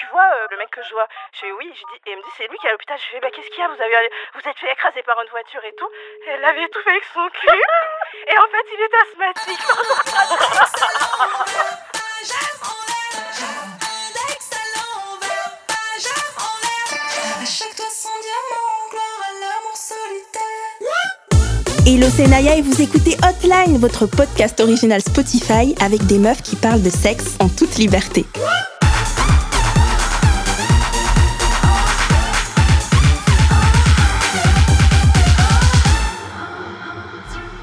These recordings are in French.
tu vois euh, le mec que je vois Je fais oui, je dis, et elle me dit, c'est lui qui est à l'hôpital. Je fais, bah qu'est-ce qu'il y a? Vous avez vous êtes fait écraser par une voiture et tout. Et elle avait tout fait avec son cul. Et en fait, il est asthmatique. Hello, c'est Naya et vous écoutez Hotline, votre podcast original Spotify avec des meufs qui parlent de sexe en toute liberté.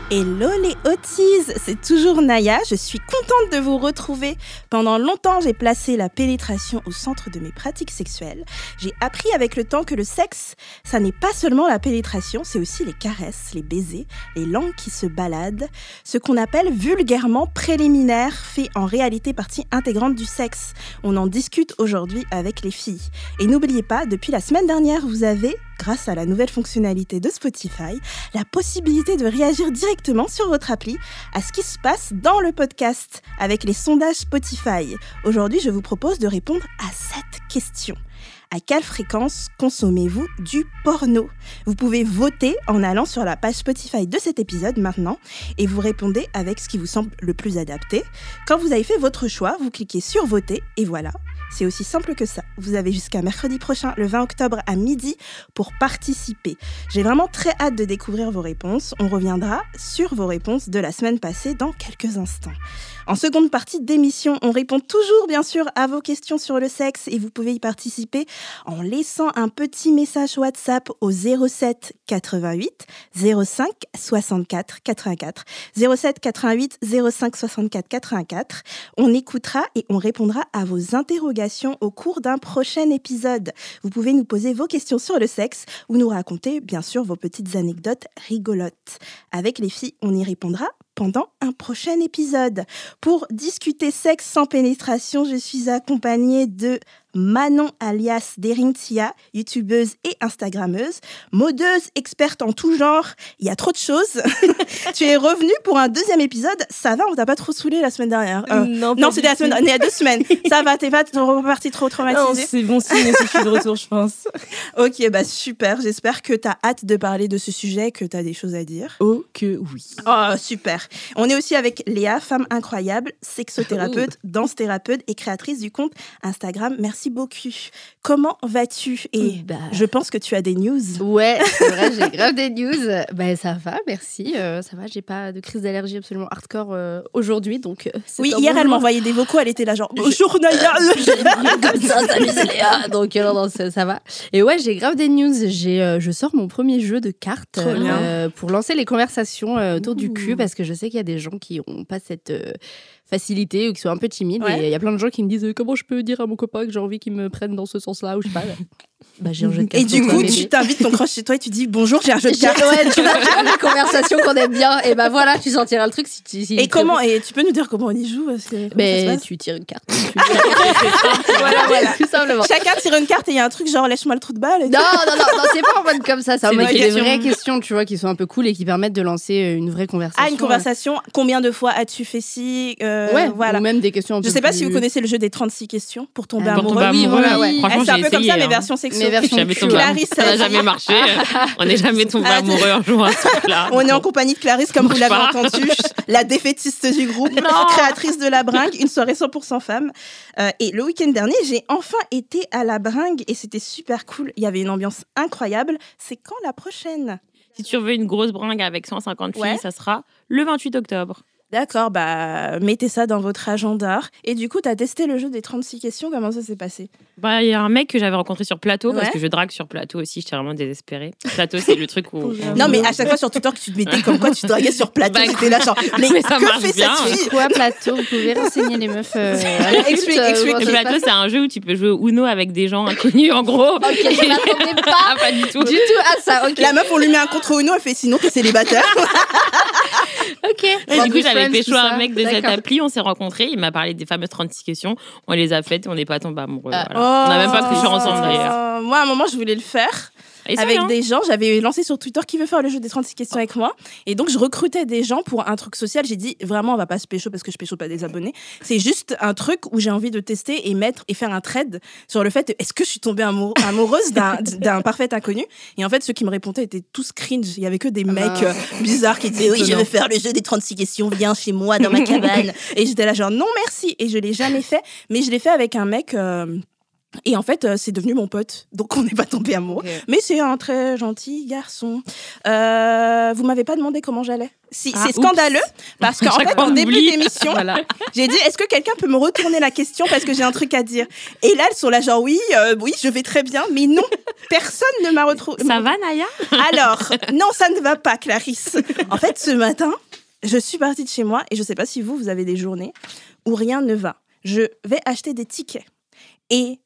Hello les hotties, c'est toujours Naya, je suis contente de vous retrouver. Pendant longtemps, j'ai placé la pénétration au centre de mes pratiques sexuelles. J'ai appris avec le temps que le sexe, ça n'est pas seulement la pénétration, c'est aussi les caresses, les baisers, les langues qui se baladent, ce qu'on appelle vulgairement préliminaire, fait en réalité partie intégrante du sexe. On en discute aujourd'hui avec les filles. Et n'oubliez pas, depuis la semaine dernière, vous avez grâce à la nouvelle fonctionnalité de Spotify, la possibilité de réagir directement sur votre à ce qui se passe dans le podcast avec les sondages Spotify. Aujourd'hui, je vous propose de répondre à cette question. À quelle fréquence consommez-vous du porno? Vous pouvez voter en allant sur la page Spotify de cet épisode maintenant et vous répondez avec ce qui vous semble le plus adapté. Quand vous avez fait votre choix, vous cliquez sur voter et voilà, c'est aussi simple que ça. Vous avez jusqu'à mercredi prochain, le 20 octobre à midi, pour participer. J'ai vraiment très hâte de découvrir vos réponses. On reviendra sur vos réponses de la semaine passée dans quelques instants. En seconde partie d'émission, on répond toujours bien sûr à vos questions sur le sexe et vous pouvez y participer en laissant un petit message WhatsApp au 07 88 05 64 84. 07 88 05 64 84. On écoutera et on répondra à vos interrogations au cours d'un prochain épisode. Vous pouvez nous poser vos questions sur le sexe ou nous raconter bien sûr vos petites anecdotes rigolotes. Avec les filles, on y répondra pendant un prochain épisode. Pour discuter sexe sans pénétration, je suis accompagnée de Manon alias Derintia, youtubeuse et instagrammeuse, modeuse experte en tout genre. Il y a trop de choses. tu es revenue pour un deuxième épisode. Ça va, on t'a pas trop saoulé la semaine dernière euh, Non, non c'était la semaine il y a deux semaines. Ça va, t'es pas reparti trop traumatisée? C'est bon signe je suis de retour, je pense. ok, bah super. J'espère que tu as hâte de parler de ce sujet, que tu as des choses à dire. Oh que oui. Oh, super. On est aussi avec Léa, femme incroyable, sexothérapeute, danse-thérapeute et créatrice du compte Instagram. Merci beaucoup. Comment vas-tu? Et bah. je pense que tu as des news. Ouais, c'est vrai, j'ai grave des news. Ben ça va, merci. Euh, ça va, j'ai pas de crise d'allergie absolument hardcore euh, aujourd'hui, donc. Euh, oui, hier elle m'envoyait des vocaux, elle était là genre bonjour Naya. comme ça, salut Léa. Donc non, non, ça, va. Et ouais, j'ai grave des news. J'ai, je sors mon premier jeu de cartes pour lancer les conversations autour du cul parce que je sais qu'il y a des gens qui ont pas cette facilité ou qui sont un peu timides. Et il y a plein de gens qui me disent comment je peux dire à mon copain que j'ai envie qu'il me prenne dans ce sens-là ou je sais pas. Bah, j'ai un jeu de cartes. Et du coup, tu t'invites ton crush chez toi et tu dis bonjour, j'ai un jeu de cartes. Ouais, tu vois, les conversations qu'on aime bien. Et bah voilà, tu sentiras le truc si tu. Si et comment Et tu peux nous dire comment on y joue parce que, Mais tu tires une carte. voilà, voilà, tout simplement. Chacun tire une carte et il y a un truc genre lèche-moi le trou de balle. Non, non, non, non c'est pas en mode comme ça. C'est en mode des vraies questions, tu vois, qui sont un peu cool et qui permettent de lancer une vraie conversation. Ah, une conversation. Combien de fois as-tu fait ci euh, Ouais, voilà. Ou même des questions. Un je sais pas si vous connaissez le jeu des 36 questions pour tomber amoureux. Oui, voilà, ouais. C'est un peu comme ça, mes versions sexuelles. Clarisse, ça n'a jamais marché. On n'est jamais tombé amoureux un jour à ce là On est en compagnie de Clarisse, comme vous l'avez entendu, la défaitiste du groupe, créatrice de La Bringue, une soirée 100% femme. Euh, et le week-end dernier, j'ai enfin été à La Bringue et c'était super cool. Il y avait une ambiance incroyable. C'est quand la prochaine? Si tu veux une grosse bringue avec 150 filles, ça sera le 28 octobre. D'accord, bah mettez ça dans votre agenda. Et du coup, tu as testé le jeu des 36 questions, comment ça s'est passé? Bah, il y a un mec que j'avais rencontré sur plateau, parce que je drague sur plateau aussi, j'étais vraiment désespérée. Plateau, c'est le truc où. non, mais à chaque fois sur Twitter que tu te mettais comme quoi tu draguais sur plateau, bah, là genre, mais, ça que fait bien. cette fille? Quoi, plateau? Vous pouvez renseigner les meufs. Euh, explique, explique. Euh, plateau, c'est un jeu où tu peux jouer Uno avec des gens inconnus, en gros. Ok, je m'attendais pas, ah, pas du tout. Du tout à ça, ok. La meuf, on lui met un contre Uno, elle fait sinon t'es célibataire. ok. Et du coup, j'avais pécho un mec de cette appli, on s'est rencontrés. Il m'a parlé des fameuses 36 questions. On les a faites et on n'est pas tombés amoureux. Ah. On n'a même pas couché ensemble d'ailleurs. Moi, à un moment, je voulais le faire. Avec des gens. J'avais lancé sur Twitter qui veut faire le jeu des 36 questions avec moi. Et donc, je recrutais des gens pour un truc social. J'ai dit, vraiment, on va pas se pécho parce que je pécho pas des abonnés. C'est juste un truc où j'ai envie de tester et mettre et faire un thread sur le fait est-ce que je suis tombée amoureuse d'un parfait inconnu? Et en fait, ceux qui me répondaient étaient tous cringe. Il y avait que des ah mecs bah. euh, bizarres qui disaient oui, je vais faire le jeu des 36 questions, viens chez moi dans ma cabane. et j'étais là genre non merci. Et je l'ai jamais fait, mais je l'ai fait avec un mec. Euh, et en fait, euh, c'est devenu mon pote. Donc, on n'est pas tombé amoureux. Mais c'est un très gentil garçon. Euh, vous m'avez pas demandé comment j'allais. Si, ah, c'est scandaleux parce qu'en fait, en début d'émission, j'ai dit est-ce que quelqu'un peut me retourner la question parce que j'ai un truc à dire? Et là, elles sont là genre oui, euh, oui, je vais très bien, mais non, personne ne m'a retrouvé. Ça va, Naya? Alors, non, ça ne va pas, Clarisse. En fait, ce matin, je suis partie de chez moi et je sais pas si vous, vous avez des journées où rien ne va. Je vais acheter des tickets et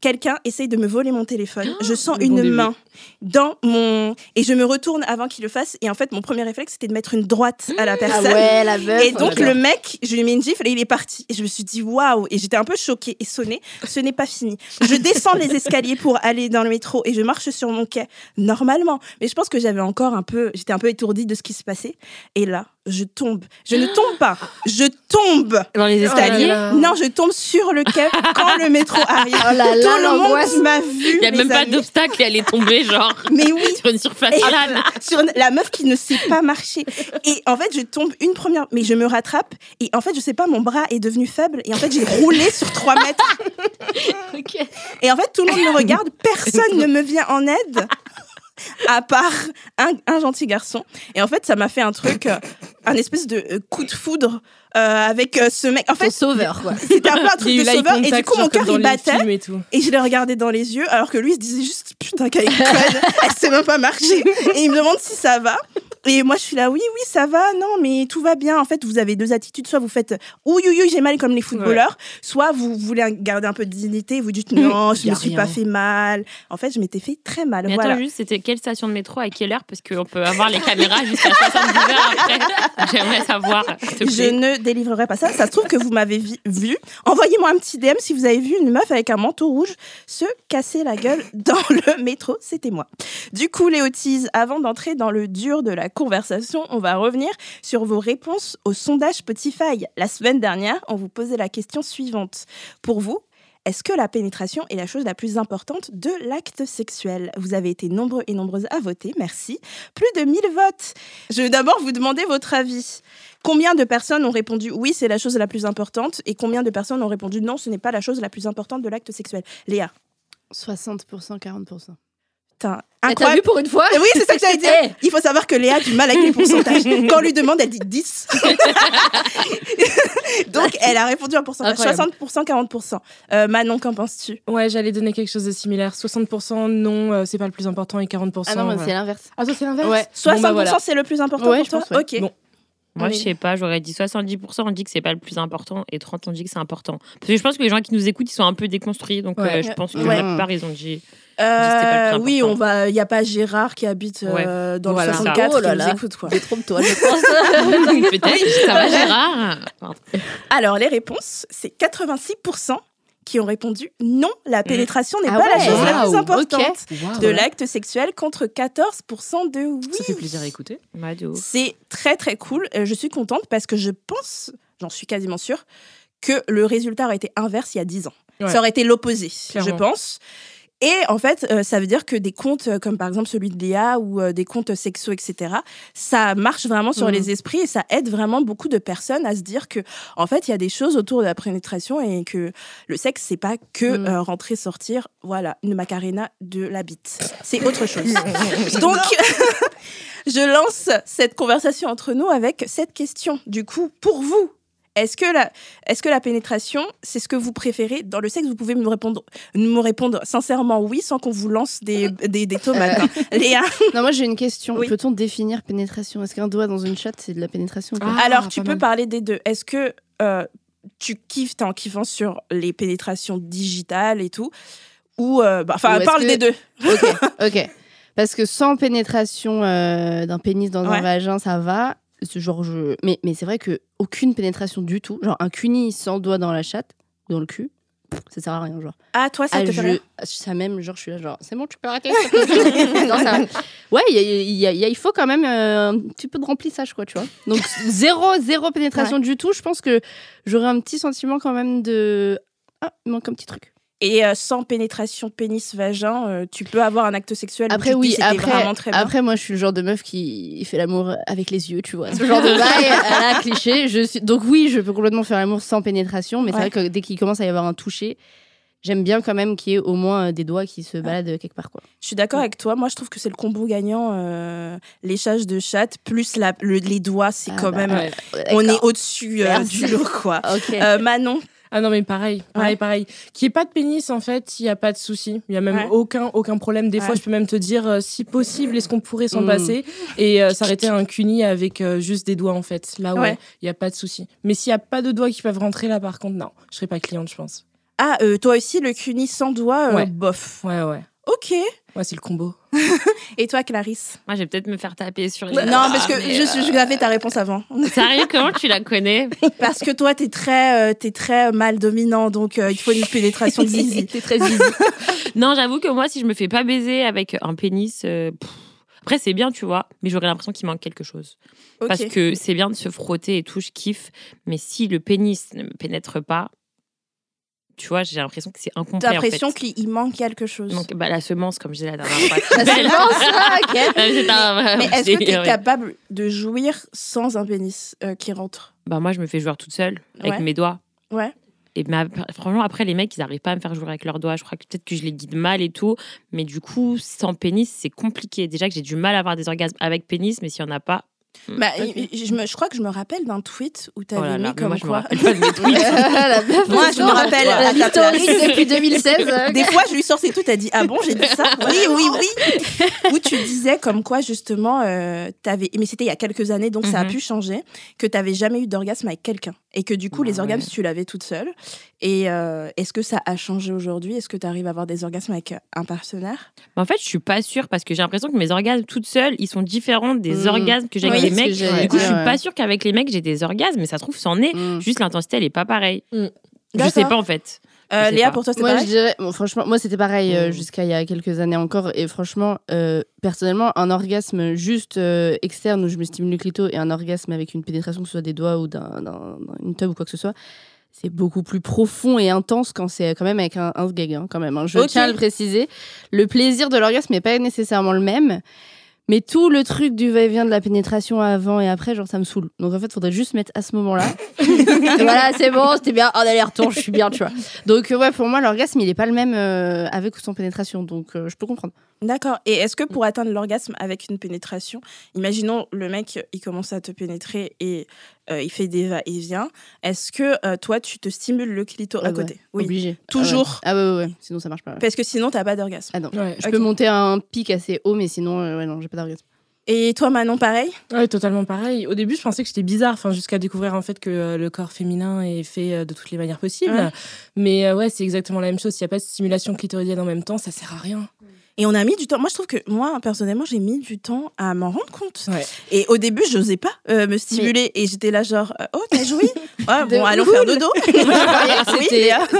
quelqu'un essaye de me voler mon téléphone. je sens une main dans mon et je me retourne avant qu'il le fasse et en fait mon premier réflexe c'était de mettre une droite à la ah personne. ouais, la et donc le mec, je lui ai mis une gifle et il est parti et je me suis dit waouh et j'étais un peu choquée et sonnée. Ce n'est pas fini. Je descends les escaliers pour aller dans le métro et je marche sur mon quai normalement, mais je pense que j'avais encore un peu j'étais un peu étourdie de ce qui se passait et là je tombe. Je ne tombe pas. Je tombe. Dans les escaliers Non, je tombe sur le quai quand le métro arrive. Oh là là, Tout le monde m'a vu. Il n'y a même pas d'obstacle et elle est tombée, genre. Mais oui. sur une surface plane. Sur la meuf qui ne sait pas marcher. Et en fait, je tombe une première. Mais je me rattrape. Et en fait, je sais pas, mon bras est devenu faible. Et en fait, j'ai roulé sur 3 mètres. Et en fait, tout le monde me regarde. Personne ne me vient en aide à part un, gentil garçon. Et en fait, ça m'a fait un truc, euh, un espèce de euh, coup de foudre euh, avec ce mec. En fait, sauveur, quoi. C'était un peu un truc de sauveur. Et du coup, mon cœur, il battait. Et, et, je l'ai regardé dans les yeux, alors que lui, il se disait juste, putain, qu'elle est conne, elle sait même pas marcher. Et il me demande si ça va. Et moi, je suis là, oui, oui, ça va, non, mais tout va bien. En fait, vous avez deux attitudes. Soit vous faites, oui, oui, j'ai mal comme les footballeurs. Soit vous voulez garder un peu de dignité. Vous dites, non, je me suis pas fait mal. En fait, je m'étais fait très mal. Mais voilà. attends, juste, c'était quelle station de métro, à quelle heure? Parce qu'on peut avoir les caméras jusqu'à 70 heures après. J'aimerais savoir. Je ne délivrerai pas ça. Ça se trouve que vous m'avez vu. Envoyez-moi un petit DM si vous avez vu une meuf avec un manteau rouge se casser la gueule dans le métro. C'était moi. Du coup, Léotise, avant d'entrer dans le dur de la conversation, on va revenir sur vos réponses au sondage Spotify. La semaine dernière, on vous posait la question suivante. Pour vous, est-ce que la pénétration est la chose la plus importante de l'acte sexuel? Vous avez été nombreux et nombreuses à voter, merci. Plus de 1000 votes. Je vais d'abord vous demander votre avis. Combien de personnes ont répondu oui, c'est la chose la plus importante et combien de personnes ont répondu non, ce n'est pas la chose la plus importante de l'acte sexuel? Léa 60%, 40%. T'as vu pour une fois Oui, c'est ça que j'allais dire. Eh. Il faut savoir que Léa a du mal avec les pourcentages. Quand on lui demande, elle dit 10. Donc, elle a répondu un pourcentage. 60%, 40%. Euh, Manon, qu'en penses-tu? Ouais, j'allais donner quelque chose de similaire. 60% non, euh, c'est pas le plus important, et 40%. Ah non, c'est l'inverse. Ah, ça, c'est l'inverse? Ouais. 60% bah, c'est le plus important pour toi? Ok. Bon. Moi, je sais pas, j'aurais dit 70%, on dit que c'est pas le plus important, et 30%, on dit que c'est important. Parce que je pense que les gens qui nous écoutent, ils sont un peu déconstruits, donc euh, je pense que la plupart, ils ont dit. Euh, oui, on va. Il n'y a pas Gérard qui habite euh, dans le 64 oh qui nous écoute quoi. Détrompe-toi, je pense. Peut-être. Ça va, Gérard. Alors les réponses, c'est 86% qui ont répondu non, la mm. pénétration n'est ah pas la chose la plus importante de l'acte sexuel contre 14% de oui. Ça fait plaisir à écouter. C'est très très cool. Je suis contente parce que je pense, j'en suis quasiment sûre, que le résultat aurait été inverse il y a 10 ans. Ça aurait été l'opposé, je pense. Et en fait, euh, ça veut dire que des comptes euh, comme par exemple celui de Léa ou euh, des comptes sexuels, etc., ça marche vraiment sur les mmh. esprits et ça aide vraiment beaucoup de personnes à se dire que, en fait, il y a des choses autour de la pénétration et que le sexe, c'est pas que mmh. rentrer, sortir, voilà, une macarena de la bite. C'est autre chose. Donc, je lance cette conversation entre nous avec cette question. Du coup, pour vous, est-ce que, la, est que la pénétration, c'est ce que vous préférez dans le sexe? Vous pouvez me répondre, me répondre sincèrement oui, sans qu'on vous lance des, des, tomates. Hein. Léa? Non, moi j'ai une question. Peut-on définir pénétration? Est-ce qu'un doigt dans une chatte, c'est de la pénétration ah, Alors, tu peux parler des deux. Est-ce que euh, tu kiffes, t'es en kiffant sur les pénétrations digitales et tout? Ou, euh, bah, enfin, parle des deux. Ok, ok. Parce que sans pénétration euh, d'un pénis dans un vagin, ça va genre mais mais c'est vrai que aucune pénétration du tout genre un cuni sans doigt dans la chatte dans le cul ça sert à rien, genre. Ah, toi, ça Ah, te je- fait ça même, genre, je suis là, genre, c'est bon, tu peux arrêter. Non, ça. Ouais, y y y il faut quand même euh, un petit peu de remplissage, quoi, tu vois. Donc, zéro, zéro pénétration du tout. Je pense que j'aurais un petit sentiment quand même de. Ah, il manque un petit truc. Et euh, sans pénétration pénis-vagin, euh, tu peux avoir un acte sexuel où Après, tu te dis, oui, après, vraiment très bien. après, moi, je suis le genre de meuf qui fait l'amour avec les yeux, tu vois. Ce genre de bail, à la cliché. Je suis... Donc, oui, je peux complètement faire l'amour sans pénétration, mais c'est vrai que dès qu'il commence à y avoir un toucher, j'aime bien quand même qu'il y ait au moins euh, des doigts qui se baladent quelque part, quoi. Je suis d'accord avec toi. Moi, je trouve que c'est le combo gagnant. euh, L'échage de chatte plus la, le- les doigts, c'est Ah quand bah, même. ouais. On est au-dessus euh, du lot, quoi. Euh, Manon, Ah non, mais pareil, pareil, Ouais. pareil. Qu'il n'y ait pas de pénis, en fait, il n'y a pas de souci. Il n'y a même Ouais. aucun, aucun problème. Des Ouais. fois, je peux même te dire, euh, si possible, est-ce qu'on pourrait s'en Mm. passer et euh, s'arrêter à un cuni avec euh, juste des doigts, en fait. Là, ouais, il Ouais. n'y a pas de souci. Mais s'il n'y a pas de doigts qui peuvent rentrer là, par contre, non, je serais pas cliente, je pense. ah, euh, toi aussi, le cuni sans doigts, euh, Ouais. bof. Ouais, ouais. Ok. Ouais, c'est le combo. Et toi, Clarisse Moi, je vais peut-être me faire taper sur les Non, parce que mais, je, je, je l'avais ta réponse avant. euh, Sérieux, comment tu la connais Parce que toi, t'es très, euh, t'es très mal dominant, donc euh, il faut une pénétration de zizi. T'es très zizi. Non, j'avoue que moi, si je me fais pas baiser avec un pénis, euh, après c'est bien, tu vois, mais j'aurais l'impression qu'il manque quelque chose. Parce que c'est bien de se frotter et tout, je kiffe, mais si le pénis ne me pénètre pas, tu vois, j'ai l'impression que c'est incomplet. T'as en l'impression fait. qu'il il manque quelque chose. Donc, bah, la semence, comme je disais la dernière fois. Belle. bon, ça, ok. Mais est-ce que tu es ouais. capable de jouir sans un pénis euh, qui rentre? Bah, moi, je me fais jouer toute seule, avec Ouais. mes doigts. Ouais. Et ap- franchement, après, les mecs, ils n'arrivent pas à me faire jouer avec leurs doigts. Je crois que peut-être que je les guide mal et tout. Mais du coup, sans pénis, c'est compliqué. Déjà que j'ai du mal à avoir des orgasmes avec pénis, mais s'il n'y en a pas. Hmm, Bah, je, me, je crois que je me rappelle d'un tweet où Oh t'avais là là, mis mais comme moi, je me quoi. rappelle tweets. Moi, je me rappelle La l'historique depuis 2016. euh, Des fois, je lui sortais tout, t'as dit Ah bon, j'ai dit ça? Oui, oui, oui. Où tu disais comme quoi, justement, euh, t'avais. Mais c'était il y a quelques années, donc ça a Mhm. pu changer, que t'avais jamais eu d'orgasme avec quelqu'un. Et que du coup, les orgasmes, ouais. tu l'avais toute seule. Et euh, est-ce que ça a changé aujourd'hui? Est-ce que tu arrives à avoir des orgasmes avec euh, un partenaire? Mais en fait, je suis pas sûre parce que j'ai l'impression que mes orgasmes toutes seules, ils sont différents des Mm. orgasmes que j'ai avec Oui, ce mecs. Du coup, je suis ouais. pas sûre qu'avec les mecs, j'ai des orgasmes, mais ça se trouve, c'en est. Mm. Juste l'intensité, elle est pas pareille. Mm. Je sais pas en fait. Euh, Léa, pas. pour toi, c'est Moi, je pareil dirais, bon, franchement, moi c'était pareil euh, Mm. jusqu'à il y a quelques années encore. Et franchement, euh, personnellement, un orgasme juste euh, externe où je me stimule le clito et un orgasme avec une pénétration, que ce soit des doigts ou d'un- d'un- d'une tub ou quoi que ce soit, c'est beaucoup plus profond et intense quand c'est quand même avec un, un gag, hein, quand même. hein. Je tiens à le préciser. Le plaisir de l'orgasme n'est pas nécessairement le même. Mais tout le truc du va-et-vient de la pénétration avant et après, genre, ça me saoule. Donc en fait, faudrait juste mettre à ce moment-là. Voilà, c'est bon, c'était bien. En aller-retour, je suis bien, tu vois. Donc euh, ouais, pour moi, l'orgasme, il est pas le même euh, avec ou sans pénétration. Donc euh, je peux comprendre. D'accord. Et est-ce que pour atteindre l'orgasme avec une pénétration, imaginons le mec, il commence à te pénétrer et euh, il fait des va-et-vient, est-ce que euh, toi, tu te stimules le clito à Ouais, côté? Ouais. Oui. Obligé. Toujours. Ah ouais, ah ouais, ouais. Sinon, ça marche pas. ouais. Parce que sinon, t'as pas d'orgasme. Ah non. Ouais, Je peux monter à un pic assez haut, mais sinon, euh, ouais, non, j'ai pas d'orgasme. Et toi, Manon, pareil? Ouais, totalement pareil. Au début, je pensais que j'étais bizarre, enfin, jusqu'à découvrir en fait que euh, le corps féminin est fait euh, de toutes les manières possibles. Ouais. Mais euh, ouais, c'est exactement la même chose. S'il n'y a pas de stimulation clitoridienne en même temps, ça sert à rien. Et on a mis du temps. Moi, je trouve que moi, personnellement, j'ai mis du temps à m'en rendre compte. Ouais. Et au début, j'osais pas euh, me stimuler. Et j'étais là, genre, euh, oh, t'as joui Ouais, bon, allons faire dodo. oui,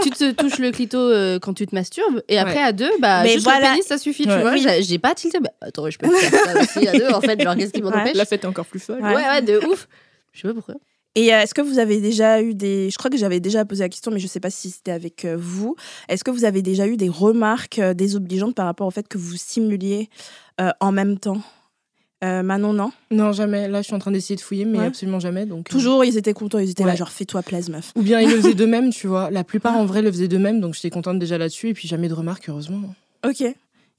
tu te touches le clito euh, quand tu te masturbes, et après Ouais. à deux, bah, Mais juste voilà. le pénis, ça suffit, tu vois. Oui. J'ai- pas tilté, bah, attends, je peux faire ça aussi à deux, en fait, genre, qu'est-ce qui m'en Ouais. empêche La fête est encore plus folle. Ouais. Ouais, ouais, de ouf. Je sais pas pourquoi. Et euh, est-ce que vous avez déjà eu des... Je crois que j'avais déjà posé la question, mais je ne sais pas si c'était avec euh, vous. Est-ce que vous avez déjà eu des remarques euh, désobligeantes par rapport au fait que vous stimuliez euh, en même temps? Euh, Manon, non? Non, jamais. Là, je suis en train d'essayer de fouiller, mais Ouais. absolument jamais. Donc, Toujours, ils étaient contents. Ils étaient là, Ouais. genre, fais-toi plaisir, meuf. Ou bien ils le faisaient d'eux-mêmes, tu vois. La plupart, en vrai, le faisaient d'eux-mêmes, donc j'étais contente déjà là-dessus. Et puis jamais de remarques, heureusement. Ok.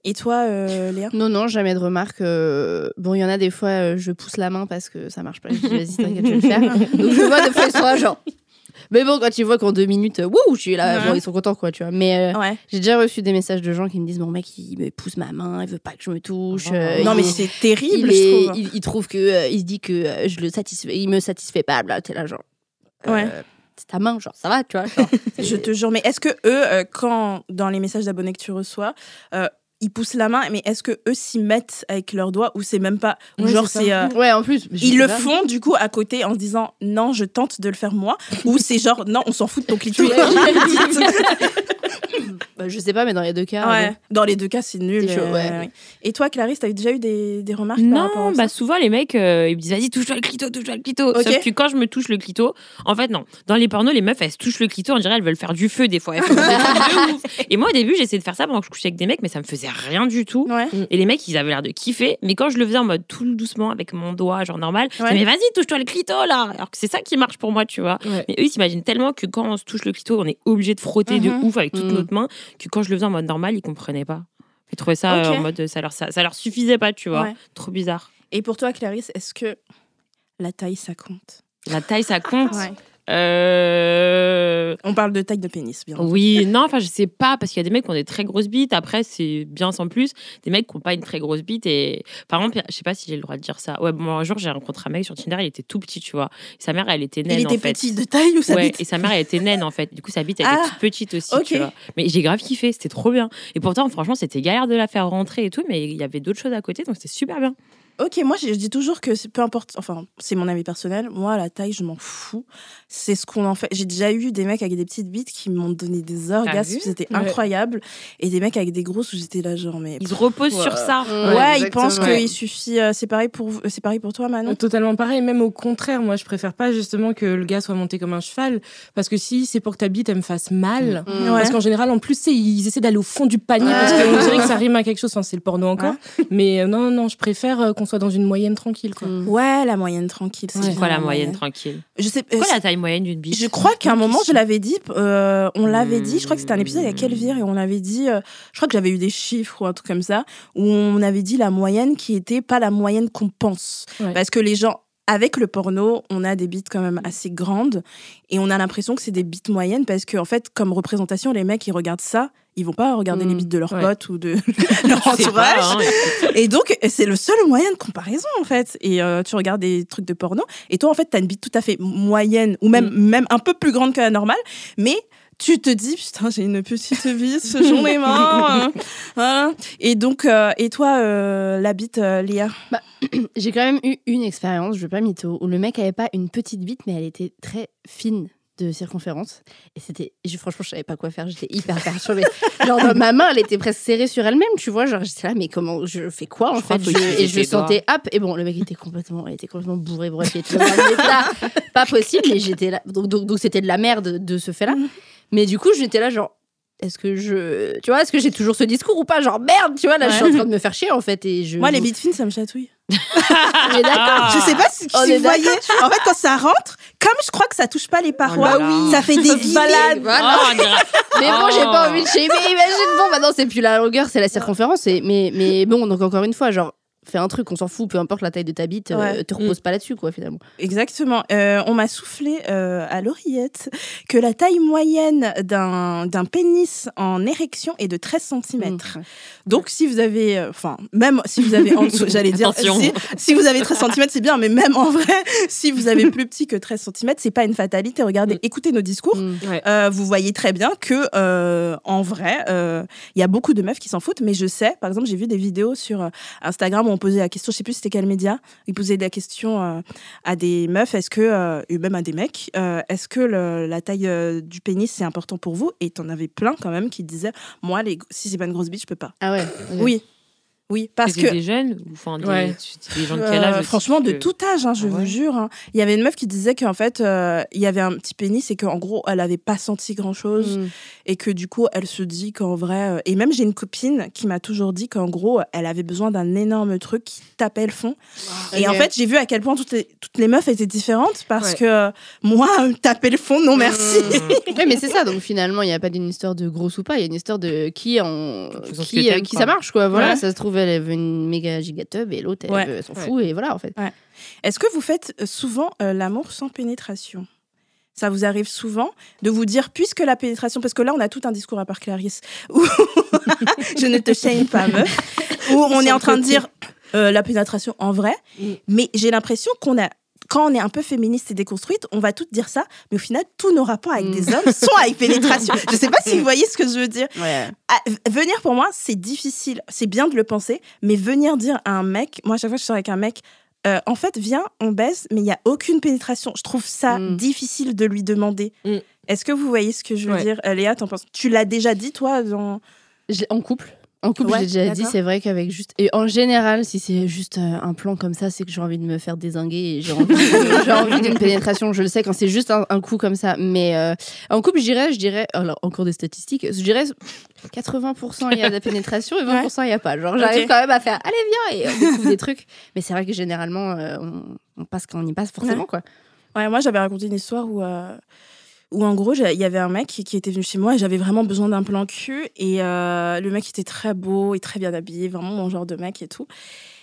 Et toi, euh, Léa? Non, non, jamais de remarques. euh, Bon, il y en a des fois, euh, je pousse la main parce que ça marche pas. Je dis, vas-y, t'inquiète, je vais le faire. Donc, je vois des fois, ils sont là, genre. Mais bon, quand ils voient qu'en deux minutes, euh, wouh, je suis là, Ouais. bon, ils sont contents, quoi, tu vois. Mais euh, Ouais. j'ai déjà reçu des messages de gens qui me disent, mon mec, il me pousse ma main, il veut pas que je me touche. euh, non, mais est- c'est terrible, il, est- je trouve. il, il trouve que euh, il se dit que je le satisfais il me satisfait pas là t'es là genre Ouais. c'est ta main genre ça va tu vois genre, Je te jure, mais est-ce que eux, quand dans les messages d'abonnés que tu reçois, ils poussent la main, mais est-ce que eux s'y mettent avec leurs doigts ou c'est même pas. ou Ouais, genre, c'est euh, Ouais, en plus. ils le pas. font du coup à côté en se disant non, je tente de le faire moi, ou c'est genre non, on s'en fout de ton clito. Bah, je sais pas, mais dans les deux cas. Ouais, dans les deux cas, c'est nul. Chaud, euh, ouais. Et toi, Clarisse, t'as déjà eu des, des remarques par Non, à bah ça souvent les mecs euh, ils me disent vas-y touche-toi le clito, touche-toi le clito. Ok. Sauf que quand je me touche le clito, en fait non. Dans les pornos les meufs elles se touchent le clito, on dirait elles veulent faire du feu des fois. Elles font des trucs de ouf. Et moi au début j'essayais de faire ça pendant que je couchais avec des mecs, mais ça me faisait rien du tout. Ouais. Et les mecs ils avaient l'air de kiffer, mais quand je le faisais en mode tout doucement avec mon doigt genre normal, je Ouais. disais, mais vas-y touche-toi le clito là. Alors que c'est ça qui marche pour moi tu vois. Ouais. Mais eux ils s'imaginent tellement que quand on se touche le clito on est obligé de frotter de Mhm. ouf avec toute Mhm. notre main que quand je le faisais en mode normal ils comprenaient pas. Ils trouvaient ça euh, en mode ça leur ça, ça leur suffisait pas tu vois. Ouais. Trop bizarre. Et pour toi, Clarisse, est-ce que la taille, ça compte? La taille, ça compte? Ouais. Euh, On parle de taille de pénis, bien. Oui, non, enfin, je sais pas, parce qu'il y a des mecs qui ont des très grosses bites. Après, c'est bien sans plus. Des mecs qui n'ont pas une très grosse bite. Et par exemple, je sais pas si j'ai le droit de dire ça. Ouais, bon, un jour, j'ai rencontré un mec sur Tinder, il était tout petit, tu vois. Et sa mère, elle était naine. Il était en fait. petit de taille ou sa ouais, bite et sa mère, elle était naine en fait. Du coup, sa bite, elle Ah, était toute petite aussi, tu vois. Mais j'ai grave kiffé, c'était trop bien. Et pourtant, franchement, c'était galère de la faire rentrer et tout, mais il y avait d'autres choses à côté, donc c'était super bien. Ok, moi je dis toujours que c'est- peu importe, enfin c'est mon avis personnel, moi la taille je m'en fous. C'est ce qu'on en fait. J'ai déjà eu des mecs avec des petites bites qui m'ont donné des orgasmes, c'était Ouais. incroyable. Et des mecs avec des grosses où j'étais là genre mais... Ils se reposent Ouais. sur ça. Ouais, ils pensent qu'il suffit... euh, c'est pareil, pour vous- c'est pareil pour toi Manon? Totalement pareil, même au contraire, moi je préfère pas justement que le gars soit monté comme un cheval, parce que si c'est pour que ta bite elle me fasse mal, Mm. Ouais. parce qu'en général en plus ils essaient d'aller au fond du panier, Ouais. parce qu'on dirait que ça rime à quelque chose, enfin, c'est le porno encore, mais euh, non, non, non, je préfère euh, qu'on soit dans une moyenne tranquille. Quoi. Mm. Ouais, la moyenne tranquille. c'est Ouais. Quoi, la moyenne tranquille Je sais Quoi, euh, la taille moyenne d'une bite Je crois qu'à un moment, je l'avais dit, euh, on l'avait dit, je crois que c'était un épisode avec Hmm. Elvire, et on avait dit, euh, je crois que j'avais eu des chiffres ou un truc comme ça, où on avait dit la moyenne qui était pas la moyenne qu'on pense. Ouais. Parce que les gens, avec le porno, on a des bites quand même assez grandes, et on a l'impression que c'est des bites moyennes, parce qu'en fait, comme représentation, les mecs, ils regardent ça, ils vont pas regarder les bites de leurs Ouais. potes ou de leur pas, entourage. hein. Et donc, c'est le seul moyen de comparaison, en fait. Et euh, tu regardes des trucs de porno, et toi, en fait, t'as une bite tout à fait moyenne, ou même, même un peu plus grande que la normale, mais tu te dis, putain, j'ai une petite bite, j'en ai marre. Voilà. Et donc, euh, et toi, euh, la bite, euh, Léa? J'ai quand même eu une expérience, je veux pas mytho, où le mec avait pas une petite bite, mais elle était très fine de circonférence. Et c'était. je- Franchement, je savais pas quoi faire, j'étais hyper perturbée. genre, ma main, elle était presque serrée sur elle-même, tu vois. Genre, j'étais là, mais comment. Je fais quoi, en Je fait? Je- Et je sentais hop. Et bon, le mec était complètement, était complètement bourré, bref, il était état pas possible, mais j'étais là. Donc, donc, donc c'était de la merde de ce fait-là. Mais du coup, j'étais là, genre. Est-ce que je. Tu vois, est-ce que j'ai toujours ce discours ou pas? Genre, merde, tu vois, là, je suis en train de me faire chier, en fait. Et je, Moi, les bites fines, ça me chatouille. D'accord. Je sais pas si, si vous voyez. En fait, quand ça rentre, comme je crois que ça touche pas les parois, Oh là là. ça fait des guillemets. balade. Voilà. Oh, on dirait- Mais bon, j'ai pas envie de chez Mais imagine, bon, maintenant, c'est plus la longueur, c'est la circonférence. et- Mais, mais bon, donc encore une fois, genre, fais un truc, on s'en fout, peu importe la taille de ta bite, euh, Ouais. te repose pas là-dessus, quoi, finalement. Exactement. Euh, on m'a soufflé euh, à l'oreillette que la taille moyenne d'un d'un pénis en érection est de 13 cm. Mmh. Donc, si vous avez, euh, enfin, même si vous avez en dessous, j'allais dire, si, si vous avez 13 cm, c'est bien, mais même en vrai, si vous avez plus petit que 13 cm, c'est pas une fatalité. Regardez, Mm. écoutez nos discours. Mm. Euh, vous voyez très bien que euh, en vrai, euh, il y a beaucoup de meufs qui s'en foutent, mais je sais, par exemple, j'ai vu des vidéos sur euh, Instagram où on posait la question, je sais plus c'était quel média, ils posaient la question euh, à des meufs, est-ce que, euh, et même à des mecs, euh, est-ce que le- la taille euh, du pénis c'est important pour vous? Et t'en avais plein quand même qui disaient, moi, les, si c'est pas une grosse bite, je peux pas. Ah ouais. Oui, oui, parce que des jeunes ou enfin des, Ouais. des gens de quel âge euh, franchement, de que- tout âge, hein, je Ah vous ouais. jure. hein. Il y avait une meuf qui disait qu'en fait, euh, il y avait un petit pénis et qu'en gros, elle avait pas senti grand-chose. Mm. Et que du coup, elle se dit qu'en vrai. euh, Et même, j'ai une copine qui m'a toujours dit qu'en gros, elle avait besoin d'un énorme truc qui tapait le fond. Et en Ok. fait, j'ai vu à quel point toutes les, toutes les meufs étaient différentes parce Ouais. que euh, moi, euh, taper le fond, non merci. Mmh. Ouais, mais c'est ça, donc finalement, il n'y a pas d'une histoire de gros ou pas, il y a une histoire de qui, en... Qui, euh, qui quoi. ça marche, quoi. Voilà, Ouais. ça se trouve, elle veut une méga gigatub et l'autre, elle, Ouais. s'en Ouais. fout, et voilà, en fait. Est-ce que vous faites euh, souvent euh, l'amour sans pénétration? Ça vous arrive souvent de vous dire, puisque la pénétration, parce que là, on a tout un discours à part Clarisse, où je ne te shame pas, meuf, où on est en train de dire euh, la pénétration en vrai, Mm. mais j'ai l'impression qu'on a quand on est un peu féministe et déconstruite, on va toutes dire ça, mais au final, tous nos rapports avec des hommes sont avec pénétration. Je sais pas si vous voyez ce que je veux dire. Ouais. Ah, venir pour moi, c'est difficile. C'est bien de le penser, mais venir dire à un mec, moi, à chaque fois que je sors avec un mec, euh, en fait, viens, on baisse, mais il n'y a aucune pénétration. Je trouve ça Mm. difficile de lui demander. Mm. Est-ce que vous voyez ce que je veux Ouais. dire Euh, Léa, t'en penses? Tu l'as déjà dit, toi dans... En couple. En couple, Ouais, j'ai déjà dit, c'est vrai qu'avec juste. Et en général, si c'est juste euh, un plan comme ça, c'est que j'ai envie de me faire désinguer et j'ai envie, d'une pénétration. Je le sais quand c'est juste un, un coup comme ça. Mais euh, en couple, je dirais, je dirais, alors encore des statistiques, je dirais 80% il y a de la pénétration et 20% il n'y a pas. Genre, j'arrive quand même à faire, allez, viens, et on découvre des trucs. Mais c'est vrai que généralement, euh, on, on passe quand on y passe forcément, quoi. Ouais, moi, j'avais raconté une histoire où, euh, où en gros, il y avait un mec qui, qui était venu chez moi et j'avais vraiment besoin d'un plan cul. Et euh, le mec était très beau et très bien habillé, vraiment mon genre de mec et tout.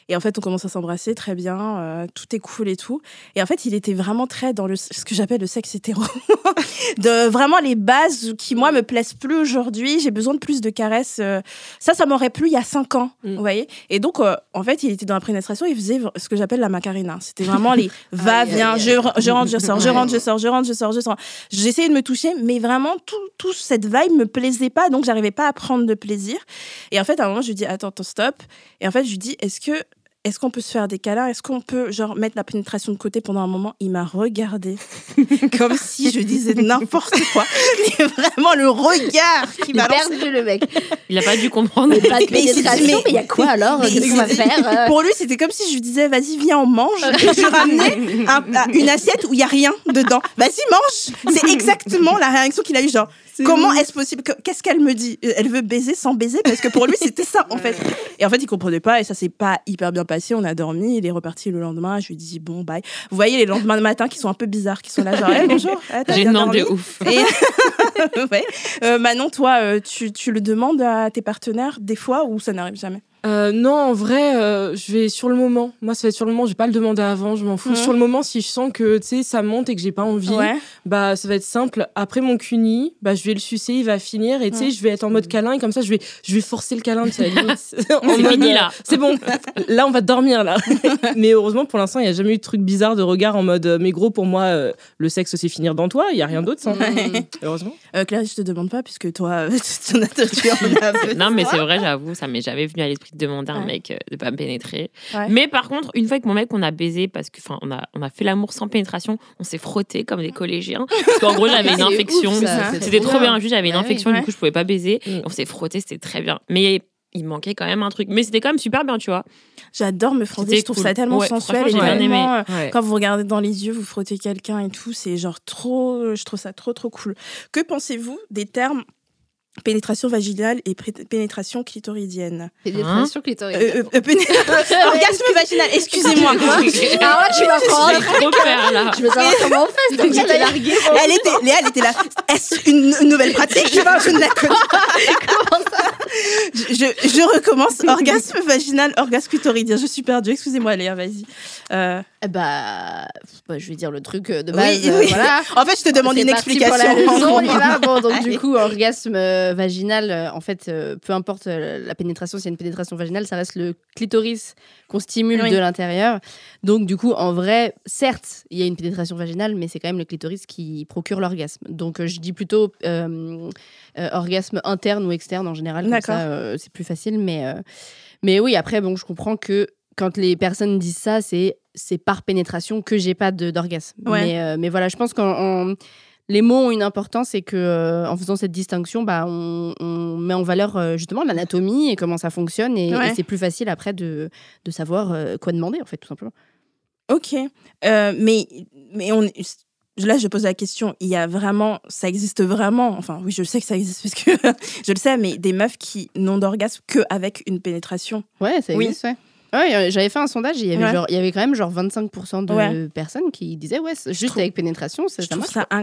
Et en fait, on commence à s'embrasser très bien, euh, tout est cool et tout. Et en fait, il était vraiment très dans le, ce que j'appelle le sexe hétéro. de vraiment les bases qui, moi, me plaisent plus aujourd'hui. J'ai besoin de plus de caresses. euh, ça, ça m'aurait plu il y a cinq ans, Mm. vous voyez. Et donc, euh, en fait, il était dans la pénétration, il faisait ce que j'appelle la macarena. C'était vraiment les va, Aïe, aïe, viens, aïe. je, re- je rentre, je sors, je rentre, je sors, je rentre, je sors, je sors. J'essayais de me toucher, mais vraiment, tout, tout cette vibe me plaisait pas, donc j'arrivais pas à prendre de plaisir. Et en fait, à un moment, je lui dis, attends, attends, stop. Et en fait, je lui dis, est-ce que est-ce qu'on peut se faire des câlins? Est-ce qu'on peut genre mettre la pénétration de côté pendant un moment? Il m'a regardé comme si je disais n'importe quoi. Mais vraiment le regard qui m'a perdu, le mec. Il a pas dû comprendre. Mais pas de Mais il pénétration, mais- y a quoi alors? Mais Qu'est-ce qu'on va il- faire euh? Pour lui, c'était comme si je lui disais, vas-y, viens, on mange. Et je ramenais un- un- une assiette où il y a rien dedans. Vas-y, mange. C'est exactement la réaction qu'il a eue, genre. Comment est-ce possible que- Qu'est-ce qu'elle me dit? Elle veut baiser sans baiser parce que pour lui c'était ça en fait. Et en fait il comprenait pas et ça s'est pas hyper bien passé. On a dormi, il est reparti le lendemain. Je lui dis bon bye. Vous voyez les lendemains de matin qui sont un peu bizarres, qui sont là genre hey, bonjour. Ah, de ouf. Et- ouais. Euh, Manon, toi, euh, tu, tu le demandes à tes partenaires des fois ou ça n'arrive jamais? Euh, non, en vrai, euh, je vais sur le moment. Moi, ça va être sur le moment. Je vais pas le demander avant. Je m'en fous. Mhm. Sur le moment, si je sens que tu sais ça monte et que j'ai pas envie, Ouais. bah ça va être simple. Après mon cuni, bah je vais le sucer, il va finir et tu sais, je vais être en mode câlin et comme ça, je vais, je vais forcer le câlin. C'est fini, euh, là. C'est bon. Là, on va dormir là. mais heureusement, pour l'instant, il y a jamais eu de truc bizarre de regard en mode. euh, Mais gros, pour moi, euh, le sexe c'est finir dans toi. Il y a rien d'autre sans. Mm. Heureusement. Euh, Claire, je te demande pas puisque toi, tu en as tu en as besoin. Non, mais c'est vrai, j'avoue, ça m'est jamais venu à l'esprit de demander à un Ouais. mec euh, de pas me pénétrer. Ouais. Mais par contre, une fois que mon mec, on a baisé, parce que, enfin, on a, on a fait l'amour sans pénétration, on s'est frotté comme des collégiens. Parce qu'en gros, j'avais une infection. C'était trop bien, juste j'avais une infection, oui. du coup, je pouvais pas baiser. Mm. On s'est frotté, c'était très bien. Mais il manquait quand même un truc. Mais c'était quand même super bien, tu vois. J'adore me frotter, je trouve cool. ça tellement Ouais, sensuel et bien tellement, euh, Ouais. Quand vous regardez dans les yeux, vous frottez quelqu'un et tout, c'est genre trop. Je trouve ça trop trop cool. Que pensez-vous des termes pénétration vaginale et pénétration clitoridienne Pénétration clitorienne. Euh, euh, euh, péné- Orgasme vaginal, excusez-moi. Alors là, tu vas Je prendre. Je veux savoir comment on fait. Donc, j'étais larguée. Elle était, Léa, elle était là. Est-ce une, une nouvelle pratique? Je ne la connais pas. Je, recommence. Orgasme vaginal, orgasme clitoridien. Je suis perdue. Excusez-moi, Léa, vas-y. Euh, Eh Bah, bah, je vais dire le truc euh, de base. oui. voilà. En fait, je te demande une explication. Pour la leçon, on y va. Bon, donc du coup, orgasme euh, vaginal, en fait, peu importe la pénétration, s'il y a une pénétration vaginale, ça reste le clitoris qu'on stimule Oui. de l'intérieur. Donc du coup, en vrai, certes, il y a une pénétration vaginale, mais c'est quand même le clitoris qui procure l'orgasme. Donc je dis plutôt euh, orgasme interne ou externe en général. Comme ça, euh, c'est plus facile. Mais, euh, mais oui, après, bon, je comprends que quand les personnes disent ça, c'est c'est par pénétration que j'ai pas de- d'orgasme. Ouais. Mais, euh, mais voilà, je pense qu'en les mots ont une importance et que euh, en faisant cette distinction, bah, on, on met en valeur euh, justement l'anatomie et comment ça fonctionne et, Ouais. et c'est plus facile après de, de savoir euh, quoi demander en fait tout simplement. Ok. Euh, mais, mais on, là, je pose la question. Il y a vraiment, ça existe vraiment. Enfin, oui, je sais que ça existe parce que je le sais, mais des meufs qui n'ont d'orgasme qu'avec une pénétration. Ouais, ça Oui. existe, ouais. Ouais, euh, j'avais fait un sondage, et il y avait Ouais. genre, il y avait quand même genre 25% de Ouais. personnes qui disaient ouais, juste trouve- avec pénétration, ça, ça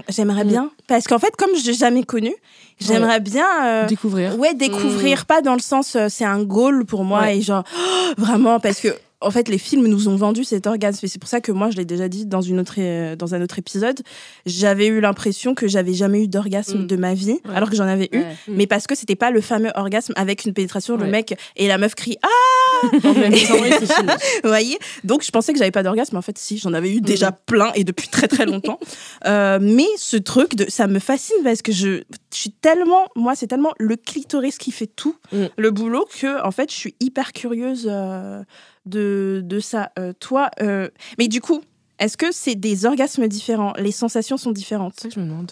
j'aimerais Mm. bien. Parce qu'en fait, comme je l'ai jamais connu, j'aimerais bien. euh, Découvrir. Ouais, découvrir, pas dans le sens, euh, c'est un goal pour moi Ouais. et genre, vraiment, parce que, en fait, les films nous ont vendu cet orgasme. Et c'est pour ça que moi, je l'ai déjà dit dans, une autre, euh, dans un autre épisode, j'avais eu l'impression que j'avais jamais eu d'orgasme Mm. de ma vie, Ouais. alors que j'en avais eu. Ouais. Mais parce que c'était pas le fameux orgasme avec une pénétration, le mec et la meuf crie Ah En même temps. Vous voyez? Donc, je pensais que j'avais pas d'orgasme, mais en fait, si, j'en avais eu déjà plein et depuis très très longtemps. Euh, mais ce truc, de, ça me fascine parce que je, je suis tellement, moi, c'est tellement le clitoris qui fait tout, Mm. le boulot, que en fait, je suis hyper curieuse euh, de, de ça. Euh, toi, euh, mais du coup, est-ce que c'est des orgasmes différents? Les sensations sont différentes? C'est ça que je me demande.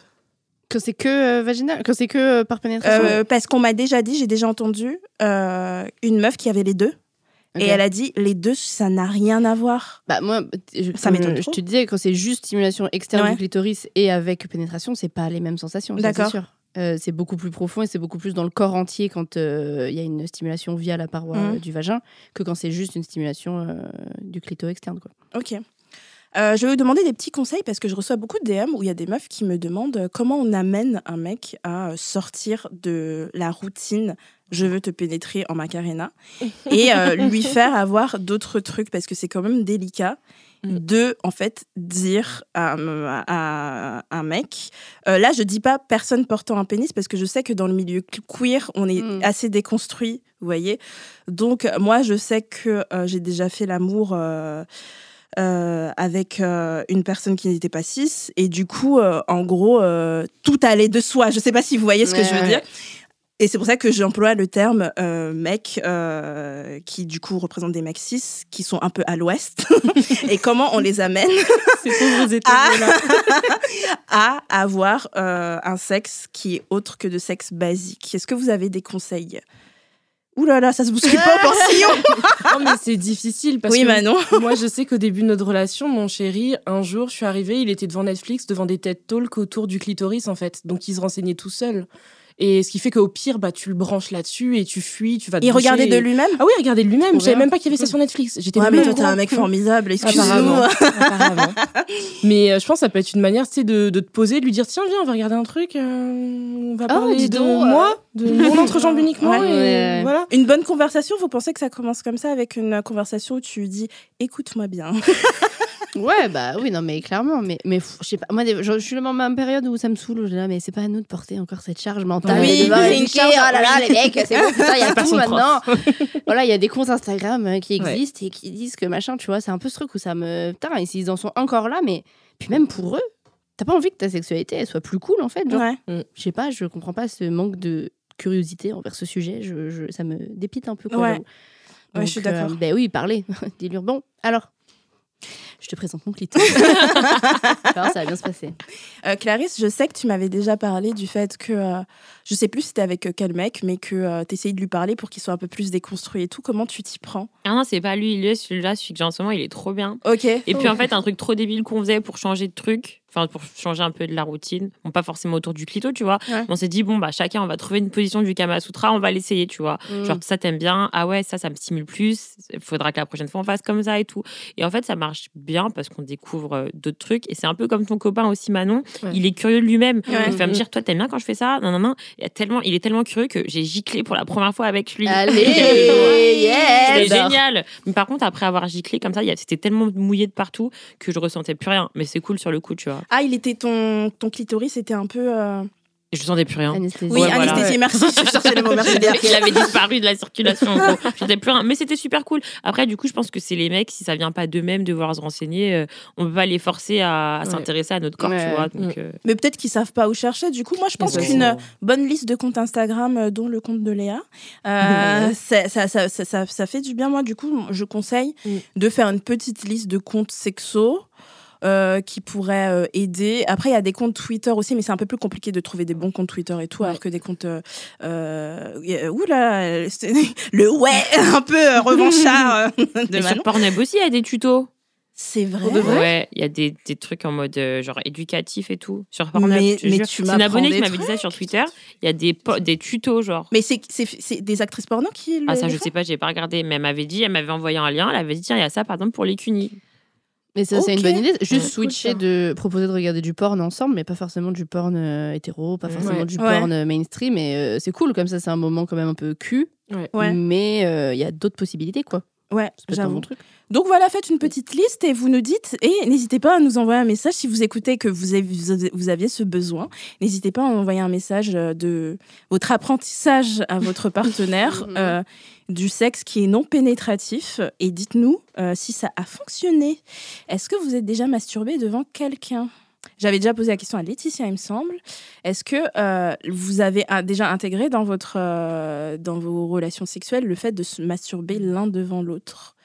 Quand c'est que euh, vaginal? Quand c'est que euh, par pénétration? Euh, Parce qu'on m'a déjà dit, j'ai déjà entendu euh, une meuf qui avait les deux. Et elle a dit, les deux, ça n'a rien à voir. Bah moi, je, Ça m'étonne Je trop. te disais, quand c'est juste stimulation externe Ouais. du clitoris et avec pénétration, c'est pas les mêmes sensations. ça, D'accord. C'est sûr. Euh, c'est beaucoup plus profond et c'est beaucoup plus dans le corps entier quand euh, il y a une stimulation via la paroi Mhm. euh, du vagin que quand c'est juste une stimulation du clito externe. Quoi. Ok. Euh, je vais vous demander des petits conseils parce que je reçois beaucoup de DM où il y a des meufs qui me demandent euh, comment on amène un mec à euh, sortir de la routine je veux te pénétrer en macarena et euh, lui faire avoir d'autres trucs parce que c'est quand même délicat Mm. de en fait dire à, à- à un mec euh, là je dis pas personne portant un pénis parce que je sais que dans le milieu queer on est Mm. assez déconstruit vous voyez donc moi je sais que euh, j'ai déjà fait l'amour euh, avec euh, une personne qui n'était pas cis. Et du coup euh, en gros tout allait de soi. Je sais pas si vous voyez ce que Ouais, je veux ouais. dire. et c'est pour ça que j'emploie le terme mec qui du coup représente des mecs cis qui sont un peu à l'ouest. Et comment on les amène à avoir un sexe qui est autre que de sexe basique. Est-ce que vous avez des conseils Ouh là là, ça se bouscule pas au portillon Non, mais c'est difficile parce Oui, que Manon. moi, je sais qu'au début de notre relation, mon chéri, un jour, je suis arrivée, il était devant Netflix, devant des TED Talks autour du clitoris, en fait. Donc, il se renseignait tout seul. Et ce qui fait qu'au pire, bah, tu le branches là-dessus et tu fuis, tu vas te Il regardait de lui-même Ah oui, regardez de lui-même. Je savais même pas qu'il y avait ça sur Netflix. J'étais Ouais, mais toi, t'es un mec formidable. Apparemment. Mais euh, je pense que ça peut être une manière, tu de, de te poser, de lui dire tiens, viens, on va regarder un truc, euh, on va Oh, parler de donc, moi, de mon entrejambe uniquement, Ouais. et Ouais. voilà. Une bonne conversation, vous pensez que ça commence comme ça avec une conversation où tu dis écoute-moi bien. Ouais, bah oui, non, mais clairement. Mais, mais je sais pas, moi, des- je, je suis dans ma même période où ça me saoule. où je dis, là, mais c'est pas à nous de porter encore cette charge mentale. Oui, de devoir c'est éduquer, une charge, oh là là, les mecs, c'est bon, putain, il y a tout Personne maintenant. voilà, il y a des comptes Instagram euh, qui Ouais. existent et qui disent que machin, tu vois, c'est un peu ce truc où ça me. Putain, et s'ils en sont encore là, mais. Puis même pour eux, t'as pas envie que ta sexualité, elle soit plus cool, en fait. Genre, Ouais. je sais pas, je comprends pas ce manque de curiosité envers ce sujet. Je, je- ça me dépite un peu. Quoi, Ouais. j'avoue. Ouais, je suis euh, d'accord. ben oui, parlez. Dis-lui, bon, alors. Je te présente mon clito. alors, ça va bien se passer. Euh, Clarisse, je sais que tu m'avais déjà parlé du fait que, euh, je sais plus c'était avec euh, quel mec, mais que tu essayais de lui parler pour qu'il soit un peu plus déconstruit et tout. Comment tu t'y prends? Ah non, c'est pas lui, il est celui-là, celui que j'ai en ce moment, il est trop bien. Ok. Et puis en fait, un truc trop débile qu'on faisait pour changer de truc, enfin pour changer un peu de la routine, bon pas forcément autour du clito, tu vois. Ouais. On s'est dit bon bah chacun on va trouver une position du Kama Sutra, on va l'essayer, tu vois. Mm. Genre ça t'aimes bien, ah ouais ça ça me stimule plus, il faudra que la prochaine fois on fasse comme ça et tout. Et en fait ça marche bien parce qu'on découvre euh, d'autres trucs et c'est un peu comme ton copain aussi Manon, Ouais. il est curieux de lui-même. Ouais. Il va me dire toi t'aimes bien quand je fais ça, non non non. Il, a tellement, il est tellement curieux que j'ai giclé pour la première fois avec lui. Allez, yes C'était génial. Mais par contre, après avoir giclé comme ça, il y a- c'était tellement mouillé de partout que je ressentais plus rien. Mais c'est cool sur le coup, tu vois. Ah, il était ton, ton clitoris, c'était un peu. euh, Et je sentais plus rien. Anesthésie. Oui, Ouais, voilà. anesthésie, merci. Je cherchais le mot, merci. Il avait- disparu de la circulation. en gros. Je sentais plus rien. Mais c'était super cool. Après, du coup, je pense que c'est les mecs, si ça vient pas d'eux-mêmes de vouloir se renseigner, euh, on peut pas les forcer à, Ouais. s'intéresser à notre corps, Ouais. tu vois. Donc, euh, Mais peut-être qu'ils savent pas où chercher. Du coup, moi, je pense Ouais. qu'une bonne liste de comptes Instagram, euh, dont le compte de Léa, euh, ça, ça, ça, ça, ça- ça fait du bien. Moi, du coup, je conseille Mm. de faire une petite liste de comptes sexo. Euh, qui pourraient euh, aider. Après, il y a des comptes Twitter aussi, mais c'est un peu plus compliqué de trouver des bons comptes Twitter et tout, Ouais. alors que des comptes. Euh, euh, oula, le ouais, un peu euh, revanchard de mais sur. Pornhub aussi, il y a des tutos. C'est vrai? Ouais, il y a des, des trucs en mode euh, genre éducatif et tout. Sur Pornhub, Mais- je mais tu C'est une abonnée qui m'avait dit ça sur Twitter. Il y a des, des tutos, genre. Mais c'est c'est- c'est des actrices porno qui le Ah, ça, je sais pas, j'ai pas regardé. Mais elle m'avait dit, elle m'avait envoyé un lien. Elle avait dit, tiens, il y a ça, par exemple, pour les cunis. Mais ça, c'est une bonne idée. Juste Ouais. switcher de proposer de regarder du porn ensemble, mais pas forcément du porn euh, hétéro, pas forcément Ouais. du Ouais. porn euh, mainstream. Et euh, c'est cool, comme ça, c'est un moment quand même un peu cul. Ouais. Ouais. Mais euh, il y a d'autres possibilités, quoi. Ouais, C'est peut-être un j'avoue. bon truc. Donc voilà, faites une petite liste et vous nous dites, et n'hésitez pas à nous envoyer un message si vous écoutez que vous, avez, vous aviez ce besoin. N'hésitez pas à envoyer un message euh, de votre apprentissage à votre partenaire euh, du sexe qui est non pénétratif et dites-nous euh, si ça a fonctionné. Est-ce que vous êtes déjà masturbé devant quelqu'un? J'avais déjà posé la question à Laetitia, il me semble. Est-ce que euh, vous avez déjà intégré dans, votre, euh, dans vos relations sexuelles le fait de se masturber l'un devant l'autre?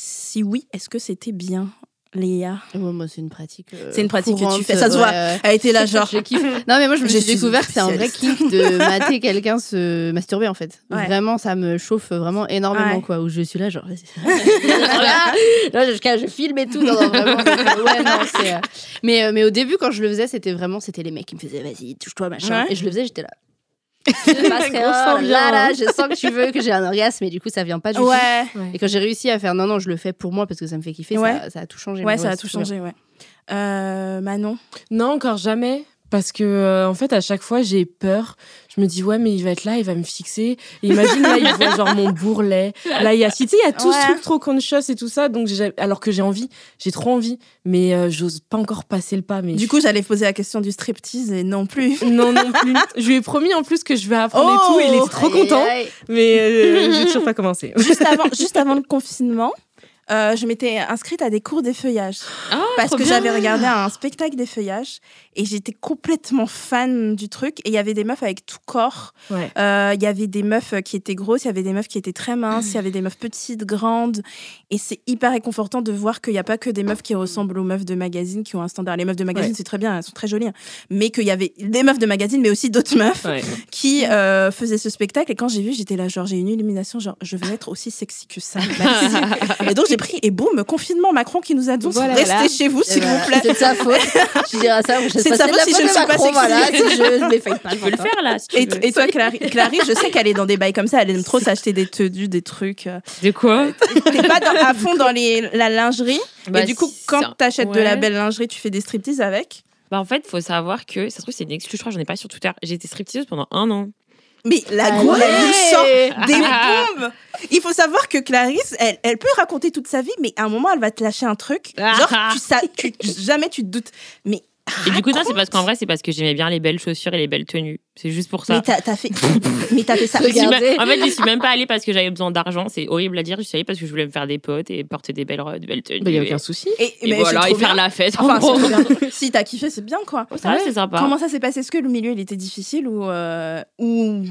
Si oui, est-ce que c'était bien Léa? Ouais, moi, c'est une pratique. euh, C'est une pratique que tu fais. Ça se ouais, voit. ouais. Elle était là, genre. Je kiffe. Non, mais moi, je me suis découvert que c'est un vrai kiff de mater quelqu'un se masturber, en fait. Vraiment, ça me chauffe vraiment énormément, quoi. Où je suis là, genre. là, là, je, je filme et tout. Non, non, vraiment. donc, euh, non, euh, Mais, euh, mais au début, quand je le faisais, c'était vraiment. C'était les mecs qui me faisaient, vas-y, touche-toi, machin. Et je le faisais, j'étais là. Parce que, oh là là, je sens que tu veux que j'ai un orgasme, mais du coup, ça vient pas du tout. Ouais, Et quand j'ai réussi à faire non, non, je le fais pour moi parce que ça me fait kiffer, Ouais. ça, ça a tout changé. ouais, Mais ça a tout changé, ouais. Euh, Manon? Non, encore jamais. Parce que, euh, en fait, à chaque fois, j'ai peur. Je me dis, ouais, mais il va être là, il va me fixer. Et imagine, là, il voit genre mon bourrelet. Là, il y a, tu sais, il y a tout Ouais. ce truc trop conscious et tout ça. Donc, alors que j'ai envie, j'ai trop envie. Mais euh, j'ose pas encore passer le pas. Mais Du coup, j'allais poser la question du striptease et non plus. non, non plus. je lui ai promis en plus que je vais apprendre et tout. Et il était trop Aïe, aïe, content. aïe. Mais euh, j'ai toujours pas commencé. juste, avant, juste avant le confinement, euh, je m'étais inscrite à des cours d'effeuillage. Ah, parce trop que j'avais regardé un spectacle d'effeuillage et j'étais complètement fan du truc. Et il y avait des meufs avec tout corps. Ouais. Euh, Il y avait des meufs qui étaient grosses, il y avait des meufs qui étaient très minces, il y avait des meufs petites, grandes. Et c'est hyper réconfortant de voir qu'il n'y a pas que des meufs qui ressemblent aux meufs de magazine qui ont un standard. Les meufs de magazine, Ouais. c'est très bien, elles sont très jolies. hein. Mais qu'il y avait des meufs de magazine, mais aussi d'autres meufs Ouais. qui euh, faisaient ce spectacle. Et quand j'ai vu, j'étais là, genre, j'ai une illumination, genre, je veux être aussi sexy que ça. Et donc, j'ai pris, et boum, confinement, Macron qui nous a dit, Voilà, restez chez vous, s'il vous plaît. C'est sa faute. Je dirais ça. je C'est de sa faute si je ne suis pas si je ne m'effecte pas. Tu peux le faire là, si tu Et, veux. et toi, Clary, Clary, je sais qu'elle est dans des bails comme ça, elle aime trop s'acheter des tenues, des trucs. euh. De quoi T'es pas dans- à fond dans les, la lingerie. Bah, et du coup, si, quand ça- t'achètes de la ouais. belle lingerie, tu fais des striptease avec? Bah en fait, faut savoir que ça se trouve c'est une excuse. Je crois j'en ai pas sur Twitter. J'ai été stripteaseuse pendant un an. Mais la elle nous sort des bombes. Il faut savoir que Clarisse, elle, elle peut raconter toute sa vie, mais à un moment, elle va te lâcher un truc. Genre, tu, sa- tu- jamais tu te doutes. Mais, Et du coup non, c'est parce qu'en vrai c'est parce que j'aimais bien les belles chaussures et les belles tenues. C'est juste pour ça. mais t'as t'as fait, mais t'as fait ça. Regardez. en fait, je suis même pas allée parce que j'avais besoin d'argent. C'est horrible à dire. Je suis allée parce que je voulais me faire des potes et porter des belles, robes, des belles tenues. Bah, y a aucun souci. Et, et mais voilà, et faire bien. la fête. en Enfin, si t'as kiffé, c'est bien quoi. Ça c'est sympa. Comment ça s'est passé? Est-ce que le milieu il était difficile ou, euh, ou...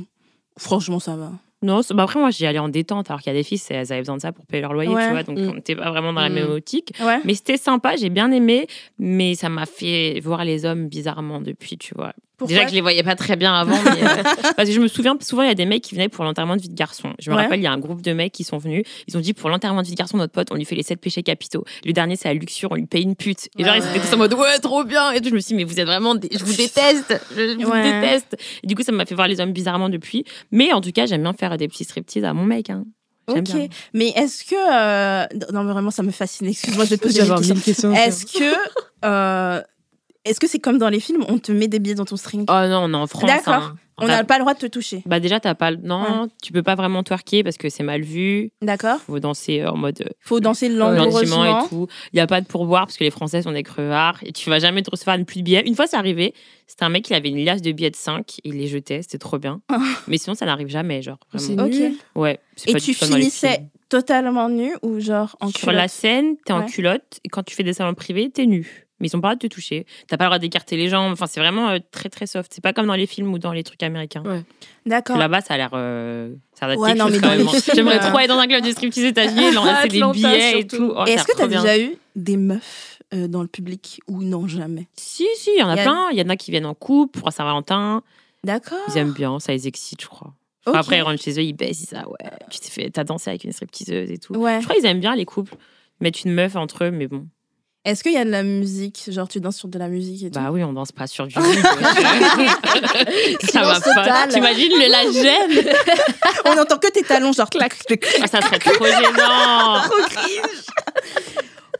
franchement ça va? Non, bah après moi j'y allais en détente alors qu'il y a des filles, elles avaient besoin de ça pour payer leur loyer, Ouais. tu vois. Donc Mm. on n'était pas vraiment dans la Mm. même optique. Ouais. Mais c'était sympa, j'ai bien aimé, mais ça m'a fait voir les hommes bizarrement depuis, tu vois. Pourquoi Déjà que je les voyais pas très bien avant, mais, euh, parce que je me souviens souvent il y a des mecs qui venaient pour l'enterrement de vie de garçon. Je me Ouais. rappelle il y a un groupe de mecs qui sont venus, ils ont dit pour l'enterrement de vie de garçon notre pote on lui fait les sept péchés capitaux. Le dernier c'est la luxure, on lui paye une pute. Et genre ils étaient tous en mode ouais trop bien et tout. Je me suis dit mais vous êtes vraiment, des- je vous déteste, je vous Ouais. déteste. Et du coup ça m'a fait voir les hommes bizarrement depuis. Mais en tout cas j'aime bien faire des petits striptease à mon mec. Hein. J'aime Ok, bien. mais est-ce que euh, non mais vraiment ça me fascine. Excuse-moi, je vais te poser une question. Est-ce que euh, est-ce que c'est comme dans les films, on te met des billets dans ton string? Oh non on est en France. D'accord. hein. On n'a pas le droit de te toucher. Bah déjà t'as pas le non, tu peux pas vraiment twerker parce que c'est mal vu. D'accord. Faut danser en mode euh, Faut danser langoureusement. et tout. Il y a pas de pourboire parce que les Français sont des crevards et tu vas jamais te recevoir une plus de billets. Une fois c'est arrivé, c'était un mec qui avait une liasse de billets de 5, il les jetait, c'était trop bien. Mais sinon ça n'arrive jamais genre C'est vraiment. Ok. nul. Ouais, Et pas tu finissais totalement nu ou genre en sur la culotte? scène, t'es en Ouais. culotte et quand tu fais des salons privés, t'es nu. Mais ils ont pas le droit de te toucher. T'as pas le droit d'écarter les jambes. Enfin, c'est vraiment euh, très très soft. C'est pas comme dans les films ou dans les trucs américains. Ouais. D'accord. Là-bas, ça a l'air. euh, ça a l'air Ouais, non, mais quand même. J'aimerais euh, trop aller dans un club de striptease États-Unis, lancer des billets et surtout. tout. Oh, Et est-ce a que t'as déjà eu des meufs euh, dans le public ou non jamais? Si, si, il y en a, Il y a- plein. Il y en a qui viennent en couple pour Saint-Valentin. D'accord. Ils aiment bien, ça les excite, je crois. Après, ils rentrent chez eux, ils baissent, ils disent Ah ouais, tu t'es fait, t'as dansé avec une stripteaseuse et tout. Ouais. Je crois qu'ils aiment bien les couples. Mettre une meuf entre eux, mais bon. Est-ce qu'il y a de la musique? Genre tu danses sur de la musique et tout? Bah oui, on danse pas sur du vide. ça va pas. T'imagines le la gêne? On entend que tes talons genre clac clac. Ah, Ça serait trop gênant.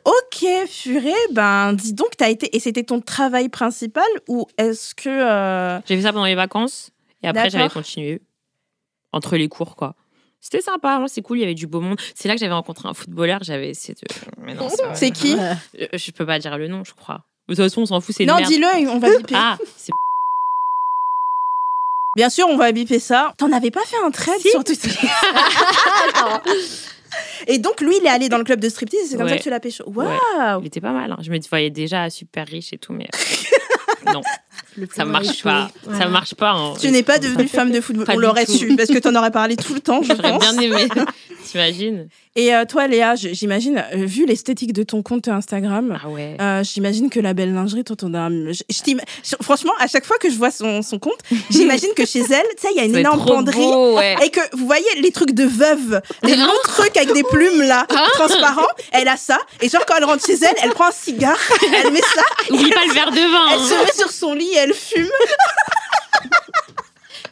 Ok, Furé, ben dis donc, t'as été et c'était ton travail principal ou est-ce que euh, J'ai fait ça pendant les vacances et après j'avais continué. Entre les cours, quoi. C'était sympa, hein, c'est cool, il y avait du beau monde. C'est là que j'avais rencontré un footballeur, j'avais essayé de. Mais non, c'est C'est qui Ouais. Euh, Je peux pas dire le nom, je crois. De toute façon, on s'en fout, c'est Non, dis-le on va biper. Ah, c'est Bien sûr, on va biper ça. T'en avais pas fait un trade sur Twitter Et donc, lui, il est allé dans le club de striptease et c'est comme ça Ouais. que tu l'as pécho. Ouais. Waouh Il était pas mal. hein. Je me voyais déjà super riche et tout, mais non, ça marche pas. Ça marche pas. hein. Tu n'es pas devenue femme de football. Pas on l'aurait su parce que t'en aurais parlé tout le temps, je J'aurais pense. bien aimé. T'imagines Et euh, toi, Léa, j'imagine, euh, vu l'esthétique de ton compte Instagram, Ah ouais. euh, j'imagine que la belle lingerie, toi, as- je- franchement, à chaque fois que je vois son, son compte, j'imagine que chez elle, tu sais, il y a une Ça énorme penderie. beau, ouais. Et que vous voyez les trucs de veuve, les longs trucs avec des plumes là, transparents, elle a ça. Et genre quand elle rentre chez elle, elle prend un cigare, elle met ça, Oublie pas le verre de vin. elle hein. se met sur son lit et elle fume.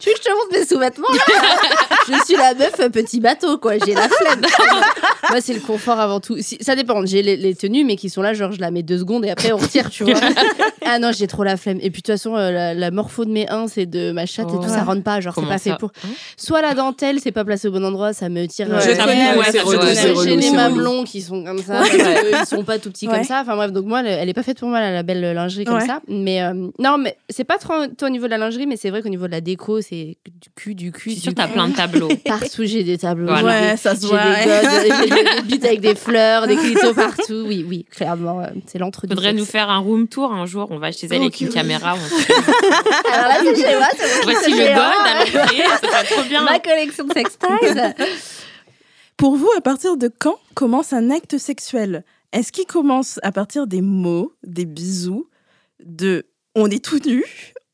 Tu veux que je te montre mes sous-vêtements Je suis la meuf euh, petit bateau, quoi. J'ai la flemme. Moi, c'est le confort avant tout. Si- ça dépend. J'ai les, les tenues, mais qui sont là, genre, je la mets deux secondes et après, on retire, tu vois. ah non, j'ai trop la flemme. Et puis, de toute façon, euh, la, la morpho de mes uns, c'est de ma chatte et tout, ça rentre pas. Genre, c'est pas fait pour. Hein Soit la dentelle, c'est pas placé au bon endroit, ça me tire. Ouais, euh, je relou, J'ai les mamelons qui sont comme ça, parce que ils sont pas tout petits Ouais. comme ça. Enfin bref, donc moi, elle- elle est pas faite pour moi, la, la belle lingerie comme Ouais. ça. Mais euh, non, mais c'est pas trop, toi, au niveau de la lingerie, mais c'est vrai qu'au niveau de la déco, c'est du cul, du cul, Je suis sûre du que t'as plein de tableaux. Partout, j'ai des tableaux. Voilà. Ouais, des- ça se voit. des j'ai des bites avec des fleurs, des clitos partout. Oui, oui, clairement, euh, c'est l'entre du Faudrait sexe. nous faire un room tour un jour. On va chez elle avec une caméra. On... Alors là, c'est chez moi, c'est mon Voici le god à l'entrée. Ça va trop bien. Ma collection de sextiles. Pour vous, à partir de quand commence un acte sexuel? Est-ce qu'il commence à partir des mots, des bisous, de on est tout nu,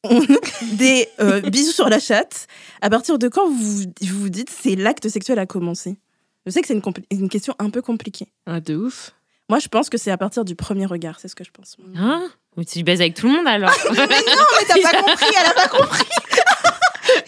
des euh, bisous sur la chatte À partir de quand vous vous, vous dites c'est l'acte sexuel a commencé Je sais que c'est une, question un peu compliquée. Ah, de ouf. Moi, je pense que c'est à partir du premier regard, c'est ce que je pense. Hein? Mais tu baises avec tout le monde alors Mais non, mais t'as pas compris, elle a pas compris.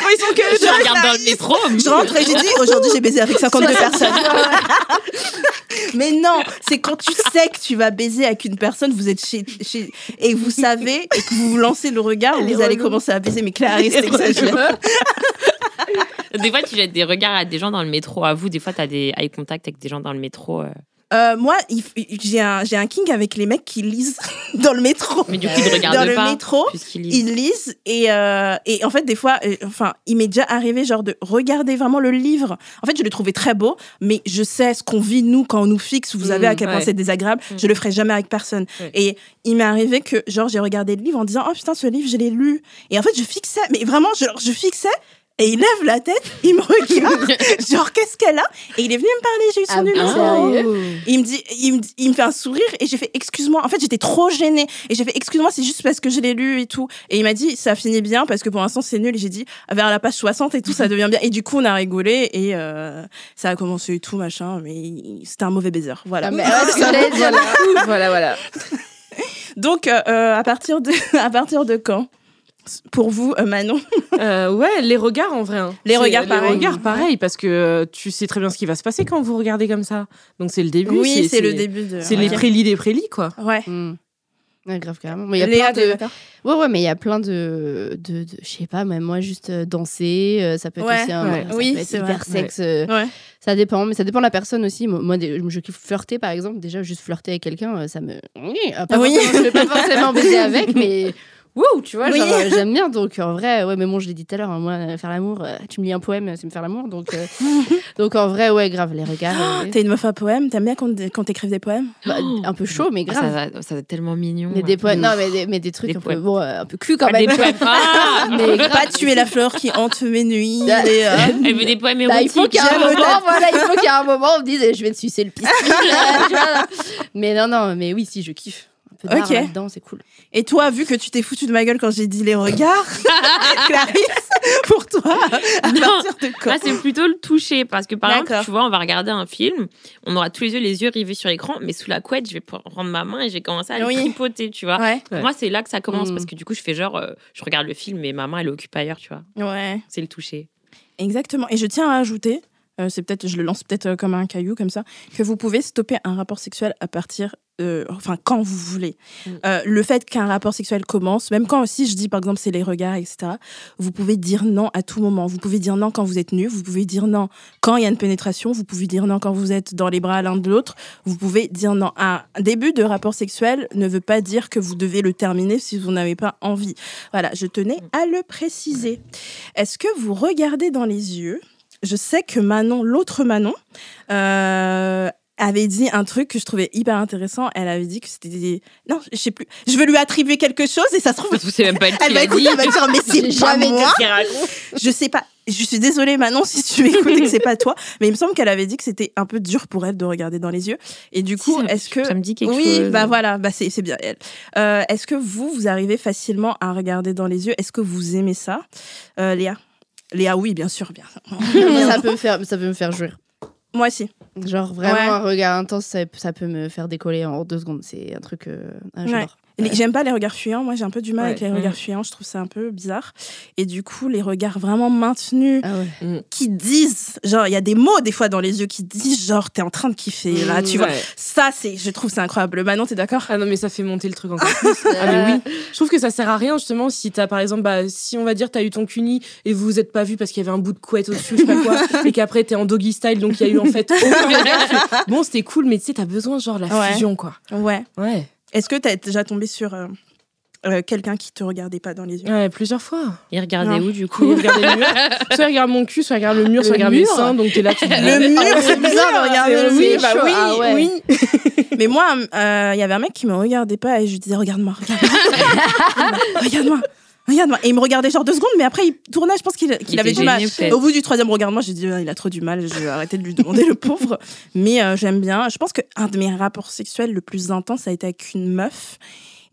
Quand ils sont que Je regarde dans le métro. Je rentre et j'ai dit aujourd'hui j'ai baisé avec 52 personnes. Mais non, c'est quand tu sais que tu vas baiser avec une personne, vous êtes chez, chez et vous savez et que vous vous lancez le regard, vous allez commencer à baiser. Mais Clarisse, t'exagères. Des fois, tu jettes des regards à des gens dans le métro. À vous, des fois, t'as des eye contact avec des gens dans le métro. euh. Euh, moi, j'ai un, king avec les mecs qui lisent dans le métro. Mais du coup, ils ne Dans regardent le métro, lisent. ils lisent et, euh, et en fait des fois euh, enfin il m'est déjà arrivé genre de regarder vraiment le livre en fait je le trouvais très beau mais je sais ce qu'on vit nous quand on nous fixe vous savez Mm, à quel point c'est désagréable Mm. je le ferai jamais avec personne Ouais. et il m'est arrivé que genre j'ai regardé le livre en disant oh putain ce livre je l'ai lu et en fait je fixais mais vraiment je, je fixais et il lève la tête, il me regarde, genre qu'est-ce qu'elle a? Et il est venu me parler, j'ai eu son Ah bon numéro. Sérieux Il me dit, il me, dit- il me fait un sourire et j'ai fait excuse-moi. En fait, j'étais trop gênée et j'ai fait excuse-moi, c'est juste parce que je l'ai lu et tout. Et il m'a dit ça finit bien parce que pour l'instant c'est nul. Et j'ai dit vers la page 60 et tout ça devient bien. Et du coup on a rigolé et euh, ça a commencé et tout machin. Mais c'était un mauvais baiser. Voilà. Ah, mais voilà, voilà. Donc euh, euh, à partir de à partir de quand? Pour vous euh, Manon Euh, ouais, les regards en vrai. hein. Les regards, pareil. Les regards pareil, parce que euh, tu sais très bien ce qui va se passer quand vous regardez comme ça. Donc c'est le début. Oui, c'est le début de. C'est les prélis des prélis, quoi. Ouais. Hmm. Ouais, grave, carrément. Mais il y a Léa, plein de... Ouais, ouais, mais il y a plein de, de, de- je sais pas, même moi, juste danser, euh, ça peut être Ouais, aussi un, ouais. ça Oui, peut être c'est hyper vrai. sexe. euh, Ouais. Ça dépend, mais ça dépend de la personne aussi. Moi, je kiffe flirter, par exemple. Déjà, juste flirter avec quelqu'un, ça me. Oui, euh, pas Oui. je vais pas forcément baiser avec, mais. Wouh, tu vois, Oui. euh, j'aime bien. Donc, en vrai, ouais, mais bon, je l'ai dit tout à l'heure, hein, moi, euh, faire l'amour, euh, tu me lis un poème, c'est me faire l'amour. Donc, euh, donc, en vrai, ouais, grave, les regards. euh, T'es une meuf à poème T'aimes bien quand, quand t'écrives des poèmes bah, un peu chaud, mais Ah, grave. ça, va- ça va être tellement mignon. mais des poèmes, non, mais des, mais des trucs Des un peu, bon, euh, un peu cul quand Ah, des même. poèmes. Ah mais grave. Pas tuer la fleur qui hante mes nuits. Ah. et, euh, Elle veut des poèmes Bah, il faut érotiques. qu'il y ait un moment, voilà, il faut qu'il y ait un moment, on me dise, je vais te sucer le vois. mais non, non, mais oui, si, je kiffe. Peu d'art Ok. là-dedans, c'est cool. Et toi, vu que tu t'es foutu de ma gueule quand j'ai dit les regards, Clarisse, pour toi, à Non. partir de quand Là, c'est plutôt le toucher. Parce que, par exemple, tu vois, on va regarder un film, on aura tous les yeux, les yeux rivés sur l'écran, mais sous la couette, je vais prendre ma main et je vais commencer à Oui. le tripoter, tu vois. Ouais, Pour moi, c'est là que ça commence, Mm. parce que du coup, je fais genre, euh, je regarde le film, mais ma main, elle est occupée ailleurs, tu vois. ouais, C'est le toucher. exactement. Et je tiens à ajouter euh, c'est peut-être, je le lance peut-être euh, comme un caillou comme ça, que vous pouvez stopper un rapport sexuel à partir, euh, enfin quand vous voulez. Mm. Euh, le fait qu'un rapport sexuel commence, même quand aussi je dis par exemple c'est les regards, etc. Vous pouvez dire non à tout moment. Vous pouvez dire non quand vous êtes nu. Vous pouvez dire non quand il y a une pénétration. Vous pouvez dire non quand vous êtes dans les bras l'un de l'autre. Vous pouvez dire non. Un début de rapport sexuel ne veut pas dire que vous devez le terminer si vous n'avez pas envie. Voilà, je tenais à le préciser. Est-ce que vous regardez dans les yeux Je sais que Manon, l'autre Manon, euh, avait dit un truc que je trouvais hyper intéressant. Elle avait dit que c'était des... Non, je sais plus. Je veux lui attribuer quelque chose et ça se trouve... Parce que c'est même pas elle Elle va écouter, dit. elle va dire mais c'est pas jamais moi. Je sais pas. Je suis désolée Manon si tu écoutes et que c'est pas toi, mais il me semble qu'elle avait dit que c'était un peu dur pour elle de regarder dans les yeux. Et du coup, est-ce que ça me dit quelque oui, chose. bah voilà, bah c'est c'est bien elle. Euh, est-ce que vous vous arrivez facilement à regarder dans les yeux? Est-ce que vous aimez ça, Euh, Léa Léa, oui, bien sûr, bien. ça, peut me faire, ça peut me faire jouir. Moi aussi. Genre vraiment Ouais. un regard intense, ça, ça peut me faire décoller en deux secondes. C'est un truc. euh, ah, j'adore. J'aime pas les regards fuyants. Moi, j'ai un peu du mal Ouais. avec les Mm. regards fuyants. Je trouve ça un peu bizarre. Et du coup, les regards vraiment maintenus Ah ouais. qui disent, genre, il y a des mots des fois dans les yeux qui disent, genre, t'es en train de kiffer là, tu vois. Ça, c'est, je trouve, c'est incroyable. Manon, t'es d'accord? Ah non, mais ça fait monter le truc encore plus. ah mais oui. Je trouve que ça sert à rien, justement, si t'as, par exemple, bah, si on va dire, t'as eu ton cuni et vous vous êtes pas vu parce qu'il y avait un bout de couette au-dessus, je sais pas quoi, et qu'après t'es en doggy style, donc il y a eu en fait Bon, c'était cool, mais tu sais, t'as besoin, genre, la Ouais. fusion, quoi. Ouais. Ouais. Est-ce que t'es déjà tombé sur euh, euh, quelqu'un qui te regardait pas dans les yeux? Ouais, plusieurs fois. Il regardait Non. où du Il coup regarde le mur. Soit il regarde mon cul, soit il regarde le mur, soit il regarde mes mur seins, donc t'es là, tu Le mur, c'est bizarre de regarder le Oui, mur. bah chaud. oui, Ah ouais. Oui. Mais moi, euh, il y avait un mec qui me regardait pas et je lui disais regarde-moi, regarde-moi, regarde-moi, regarde-moi. Et il me regardait genre deux secondes, mais après il tournait. Je pense qu'il qu'il Il avait du mal. Au bout du troisième regarde-moi, j'ai dit Ah, il a trop du mal. Je vais arrêter de lui demander le pauvre. Mais euh, j'aime bien. Je pense que un de mes rapports sexuels le plus intense, ça a été avec une meuf.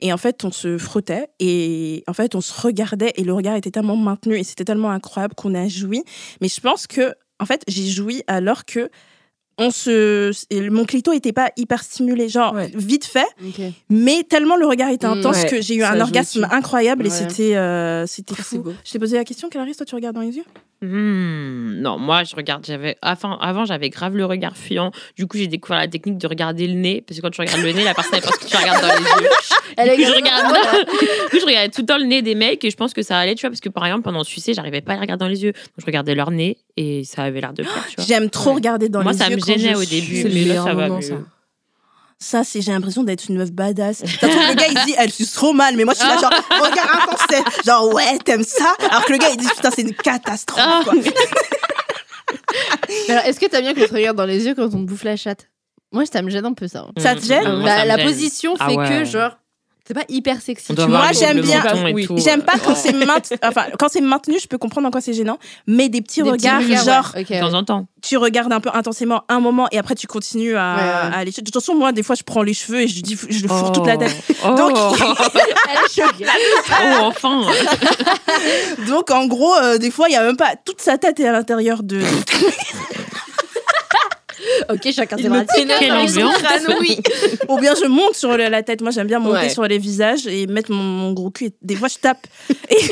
Et en fait, on se frottait et en fait, on se regardait et le regard était tellement maintenu et c'était tellement incroyable qu'on a joui. Mais je pense que, en fait, j'ai joui alors que on se, mon clito était pas hyper stimulé, genre Ouais. vite fait, mais tellement le regard était Mm, intense ouais, que j'ai eu ça un orgasme incroyable et c'était euh, c'était Ah, fou. Je t'ai posé la question, Clarisse, toi tu regardes dans les yeux? Hmm, non, moi je regarde, j'avais avant, avant j'avais grave le regard fuyant. Du coup, j'ai découvert la technique de regarder le nez parce que quand tu regardes le nez, la personne elle pense que tu regardes dans les yeux. Elle Du coup, je regarde, du coup, je regardais tout le temps le nez des mecs et je pense que ça allait, tu vois, parce que par exemple pendant sucer, j'arrivais pas à les regarder dans les yeux. Donc je regardais leur nez et ça avait l'air de plaire, tu vois. J'aime trop regarder dans Moi, les ça yeux. me quand gênait je au début, C'est le mais là meilleur ça va moment, mieux. ça. Ça, c'est j'ai l'impression d'être une meuf badass. Ça trouve, le gars, il dit, elle suce trop mal, mais moi, je suis là, genre, regard intense, c'est genre, ouais, t'aimes ça? Alors que le gars, il dit, putain, c'est une catastrophe, Ah. quoi. Mais alors, est-ce que t'as bien qu'on te regarde dans les yeux quand on te bouffe la chatte? Moi, ça me gêne un peu ça. hein. Ça te gêne? Ah, moi, Bah, ça me la gêne. position Ah fait ouais. que, genre, c'est pas hyper sexy. Moi, j'aime bien- Oui. J'aime pas quand Ouais. c'est maintenu, enfin, quand c'est maintenu, je peux comprendre en quoi c'est gênant, mais des petits Des petits regards, genre, ouais. De temps en temps. tu regardes un peu intensément un moment et après tu continues à, Ouais, à aller. De toute façon, moi, des fois, je prends les cheveux et je, dis, je le fourre toute la tête. Oh. Donc- Elle est choquée. oh, enfin. Donc, en gros, euh, des fois, il y a même pas. Toute sa tête est à l'intérieur de. ok, chacun ses pratiques. Quelle ambiance. crâne, oui. Ou bien je monte sur la tête. Moi, j'aime bien monter Ouais. sur les visages et mettre mon, mon gros cul. Et des fois, je tape. Et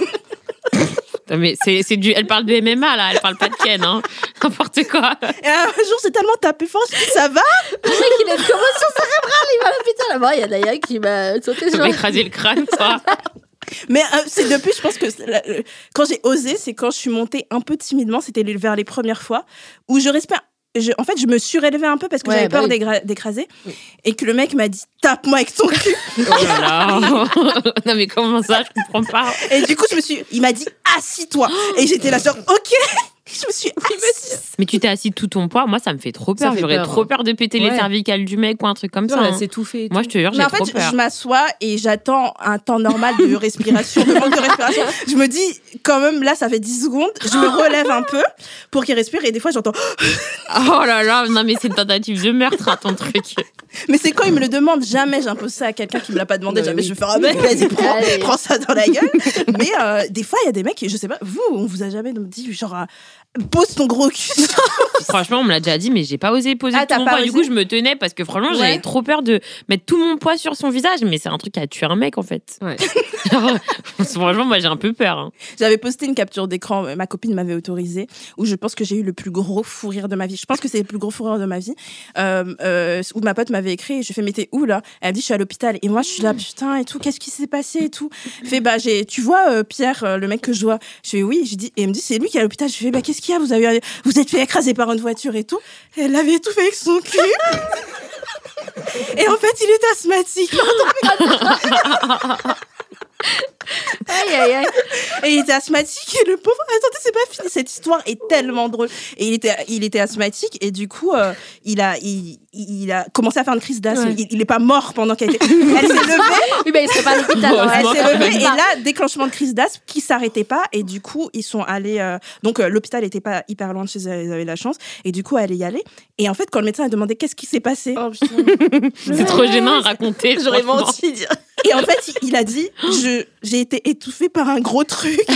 Non, mais c'est, c'est du, elle parle de MMA là, elle parle pas de Ken, hein. N'importe quoi. Et un jour, c'est tellement tapé fort, je dis, ça va? Le mec, il a une commotion cérébrale, il va à l'hôpital. Là-bas, il y a Naya qui m'a sauté Tu sur vas écraser le crâne, toi. Mais euh, c'est depuis, je pense que euh, quand j'ai osé, c'est quand je suis montée un peu timidement, c'était vers les premières fois, où je respire. Je, en fait, je me surélevais un peu parce que Ouais, j'avais bah peur oui. d'écraser. Et que le mec m'a dit tape-moi avec ton cul. Oh là là. non, mais comment ça, je comprends pas. Et du coup, je me suis. Il m'a dit assis-toi. Et j'étais là, genre, ok. Je me suis assise. Mais tu t'es assis de tout ton poids, moi ça me fait trop peur. J'aurais peur, trop hein. peur de péter les cervicales du mec ou un truc comme ça. Hein. c'est tout fait. Moi, je te jure, j'ai Mais en trop fait, peur. je m'assois et j'attends un temps normal de respiration, de manque de respiration. Je me dis, quand même, là, ça fait 10 secondes. Je me relève un peu pour qu'il respire et des fois, j'entends. Oh là là, non mais c'est une tentative de meurtre, hein, ton truc. Mais c'est quand il me le demande. Jamais j'impose ça à quelqu'un qui me l'a pas demandé. Ouais, Jamais oui. je vais faire, ah ben, vas-y, prends, ça dans la gueule. Mais euh, des fois, il y a des mecs, je sais pas, vous, on vous a jamais dit, genre, à, pose ton gros cul. Franchement, on me l'a déjà dit, mais j'ai pas osé poser Ah, tout mon poids. Du osé coup, je me tenais parce que franchement, j'avais trop peur de mettre tout mon poids sur son visage. Mais c'est un truc qui a tué un mec, en fait. Ouais. Genre, franchement, moi, j'ai un peu peur. hein. J'avais posté une capture d'écran, ma copine m'avait autorisé, où je pense que j'ai eu le plus gros fou rire de ma vie. Je pense que c'est le plus gros fou rire de ma vie. Euh, euh, où ma pote m'avait écrit, et je fais, mais t'es où là? Elle me dit, je suis à l'hôpital. Et moi, je suis là, putain, et tout, qu'est-ce qui s'est passé et tout? Fait, bah, j'ai, tu vois, euh, Pierre, euh, le mec que je vois. Je fais, oui. Je dis, et elle me dit, c'est lui qui est à l'hôpital. Je fais, bah, qu'est-ce qu'il y a? Vous avez, vous êtes fait écraser par une voiture et tout. Et elle avait tout fait avec son cul. Et en fait, il est asthmatique. Aïe, aïe, aïe. Et il était asthmatique et le pauvre. Attendez, c'est pas fini. Cette histoire est tellement drôle. Et il était, il était asthmatique et du coup, euh, il a, il, il a commencé à faire une crise d'asthme. Ouais. Il, il est pas mort pendant qu'elle était. Elle s'est levée. Oui, bah, il serait pas à l'hôpital. Bon, hein. Elle Heureusement s'est levée et là, déclenchement de crise d'asthme qui s'arrêtait pas et du coup ils sont allés euh, donc euh, l'hôpital était pas hyper loin de chez eux, ils avaient la chance et du coup elle est y aller et en fait quand le médecin a demandé qu'est-ce qui s'est passé Oh. C'est trop gênant à raconter. J'aurais menti. dire. et en fait il a dit je j'ai été étouffé par un gros truc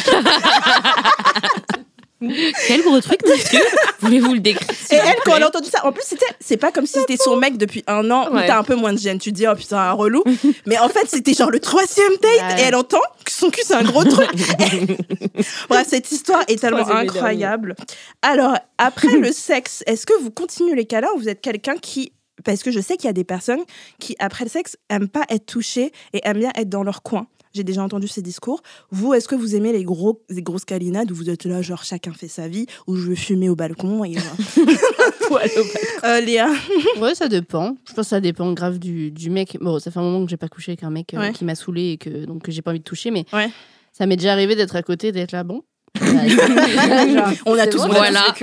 Quel gros truc, monsieur? Voulez-vous le décrire Et elle, quand elle a entendu ça, en plus, c'était, c'est pas comme si c'était son mec depuis un an où t'as un peu moins de gêne. Tu te dis, oh putain, un relou. Mais en fait, c'était genre le troisième date Ouais. et elle entend que son cul, c'est un gros truc. Bref, cette histoire est tellement incroyable. Alors, après le sexe, est-ce que vous continuez les câlins ou vous êtes quelqu'un qui. Parce que je sais qu'il y a des personnes qui, après le sexe, aiment pas être touchées et aiment bien être dans leur coin? J'ai déjà entendu ces discours. Vous, est-ce que vous aimez les, gros, les grosses câlinades où vous êtes là, genre chacun fait sa vie, où je veux fumer au balcon et, euh, Léa Ouais, ça dépend. Je pense que ça dépend grave du, du mec. Bon, ça fait un moment que j'ai pas couché avec un mec euh, Ouais. qui m'a saoulé et que donc que j'ai pas envie de toucher, mais Ouais. ça m'est déjà arrivé d'être à côté, d'être là, bon. On a tous, bon, Voilà.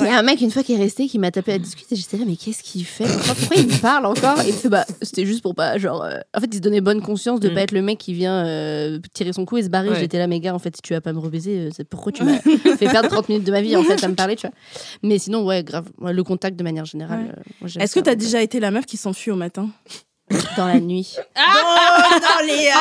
Il y a un mec une fois qui est resté, qui m'a tapé à discuter. J'étais là, mais qu'est-ce qu'il fait? Pourquoi, il me parle encore? Et il me fait, bah, c'était juste pour pas, genre. euh, En fait, il se donnait bonne conscience de Mm. pas être le mec qui vient euh, tirer son coup et se barrer. Ouais. J'étais là, mais gars, en fait, si tu vas pas me rebaiser, euh, c'est pourquoi tu m'as fait perdre 30 minutes de ma vie, en fait, à me parler, tu vois? Mais sinon, ouais, grave. Ouais, le contact de manière générale. Ouais. euh, moi, j'aime Est-ce que ça, t'as déjà été la meuf qui s'enfuit au matin? Dans la nuit. Oh non, Léa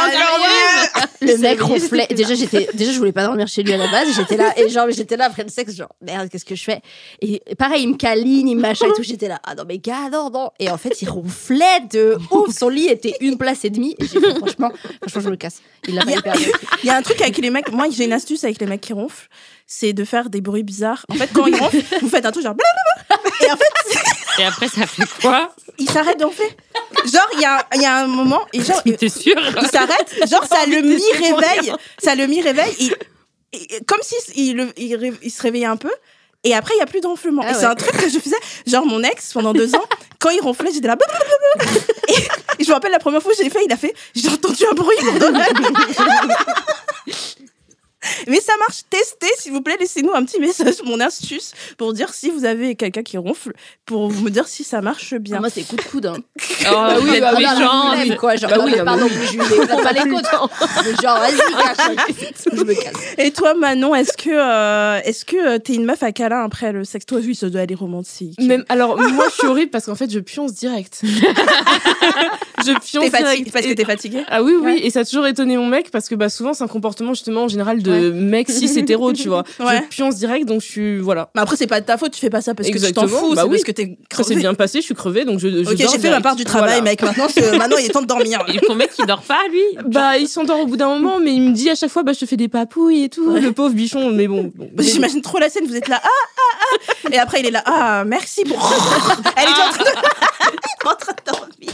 Le mec ronflait. Déjà, j'étais, déjà, je voulais pas dormir chez lui à la base. J'étais là, et genre, j'étais là après le sexe, genre, merde, qu'est-ce que je fais? Et pareil, il me câline, il me machin et tout. J'étais là, ah non, mais gars, non, non. Et en fait, il ronflait de ouf. Son lit était une place et demie. Et j'ai fait, franchement, franchement, je me casse. Il l'a pas bien. Il y a un truc avec les mecs. Moi, j'ai une astuce avec les mecs qui ronflent. C'est de faire des bruits bizarres. En fait, quand ils ronflent, vous faites un truc genre blablabla. Et en fait, Et après, ça fait quoi ils s'arrêtent d'en faire. Genre, il y a, il y a un moment, et genre, T'es sûr il s'arrête, genre ça le mi-réveille, ça le mi-réveille, et, et- et comme si il, il se réveillait un peu, et après il y a plus d'enflement. Ah c'est un truc que je faisais, genre mon ex pendant deux ans, quand il ronflait, j'étais là, blablabla. et, et je me rappelle la première fois que j'ai fait, il a fait, j'ai entendu un bruit. Mais ça marche, testez s'il vous plaît, laissez-nous un petit message, mon astuce, pour dire si vous avez quelqu'un qui ronfle, pour me dire si ça marche bien. Moi, c'est coup de coude. Hein. Oh, vous êtes Ah, dans la méchante. flemme, quoi. Genre, Bah non, oui, pardon, mais- je lui ai pas les côtes. Genre, vas-y, je me casse. Et toi, Manon, est-ce que euh, est-ce que euh, t'es une meuf à câlin après le sexe? Toi, oui, ça doit aller romantique. Même, alors, moi, je suis horrible parce qu'en fait, je pionce direct. je pionce T'es direct. fatiguée parce que t'es fatiguée? Ah oui, oui, Ouais. et ça a toujours étonné mon mec parce que bah, souvent, c'est un comportement justement en général de mec cis hétéro, tu vois. Ouais. Je pionce direct, donc je suis. Voilà. Mais après, c'est pas de ta faute. Tu fais pas ça parce que tu t'en fous. Bah c'est oui. parce que t'es Ça s'est crevé. bien passé, je suis crevée, donc je. je Ok, j'ai fait ma part du travail, Voilà. mec. Maintenant, maintenant, il est temps de dormir. Et ton mec, il dort pas, lui? Bah, il s'endort au bout d'un moment, mais il me dit à chaque fois, bah, je te fais des papouilles et tout, le pauvre bichon, mais bon. bon, mais- J'imagine trop la scène. Vous êtes là, ah, ah, ah. Et après, il est là, ah, merci pour. Elle est en train de, en train de dormir.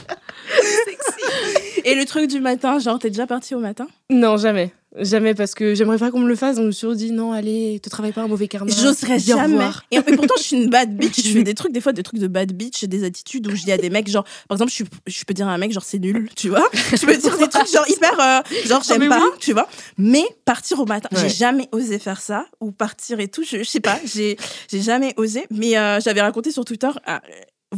Sexy. Et le truc du matin, genre, t'es déjà parti au matin? Non, jamais. Jamais, parce que j'aimerais pas qu'on me le fasse, donc je me suis dit, non, allez, te travaille pas un mauvais karma. J'oserais jamais. Et, et pourtant, je suis une bad bitch. Je fais des trucs, des fois, des trucs de bad bitch, des attitudes où je dis à des mecs, genre, par exemple, je, peux dire à un mec, genre, c'est nul, tu vois. Je peux dire des trucs, genre, hyper, euh, genre, j'aime mais pas, oui. tu vois. Mais partir au matin, j'ai jamais osé faire ça, ou partir et tout, je, je sais pas, j'ai j'ai jamais osé. Mais euh, j'avais raconté sur Twitter. euh,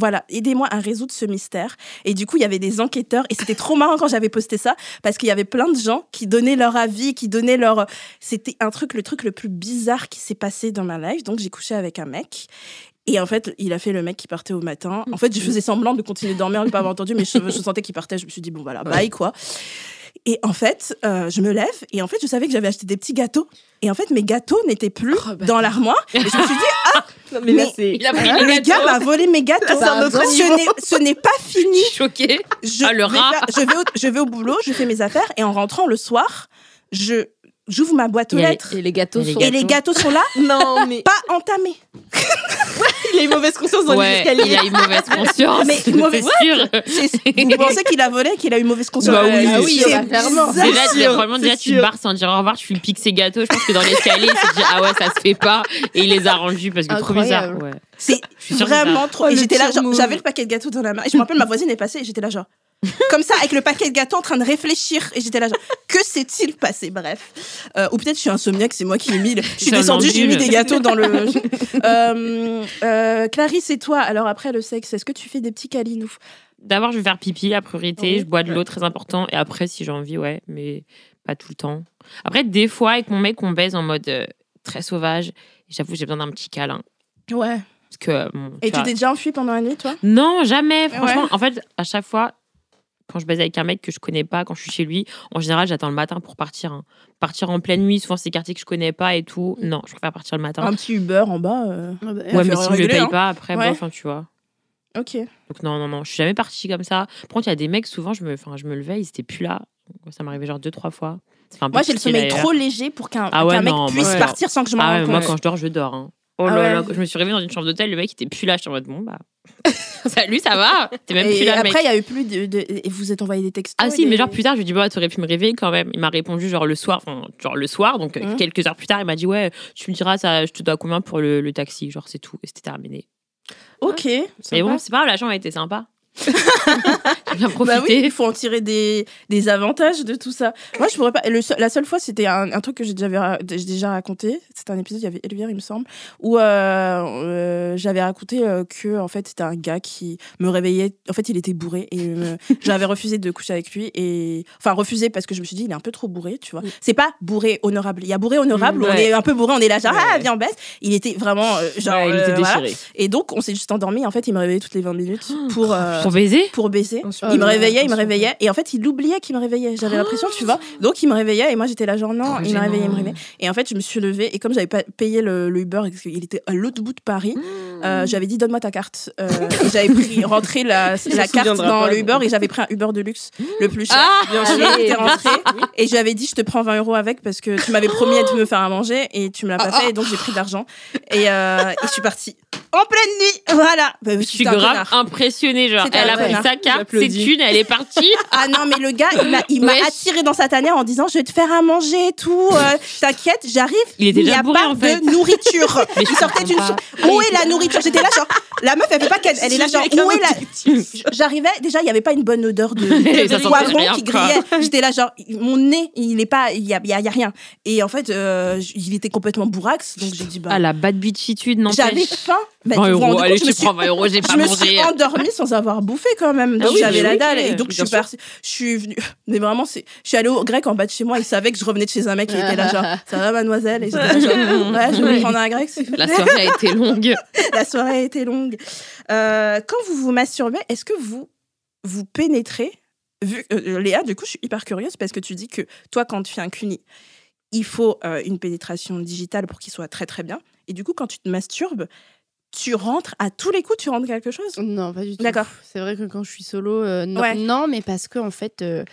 voilà, aidez-moi à résoudre ce mystère. Et du coup, il y avait des enquêteurs, et c'était trop marrant quand j'avais posté ça, parce qu'il y avait plein de gens qui donnaient leur avis, qui donnaient leur. C'était un truc, le truc le plus bizarre qui s'est passé dans ma life. Donc, j'ai couché avec un mec. Et en fait, il a fait le mec qui partait au matin. En fait, je faisais semblant de continuer de dormir, de pas avoir entendu, mais je, je sentais qu'il partait. Je me suis dit, bon, voilà, bye, quoi. Et en fait, euh, je me lève et en fait, je savais que j'avais acheté des petits gâteaux. Et en fait, mes gâteaux n'étaient plus Oh, bah, dans l'armoire. Et je me suis dit, ah, Non, mais là, Mais- c'est. Il a pris le les gars m'a volé mes gâteaux. un autre ce n'est- ce n'est pas fini. Je suis choquée. Je, Ah, le vais rat. faire- je, vais au, je vais au boulot, je fais mes affaires et en rentrant le soir, je j'ouvre ma boîte aux Et, lettres et les gâteaux Et les sont. et les gâteaux sont là, Non, mais pas entamés. il a une mauvaise conscience dans les Ouais, il escaliers. a une mauvaise conscience. Mais une mauvaise- sûr. Vous pensez qu'il a volé, qu'il a eu mauvaise conscience Bah oui. Ah oui, C'est bah, clairement. bizarre. Déjà, c'est déjà, tu te barres sans dire au revoir, tu lui piques ses gâteaux. Je pense que dans l'escalier, il s'est dit, ah ouais, ça se fait pas. Et il les a rendus parce que trop bizarre. Incroyable. Ouais. C'est vraiment trop. Oh, et j'étais là, move. j'avais le paquet de gâteaux dans la main. Et je me rappelle, ma voisine est passée et j'étais là, genre, comme ça, avec le paquet de gâteaux en train de réfléchir. Et j'étais là, genre, que s'est-il passé? Bref. Euh, ou peut-être je suis insomniaque, c'est moi qui ai mis. le- Je suis descendue, j'ai mis des gâteaux dans le. Euh, euh, Clarisse et toi, alors après le sexe, est-ce que tu fais des petits câlinous D'abord, je vais faire pipi, la priorité. Oui. Je bois de l'eau, très important. Et après, si j'ai envie, ouais, mais pas tout le temps. Après, des fois, avec mon mec, on baise en mode euh, très sauvage. J'avoue, j'ai besoin d'un petit câlin. Ouais. Parce que, Et tu t'es déjà enfui pendant la nuit, toi? Non, jamais. Franchement, Ouais. en fait, à chaque fois, quand je baise avec un mec que je connais pas, quand je suis chez lui, en général, j'attends le matin pour partir. hein. Partir en pleine nuit, souvent, c'est des quartiers que je connais pas et tout. Non, je préfère partir le matin. Un petit Uber en bas. euh, Ah bah, ouais, mais si je le paye hein. pas, après, Ouais. bof, hein, tu vois. Ok. Donc, non, non, non, je suis jamais partie comme ça. Par contre, il y a des mecs, souvent, je me, enfin, je me levais, ils étaient plus là. Ça m'arrivait genre deux, trois fois. Moi, j'ai le sommeil trop léger pour qu'un Ah ouais, mec non, puisse moi, partir sans que je m'en Ah ouais, rende moi, quand je dors, je dors. hein. Oh Ah là ouais. là, quand je me suis réveillée dans une chambre d'hôtel, le mec était plus là. Je suis en mode, bon, bah. Salut, ça va T'es même et plus là, le mec. après, il y a eu plus de, de- Et vous êtes envoyé des textos Ah si, mais genre plus tard, je lui ai dit, bah, t'aurais pu me réveiller quand même. Il m'a répondu genre le soir, enfin, genre le soir, donc euh, Mhm. quelques heures plus tard, il m'a dit, ouais, tu me diras, ça, je te dois combien pour le, le taxi Genre, c'est tout. Et c'était terminé. Ok. Mais bon, c'est pas grave, la chambre a été sympa. Bien. Bah oui, il faut en tirer des, des avantages de tout ça. Moi, je pourrais pas. Le la seule fois, c'était un, un truc que j'ai déjà, raconté. C'était un épisode, il y avait Elvire, il me semble, où euh, euh, j'avais raconté euh, que en fait, c'était un gars qui me réveillait. En fait, il était bourré et euh, j'avais refusé de coucher avec lui. Et enfin, refusé parce que je me suis dit, il est un peu trop bourré, tu vois. C'est pas bourré honorable. Il y a bourré honorable Mm, où on ouais. est un peu bourré, on est là, genre, Ouais. ah, viens, on baisse. Il était vraiment genre. Ouais, il était voilà. déchiré. Et donc, on s'est juste endormi. En fait, il me réveillait toutes les 20 minutes pour. Euh, Pour baiser pour baiser. Il me réveillait, il me réveillait. Et en fait, il oubliait qu'il me réveillait. J'avais l'impression, tu vois. Donc, il me réveillait et moi, j'étais là, genre, non, il me réveillait, il me réveillait. Et en fait, je me suis levée et comme j'avais pas payé le, le Uber, parce qu'il était à l'autre bout de Paris, euh, j'avais dit, donne-moi ta carte. Euh, et j'avais pris, rentré la, carte dans le Uber et j'avais pris un Uber de luxe, le plus cher. Ah Bien sûr. j'étais rentrée et je lui avais dit je te prends 20 euros avec parce que tu m'avais promis de me faire à manger et tu me l'as pas fait et donc j'ai pris de l'argent et, euh, et je suis partie en pleine nuit voilà Bah, Je suis grave impressionnée. Genre, elle a pris connard. sa carte, ses thunes, elle est partie. Ah non, mais le gars, il m'a, il attiré dans sa tanière en disant Je vais te faire à manger et tout. euh, T'inquiète, j'arrive. Il était Il n'y déjà a bourré, pas en fait. de nourriture. Mais je il sortait d'une. comprends sou- Où est la nourriture? J'étais là, genre. La meuf, elle fait pas qu'elle. Elle est là, genre. Où est la. J'arrivais, déjà, il n'y avait pas une bonne odeur de, poivron qui grillait. J'étais là, genre, mon nez, il est pas. Il n'y a, il y a, il y a rien. Et en fait, euh, il était complètement bourrax. Donc j'ai dit Bah. Ah, la bad bitchitude, non J'avais faim. Bah, 20 vous vous euros, allez, je me tu suis- prends 20 euros, j'ai pas je me mangé. suis endormie sans avoir bouffé quand même. Ah oui, j'avais mais la dalle. oui, Et donc je suis partie. Je suis venue. Mais vraiment, c'est. Je suis allée au grec en bas de chez moi. Il savait que je revenais de chez un mec qui était là, genre, ça va, mademoiselle Et j'étais là, genre, ouais, je vais prendre un grec. La soirée a été longue. La soirée a été longue. Euh, quand vous vous masturbez, est-ce que vous vous pénétrez? Vu, euh, Léa, du coup, je suis hyper curieuse parce que tu dis que toi, quand tu fais un cuni, il faut euh, une pénétration digitale pour qu'il soit très très bien. Et du coup, quand tu te masturbes, tu rentres à tous les coups, tu rentres quelque chose? Non, pas du tout. D'accord. C'est vrai que quand je suis solo, euh, non, Ouais. non, mais parce que en fait, euh,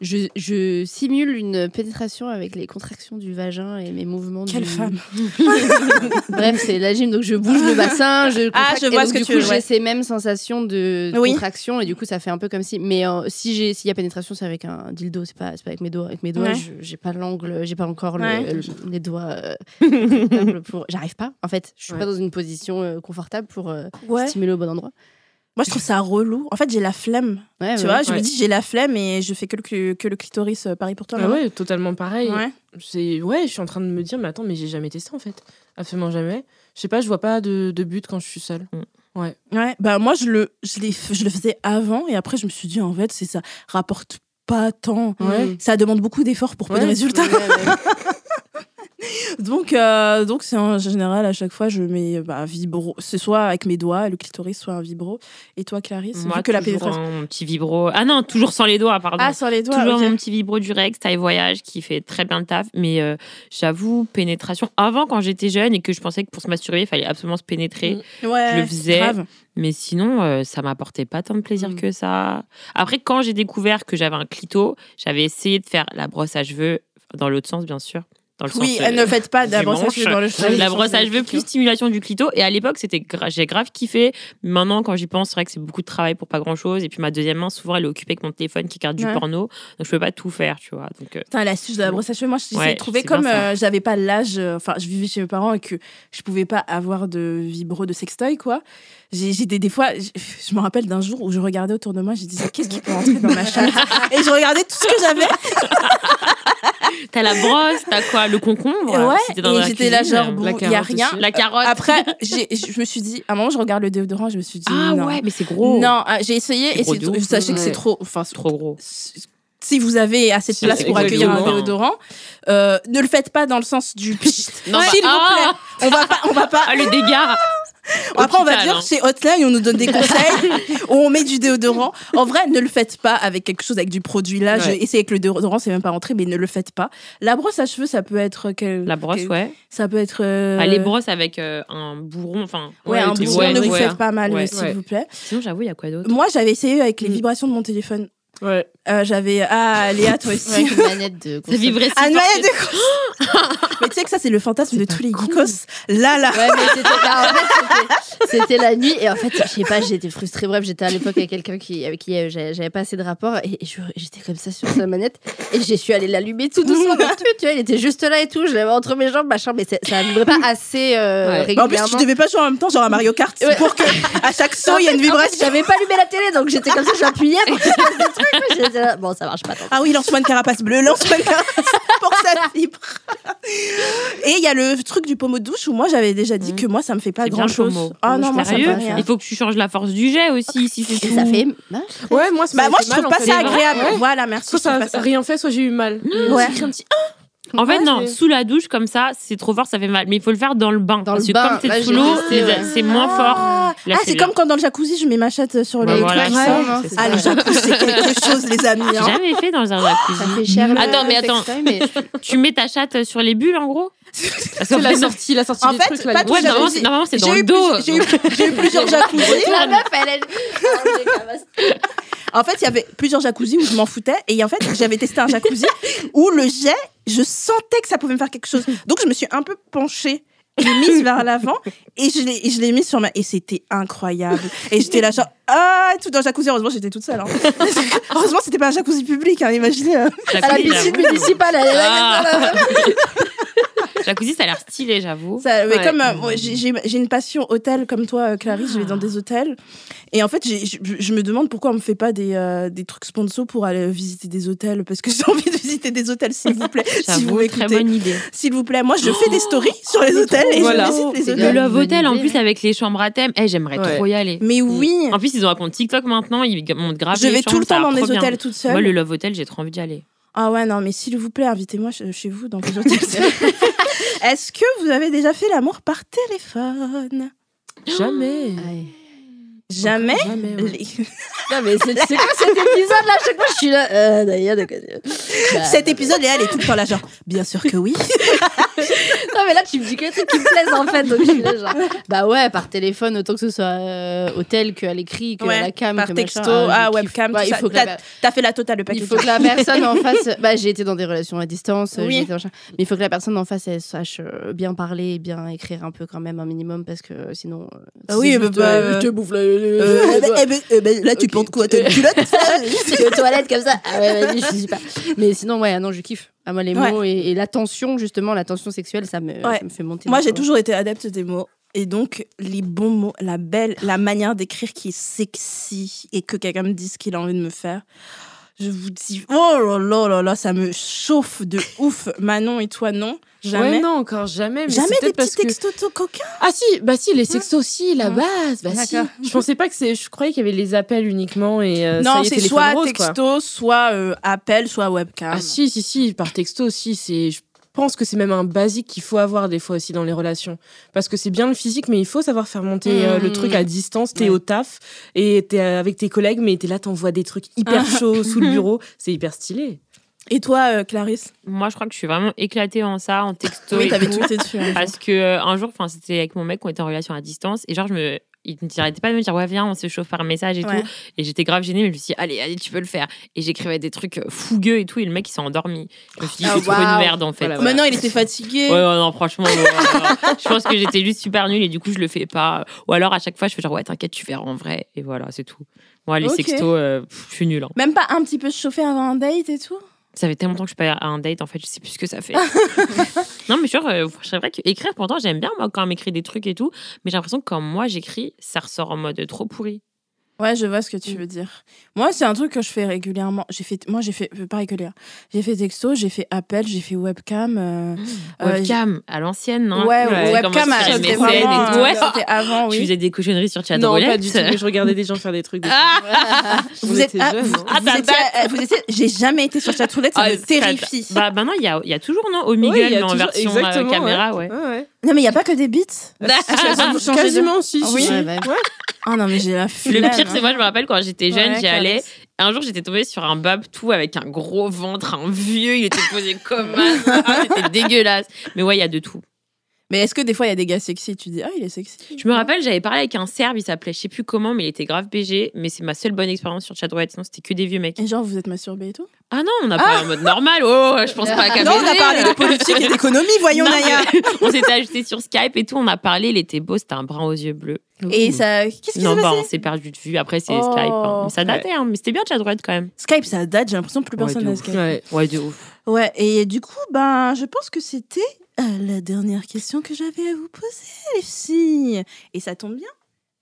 je, je simule une pénétration avec les contractions du vagin et mes mouvements. Quelle du... femme Bref, c'est la gym, donc je bouge le bassin, je Ah, contracte, je et vois donc, ce que du tu coup, ouais. j'ai ces mêmes sensations de Oui. contraction et du coup, ça fait un peu comme si. Mais euh, si j'ai, s'il y a pénétration, c'est avec un dildo, c'est pas, c'est pas avec mes doigts. Avec mes doigts, Ouais. je- j'ai pas l'angle, j'ai pas encore le- Ouais. le- les doigts. euh, pour. J'arrive pas. En fait, je suis pas dans une position euh, confortable pour stimuler au bon endroit. Moi, je trouve ça relou. En fait, j'ai la flemme. Ouais, tu ouais. vois, je me Ouais. dis, j'ai la flemme et je fais que le, que le clitoris. euh, Pareil pour toi, Ah ouais, totalement pareil. Ouais. C'est ouais, je suis en train de me dire mais attends, mais j'ai jamais testé en fait. Absolument jamais. Je sais pas, je vois pas de, de but quand je suis seule. Ouais, bah moi je le, je, je le faisais avant et après je me suis dit en fait c'est ça rapporte pas tant. Ouais. Mm. Ça demande beaucoup d'efforts pour peu de Ouais. résultats. Ouais, ouais. donc, euh, donc c'est en général à chaque fois je mets bah, un vibro, c'est soit avec mes doigts, le clitoris, soit un vibro. Et toi, Clarisse, Moi, vu que la pénétration. un petit vibro. Ah non, toujours sans les doigts, pardon. Ah, sur les doigts. Toujours mon petit vibro du Rex, taille voyage, qui fait très bien le taf. Mais euh, j'avoue, pénétration. Avant, quand j'étais jeune et que je pensais que pour se masturber, il fallait absolument se pénétrer. Ouais, je le faisais. grave. Mais sinon, euh, ça m'apportait pas tant de plaisir Mm. que ça. Après, quand j'ai découvert que j'avais un clito, j'avais essayé de faire la brosse à cheveux, dans l'autre sens, bien sûr. Dans le Oui, sens, euh, ne faites pas de la brosse à cheveux dans le Ouais, la brosse à cheveux plus stimulation du clito. Et à l'époque, c'était gra- j'ai grave kiffé. Maintenant, quand j'y pense, c'est vrai que c'est beaucoup de travail pour pas grand chose. Et puis ma deuxième main, souvent, elle est occupée avec mon téléphone qui garde du porno. Donc je peux pas tout faire, tu vois. Donc euh, Putain, l'astuce de la brosse à cheveux, moi, je Ouais, bien comme euh, j'avais pas l'âge, enfin, je vivais chez mes parents et que je pouvais pas avoir de vibro de sextoy, quoi. J'ai des, des fois, je, me rappelle d'un jour où je regardais autour de moi, je disais, qu'est-ce qui peut rentrer dans ma chatte? Et je regardais tout ce que j'avais. t'as la brosse, t'as quoi, le concombre. ouais, dans et j'étais là, genre, bon, La il y a rien. aussi. la carotte. Après, je me suis dit, à un moment, je regarde le déodorant, je me suis dit, ah non. ouais, mais c'est gros. Non, ah, j'ai essayé et ouf. sachez que c'est Ouais. trop. Enfin, trop gros. si vous avez assez de place pour accueillir un exactement. déodorant, euh, ne le faites pas dans le sens du pchit. Non, bah, S'il vous ah plaît, on va pas, on va pas. Ah, le dégât. Après, on va dire hein. chez Hotline, on nous donne des conseils, où on met du déodorant. En vrai, ne le faites pas avec quelque chose avec du produit. Là, j'ai Ouais. essayé avec le déodorant, c'est même pas rentré, mais ne le faites pas. La brosse à cheveux, ça peut être quel- La brosse, quel- ouais. Ça peut être. euh, Ah, les brosses avec euh, un bourron, enfin. Ouais, Ouais, un bourron, ouais, ne vous ouais. faites pas mal, Ouais. s'il Ouais. vous plaît. Sinon, j'avoue, il y a quoi d'autre? Moi, j'avais essayé avec les Mm. vibrations de mon téléphone. Ouais. Euh, j'avais. Ah, Léa, toi aussi. Avec une manette de. Ça vibrait si Ah, une manette de. Mais tu sais que ça, c'est le fantasme de tous les geekos. Là, là. Ouais, mais c'était bah, en fait, c'était- c'était la nuit et en fait, je sais pas, j'étais frustrée. Bref, j'étais à l'époque avec quelqu'un qui, avec qui euh, j'avais j'avais pas assez de rapport et, et je- j'étais comme ça sur sa manette et j'ai su aller l'allumer tout doucement. Tu, tu vois, il était juste là et tout, je l'avais entre mes jambes, machin, mais ça vibrait pas assez euh, Ouais. Mais en plus, régulièrement. tu devais pas jouer en même temps, genre à Mario Kart, Ouais. pour que à chaque saut, il y a une fait- en fait, vibration. J'avais pas allumé la télé, donc j'étais comme ça, j'appuyais pour qu'il se Bon, ça marche pas tant. Ah oui, lance-moi une carapace bleue, lance-moi une carapace pour que ça vibre. Et il y a le truc du pommeau de douche où moi j'avais déjà dit Mhm. que moi ça me fait pas grand chose. Ah non, moi ça me Sérieux fait rien. Il faut que tu changes la force du jet aussi, si c'est tout. ça fait. Bah, Ouais, moi, Bah moi je trouve pas ça agréable. Ouais. Voilà, merci. Soit ça a rien fait, soit j'ai eu mal. Ouais. J'ai écrit un petit En fait, Ouais, non, sous la douche, comme ça, c'est trop fort, ça fait mal. Mais il faut le faire dans le bain. Dans parce le que bain. comme t'es sous l'eau, c'est moins fort. Ah, Là, Ah, c'est comme quand dans le jacuzzi je mets ma chatte sur Bah le voilà, truc. Ouais. ça, Ah, le ça. jacuzzi c'est quelque chose les amis. Hein. jamais fait dans un ça jacuzzi. fait cher. Attends, mais attends. sextoy, mais Tu mets ta chatte sur les bulles, en gros? Qu'en C'est la sortie, la sortie En des fait, trucs là. pas les- tout Ouais, jacuzzi. normalement, c'est- normalement, c'est dans J'ai le eu dos. plus- J'ai eu, plusieurs jacuzzis. La meuf, elle camasse. En fait, il y avait plusieurs jacuzzis où je m'en foutais. Et en fait, j'avais testé un jacuzzi où le jet, je sentais que ça pouvait me faire quelque chose. Donc, je me suis un peu penchée. et mise vers l'avant et je l'ai et je l'ai mis sur ma et c'était incroyable et j'étais là genre ah tout dans le jacuzzi heureusement j'étais toute seule hein. heureusement c'était pas un jacuzzi public hein, imaginez euh. À la piscine municipale, elle est là, Ah. Jacuzzi, ça a l'air stylé, j'avoue. Ça, mais Ouais. comme euh, moi, j'ai une passion hôtel comme toi, euh, Clarisse, je vais dans des hôtels. Et en fait, j'ai- je, je me demande pourquoi on me fait pas des, euh, des trucs sponsors pour aller visiter des hôtels. Parce que j'ai envie de visiter des hôtels, s'il vous plaît. si vous très bonne idée. S'il vous plaît, moi, je fais des stories sur les hôtels et Voilà. je visite les hôtels. Le Love Hotel, en plus, avec les chambres à thème. Eh, j'aimerais Ouais. trop y aller. Mais oui, En plus, ils ont un compte TikTok maintenant, ils montent grave je vais tout le temps dans des hôtels toute seule. Moi, le Love Hotel, j'ai trop envie d'y aller. Ah ouais, non, mais s'il vous plaît, invitez-moi ch- chez vous dans vos hôtels. Est-ce que vous avez déjà fait l'amour par téléphone? Jamais. Jamais Jamais. ouais. Les- Non, mais c'est quoi cet épisode là? Chaque fois, je suis là. Euh, d'ailleurs, de Bah, Cet épisode, Léa, elle est tout le temps là, genre, bien sûr que oui. Non, mais là, tu me dis que des trucs qui me plaisent en fait. Donc, je suis là, genre. Bah ouais, par téléphone, autant que ce soit euh, hôtel qu'à l'écrit, que Ouais, à la cam. par que texto, machin. ah, je webcam, la- T'as fait la totale, le paquet. Il faut que la personne en face. Bah, j'ai été dans des relations à distance. Oui. j'ai été. Mais il faut que la personne en face, elle sache euh, bien parler, bien écrire un peu quand même, un minimum, parce que sinon. euh, Ah oui, c'est bah, juste, bah, euh, euh, je te bouffe le. Euh, eh ben, eh ben, eh ben, là, tu Ok. penses quoi T'as une culotte C'est aux toilettes comme ça. Ah ouais, vas-y, je sais pas. Mais sinon, ouais, non, je kiffe. Ah, moi, les Ouais. mots et, et l'attention, justement, l'attention sexuelle, ça me, Ouais. ça me fait monter. Moi, j'ai toujours été adepte des mots. Et donc, les bons mots, la belle, la manière d'écrire qui est sexy et que quelqu'un me dise qu'il a envie de me faire. Je vous dis, oh là là là là, ça me chauffe de ouf. Manon et toi, non? Jamais? Ouais, non, encore jamais. Mais Jamais des petits que- textos tout coquins Ah si, bah si, les sextos aussi, la Ouais. base, bah si. Je pensais pas que c'est. Je croyais qu'il y avait les appels uniquement et. euh, Non, c'est soit texto, soit euh, appel, soit webcam. Ah si, si, si, par texto aussi, c'est. je- pense que c'est même un basique qu'il faut avoir des fois aussi dans les relations. Parce que c'est bien le physique, mais il faut savoir faire monter euh, le truc à distance. T'es Ouais. au taf et t'es euh, avec tes collègues, mais t'es là, t'envoies des trucs hyper chauds sous le bureau. C'est hyper stylé. Et toi, euh, Clarisse? Moi, je crois que je suis vraiment éclatée en ça, en texto. Oui, t'avais tout. dessus. jour. Parce que euh, un jour, enfin, c'était avec mon mec, on était en relation à distance, et genre, je me. Il n'arrêtait pas de me dire, ouais, viens, on se chauffe par message et Ouais. tout. Et j'étais grave gênée, mais je me suis dit, allez, allez, tu peux le faire. Et j'écrivais des trucs fougueux et tout, et le mec, il s'est endormi. Je me suis dit, Ah, c'est une merde, en fait. Voilà, Maintenant, il était fatigué. ouais, non, franchement, ouais, je pense que j'étais juste super nulle, et du coup, je le fais pas. Ou alors, à chaque fois, je fais genre, ouais, t'inquiète, tu verras en vrai. Et voilà, c'est tout. Moi, les Ok. sextos, euh, pff, je suis nulle. hein. Même pas un petit peu chauffé avant un date et tout? Ça fait tellement longtemps que je suis pas à un date, en fait, je sais plus ce que ça fait. non, mais genre, euh, c'est vrai qu'écrire, pourtant, j'aime bien, moi, quand on m'écrit des trucs et tout. Mais j'ai l'impression que quand moi, j'écris, ça ressort en mode trop pourri. Ouais, je vois ce que tu veux dire. Moi, c'est un truc que je fais régulièrement. J'ai fait, moi, j'ai fait, euh, pareil que Léa. J'ai fait texto, j'ai fait appel, j'ai fait webcam. euh, euh, Webcam, à l'ancienne, non ouais, Tu webcam, tu fais c'était vraiment. Ouais. C'était avant, Tu oui. faisais des cochonneries sur chat non, pas du tout. Mais je regardais des gens faire des trucs. des Ah Vous êtes, ah, jeune, vous, hein. Ah, vous bah, étiez, vous étiez- j'ai jamais été sur chatroulette, ça Ah, me c'est- terrifie. Bah, maintenant, il y a, il y a toujours, non Omegle, Ouais, il y a mais en version euh, caméra, ouais. Non, mais il y a pas que des beats. Vous changez de- Quasiment, si. Ah oui bah, Ah non, mais j'ai la Le flemme. Pire, c'est moi, je me rappelle quand j'étais jeune, Ouais, j'y allais. Un jour, j'étais tombée sur un bab tout avec un gros ventre, un vieux, il était posé comme un. C'était dégueulasse. Mais ouais, il y a de tout. Mais est-ce que des fois il y a des gars sexy Tu dis ah il est sexy? Je me rappelle, j'avais parlé avec un Serbe, il s'appelait je sais plus comment, mais il était grave BG. Mais c'est ma seule bonne expérience sur Chatroulette, sinon c'était que des vieux mecs. Et genre vous êtes masturbé et tout? Ah non, on a parlé en mode normal. Oh, je pense pas à Non, on a parlé de politique et d'économie, voyons Naya. on s'était ajouté sur Skype et tout, on a parlé, il était beau, c'était un brun aux yeux bleus. Et ça, qu'est-ce qui s'est Non, bah, on s'est perdu de vue. Après, c'est Oh. Skype. hein. Mais ça datait, hein. mais c'était bien Chatroulette quand même. Skype, ça date. J'ai l'impression que plus personne n'a. Skype. Ouais. Ouais, de ouf. Ouais. Et du coup, ben, je pense que c'était euh, la dernière question que j'avais à vous poser, les filles. Et ça tombe bien.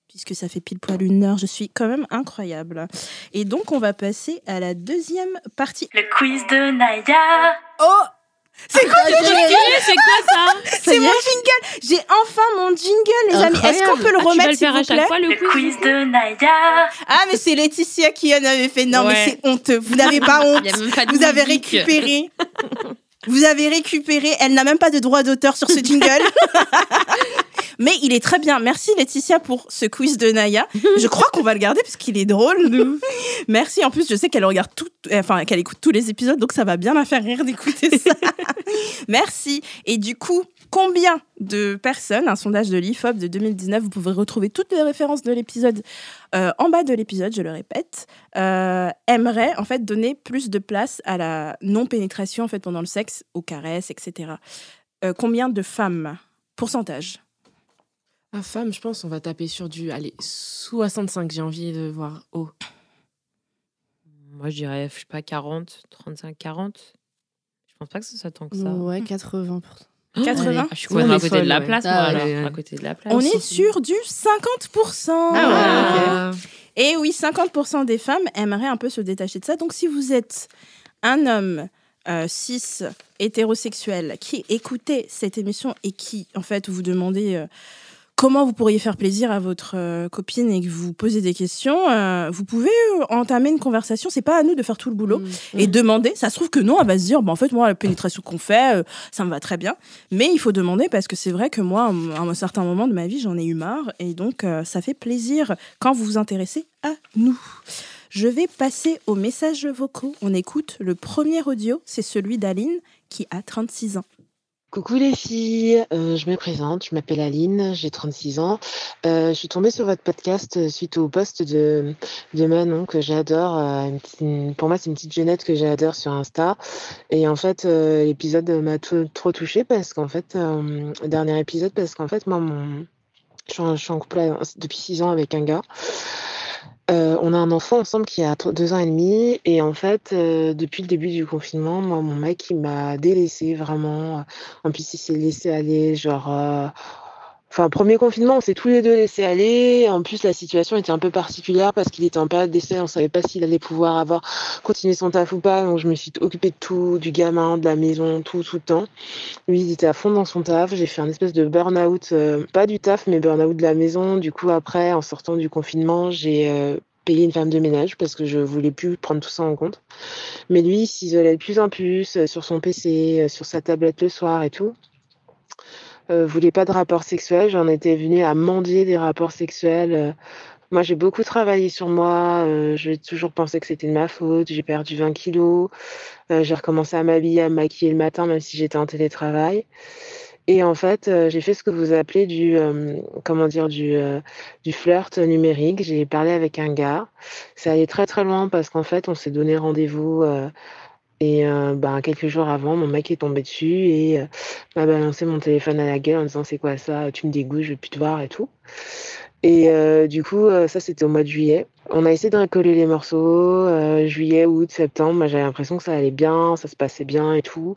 Puisque ça fait pile poil une heure, je suis quand même incroyable. Et donc, on va passer à la deuxième partie. Le quiz de Naya. Oh C'est quoi ce jingle c'est quoi ça? C'est mon jingle J'ai enfin mon jingle, les amis. Est-ce qu'on peut le Ah, remettre, le s'il vous plaît fois, le Le quiz quiz de Naya. Ah, mais c'est Laetitia qui en avait fait. Non, mais c'est honteux. Vous n'avez pas honte. Il y a même pas de Vous avez récupéré. Vous avez récupéré. Elle n'a même pas de droit d'auteur sur ce jingle. Mais il est très bien. Merci Laetitia pour ce quiz de Naya. Je crois qu'on va le garder parce qu'il est drôle. Merci. En plus, je sais qu'elle regarde tout, enfin qu'elle écoute tous les épisodes, donc ça va bien la faire rire d'écouter ça. Merci. Et du coup, combien de personnes, un sondage de l'IFOP de 2019, vous pouvez retrouver toutes les références de l'épisode euh, en bas de l'épisode, je le répète, euh, aimerait en fait donner plus de place à la non-pénétration en fait pendant le sexe, aux caresses, etc. Euh, combien de femmes? Pourcentage À femme, je pense, on va taper sur du. Allez, 65, j'ai envie de voir haut. Moi, je dirais, je sais pas, 40, 35, 40. Je pense pas que ce soit tant que ça. Ouais, 80%. 80 Ah, je suis complètement à est côté de la folles, ouais. place, moi, Ah, alors. À côté de la place. On est sur du 50%. Ah ouais, Et oui, 50% des femmes aimeraient un peu se détacher de ça. Donc si vous êtes un homme euh, cis hétérosexuel qui écoutez cette émission et qui en fait vous demandez euh, comment vous pourriez faire plaisir à votre euh, copine et que vous posez des questions, euh, vous pouvez euh, entamer une conversation. C'est pas à nous de faire tout le boulot Mm. et demander. Ça se trouve que non, elle va se dire, bah, en fait, moi, la pénétration qu'on fait, euh, ça me va très bien. Mais il faut demander parce que c'est vrai que moi, à un certain moment de ma vie, j'en ai eu marre. Et donc, ça fait plaisir quand vous vous intéressez à nous. Je vais passer aux messages vocaux. On écoute le premier audio, c'est celui d'Aline qui a 36 ans. Coucou les filles, euh, je me présente, je m'appelle Aline, j'ai 36 ans. Euh, je suis tombée sur votre podcast euh, suite au post de, de Manon que j'adore. euh, pour moi, c'est une petite jeunette que j'adore sur Insta. Et en fait, euh, l'épisode m'a trop touchée parce qu'en fait, euh, dernier épisode, parce qu'en fait, moi, mon, je, suis en, je suis en couple depuis 6 ans avec un gars. Euh, on a un enfant ensemble qui a deux ans et demi et en fait euh, depuis le début du confinement moi mon mec il m'a délaissé vraiment. En plus il s'est laissé aller genre euh, Enfin, premier confinement, on s'est tous les deux laissés aller. En plus, la situation était un peu particulière parce qu'il était en période d'essai. On savait pas s'il allait pouvoir avoir continué son taf ou pas. Donc, je me suis occupée de tout, du gamin, de la maison, tout, tout le temps. Lui, il était à fond dans son taf. J'ai fait un espèce de burn-out, euh, pas du taf, mais burn-out de la maison. Du coup, après, en sortant du confinement, j'ai euh, payer une femme de ménage parce que je voulais plus prendre tout ça en compte. Mais lui, il s'isolait de plus en plus euh, sur son PC, euh, sur sa tablette le soir et tout. Euh, voulait pas de rapport sexuel. J'en étais venue à mendier des rapports sexuels. Euh. Moi, j'ai beaucoup travaillé sur moi. Euh, j'ai toujours pensé que c'était de ma faute. J'ai perdu 20 kilos. Euh, j'ai recommencé à m'habiller, à me maquiller le matin, même si j'étais en télétravail. Et en fait, euh, j'ai fait ce que vous appelez du, euh, comment dire, du, euh, du flirt numérique. J'ai parlé avec un gars. Ça allait très très loin parce qu'en fait, on s'est donné rendez-vous. Et euh, ben, quelques jours avant, mon mec est tombé dessus et euh, m'a balancé mon téléphone à la gueule en disant c'est quoi ça, tu me dégoûtes, je veux plus te voir et tout. Et euh, du coup, ça c'était au mois de juillet. On a essayé de recoller les morceaux, juillet, août, septembre. J'avais l'impression que ça allait bien, ça se passait bien et tout.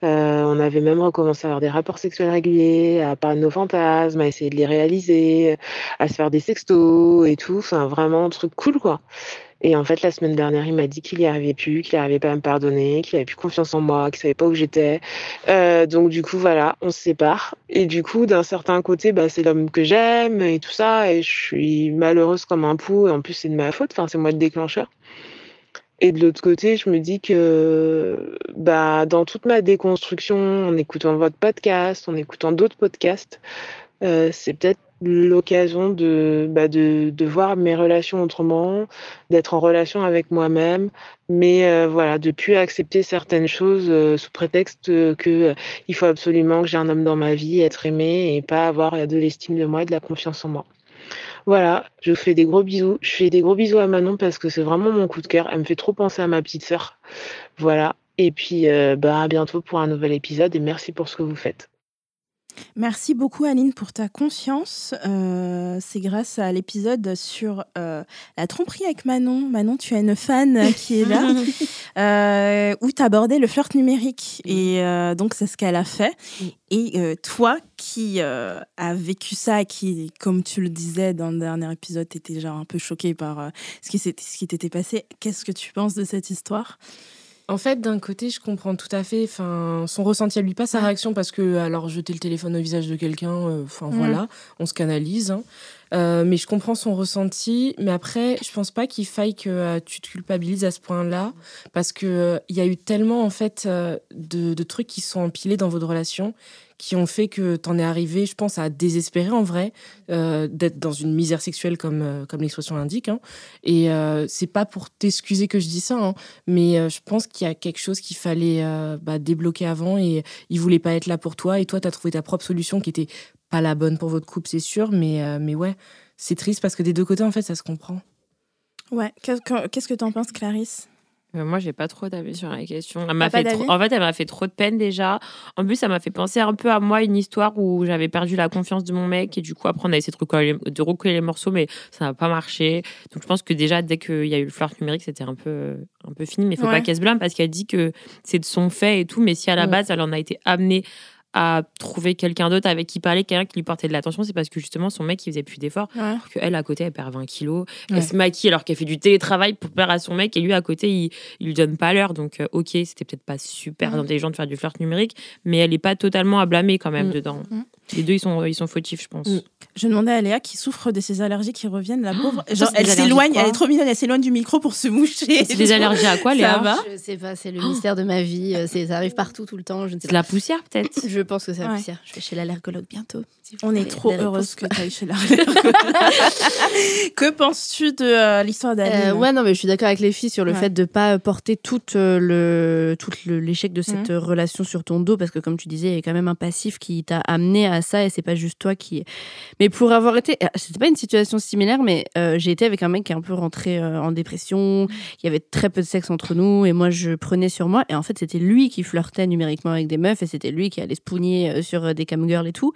On avait même recommencé à avoir des rapports sexuels réguliers, à parler de nos fantasmes, à essayer de les réaliser, à se faire des sextos et tout. Enfin vraiment un truc cool quoi. Et en fait, la semaine dernière, il m'a dit qu'il y arrivait plus, qu'il n'arrivait pas à me pardonner, qu'il avait plus confiance en moi, qu'il savait pas où j'étais. Euh, donc du coup, voilà, on se sépare. Et du coup, d'un certain côté, bah, c'est l'homme que j'aime et tout ça, et je suis malheureuse comme un pou. Et en plus, c'est de ma faute. Enfin, c'est moi le déclencheur. Et de l'autre côté, je me dis que bah, dans toute ma déconstruction, en écoutant votre podcast, en écoutant d'autres podcasts, euh, c'est peut-être l'occasion de, bah, de, de voir mes relations autrement, d'être en relation avec moi-même, mais euh, voilà, de plus accepter certaines choses euh, sous prétexte que euh, il faut absolument que j'ai un homme dans ma vie, être aimé et pas avoir de l'estime de moi et de la confiance en moi. Voilà, je vous fais des gros bisous. Je fais des gros bisous à Manon parce que c'est vraiment mon coup de cœur. Elle me fait trop penser à ma petite sœur. Voilà. Et puis, euh, bah, à bientôt pour un nouvel épisode et merci pour ce que vous faites. Merci beaucoup Aline pour ta confiance. Euh, c'est grâce à l'épisode sur euh, la tromperie avec Manon. Manon, tu as une fan qui est là, euh, où tu abordais le flirt numérique. Et donc, c'est ce qu'elle a fait. Et toi qui as vécu ça, qui, comme tu le disais dans le dernier épisode, tu étais genre un peu choquée par ce qui ce qui t'était passé. Qu'est-ce que tu penses de cette histoire? En fait, d'un côté, je comprends tout à fait enfin, son ressenti à lui, pas sa réaction, parce que alors jeter le téléphone au visage de quelqu'un, euh, enfin Mhm. voilà, on se canalise. hein. Euh, mais je comprends son ressenti. Mais après, je pense pas qu'il faille que euh, tu te culpabilises à ce point-là, parce que euh, il y a eu tellement en fait de, trucs qui sont empilés dans votre relation qui ont fait que t'en es arrivé, je pense, à désespérer en vrai, d'être dans une misère sexuelle comme, comme l'expression l'indique. hein. Et c'est pas pour t'excuser que je dis ça, hein, mais je pense qu'il y a quelque chose qu'il fallait bah, débloquer avant et il voulait pas être là pour toi et toi tu as trouvé ta propre solution qui était pas la bonne pour votre couple c'est sûr mais euh, mais ouais c'est triste parce que des deux côtés en fait ça se comprend Ouais, qu'est-ce que t'en penses, Clarisse? Euh, moi, j'ai pas trop d'avis sur la question. Elle m'a fait trop- En fait, elle m'a fait trop de peine déjà. En plus, ça m'a fait penser un peu à moi, une histoire où j'avais perdu la confiance de mon mec et du coup, après, on a essayé de recoller, de recoller les morceaux, mais ça n'a pas marché. Donc, je pense que déjà, dès qu'il y a eu le flirt numérique, c'était un peu, un peu fini. Mais il faut Ouais. pas qu'elle se blâme parce qu'elle dit que c'est de son fait et tout. Mais si à la base, elle en a été amenée à trouver quelqu'un d'autre avec qui parler, quelqu'un qui lui portait de l'attention, c'est parce que justement son mec il faisait plus d'efforts, Ouais. que elle à côté elle perd 20 kilos, Ouais. elle se maquille alors qu'elle fait du télétravail pour plaire à son mec et lui à côté il, il lui donne pas l'heure donc euh, ok c'était peut-être pas super Mhm. intelligent de faire du flirt numérique mais elle est pas totalement à blâmer quand même Mhm. dedans. Mhm. Les deux ils sont ils sont fautifs je pense. Mhm. Je demandais à Léa qui souffre de ces allergies qui reviennent, la pauvre. ça, Genre, elle s'éloigne, elle est trop mignonne, elle s'éloigne du micro pour se moucher. C'est des allergies à quoi Ça Léa va Je sais pas, c'est le mystère de ma vie. euh, c'est- Ça arrive partout, tout le temps. Je ne sais C'est pas. de la poussière peut-être. Je pense que c'est la Ouais. poussière. Je vais chez l'allergologue bientôt. On est trop heureuse que tu ailles chez la Que penses-tu de euh, l'histoire d'Aline Euh, ouais, non, mais je suis d'accord avec les filles sur le Ouais. fait de pas porter tout euh, le tout le- l'échec de cette euh, relation sur ton dos, parce que comme tu disais, il y a quand même un passif qui t'a amené à ça, et c'est pas juste toi qui. Mais pour avoir été, euh, c'était pas une situation similaire, mais euh, j'ai été avec un mec qui est un peu rentré euh, en dépression. Il y avait très peu de sexe entre nous, et moi je prenais sur moi, et en fait c'était lui qui flirtait numériquement avec des meufs, et c'était lui qui allait se pougner euh, sur euh, des camgirls et tout.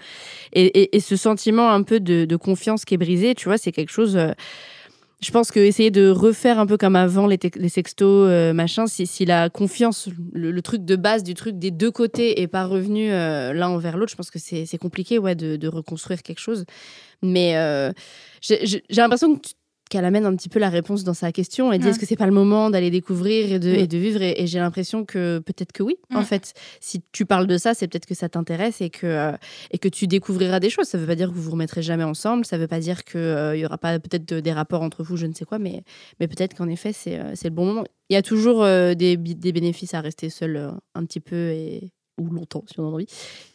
Et, et- ce sentiment un peu de, confiance qui est brisé, tu vois, c'est quelque chose. euh, je pense que essayer de refaire un peu comme avant les, les sextos, euh, machin, si, la confiance, le, truc de base du truc des deux côtés est pas revenu euh, l'un envers l'autre, je pense que c'est compliqué ouais, de, de reconstruire quelque chose. Mais j'ai l'impression que tu- qu'elle amène un petit peu la réponse dans sa question. Elle dit Ouais. est-ce que c'est pas le moment d'aller découvrir et de, et de vivre? Et, et j'ai l'impression que peut-être que oui. En fait, si tu parles de ça, c'est peut-être que ça t'intéresse et que euh, et que tu découvriras des choses. Ça veut pas dire que vous vous remettrez jamais ensemble. Ça veut pas dire que euh, il y aura pas peut-être de- des rapports entre vous, je ne sais quoi. Mais mais peut-être qu'en effet, c'est euh, le bon moment. Il y a toujours euh, des, des bénéfices à rester seul euh, un petit peu et ou longtemps si on en a envie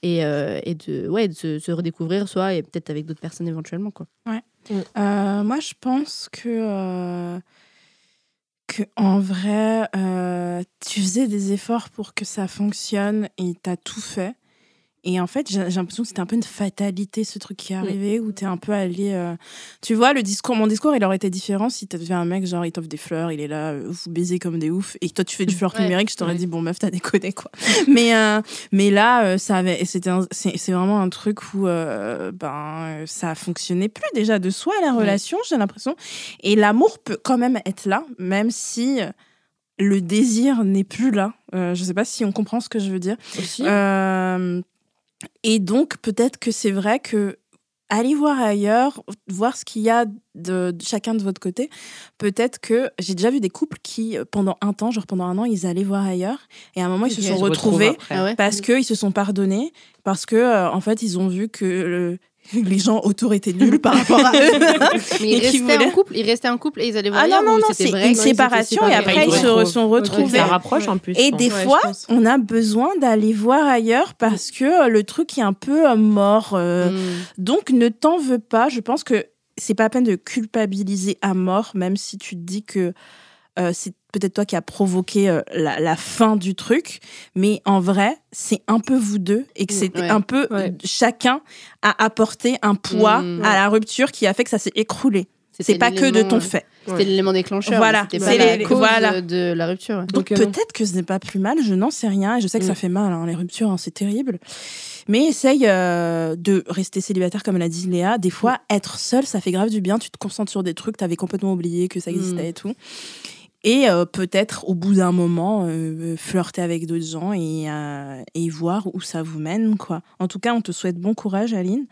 et, euh, et de ouais de se, se redécouvrir soi et peut-être avec d'autres personnes éventuellement quoi. Euh, moi, je pense que, euh, que en vrai, euh, tu faisais des efforts pour que ça fonctionne et tu as tout fait. Et en fait, j'ai l'impression que c'était un peu une fatalité, ce truc qui est arrivé, où tu es un peu allé. euh, Tu vois, le discours, mon discours, il aurait été différent si tu avais un mec, genre, il t'offre des fleurs, il est là, euh, vous baisez comme des oufs, et toi, tu fais du flirt Ouais. numérique, je t'aurais Ouais. dit, bon, meuf, t'as déconné, quoi. mais, euh, mais là, ça avait, c'est vraiment un truc où ben, ça fonctionnait plus déjà de soi, la relation, j'ai l'impression. Et l'amour peut quand même être là, même si le désir n'est plus là. Je sais pas si on comprend ce que je veux dire. Euh, et donc, peut-être que c'est vrai que aller voir ailleurs, voir ce qu'il y a de, de chacun de votre côté, peut-être que j'ai déjà vu des couples qui, euh, pendant un temps, genre pendant un an, ils allaient voir ailleurs. Et à un moment, ils se sont retrouvés Ah parce qu'ils se sont pardonnés, parce que euh, en fait, ils ont vu que le- les gens autour étaient nuls par rapport à eux. Mais ils restaient voulaient- en couple, ils restaient en couple et ils allaient voir Ah non, non, non, c'est une séparation et après ils se sont retrouvés. Ça rapproche en plus. Et des Ouais, fois, on a besoin d'aller voir ailleurs parce que euh, le truc est un peu euh, mort. euh, Mm. Donc, ne t'en veux pas. Je pense que c'est pas la peine de culpabiliser à mort, même si tu te dis que euh, c'est peut-être toi qui as provoqué euh, la, la fin du truc. Mais en vrai, c'est un peu vous deux et que c'est Ouais. un peu Ouais. chacun a apporté un poids Mm. à la rupture qui a fait que ça s'est écroulé. C'était C'est pas que de ton fait. C'était l'élément déclencheur. Voilà, C'était c'est la les- cause voilà. de la rupture. ouais. Donc peut-être que ce n'est pas plus mal, je n'en sais rien, et je sais que ça Mm. fait mal, hein, les ruptures, hein, c'est terrible. Mais essaye euh, de rester célibataire, comme l'a dit Léa. Des fois, être seul, ça fait grave du bien, tu te concentres sur des trucs, tu avais complètement oublié que ça existait Mm. et tout. Et euh, peut-être, au bout d'un moment, euh, flirter avec d'autres gens et, euh, voir où ça vous mène. quoi. En tout cas, on te souhaite bon courage, Aline.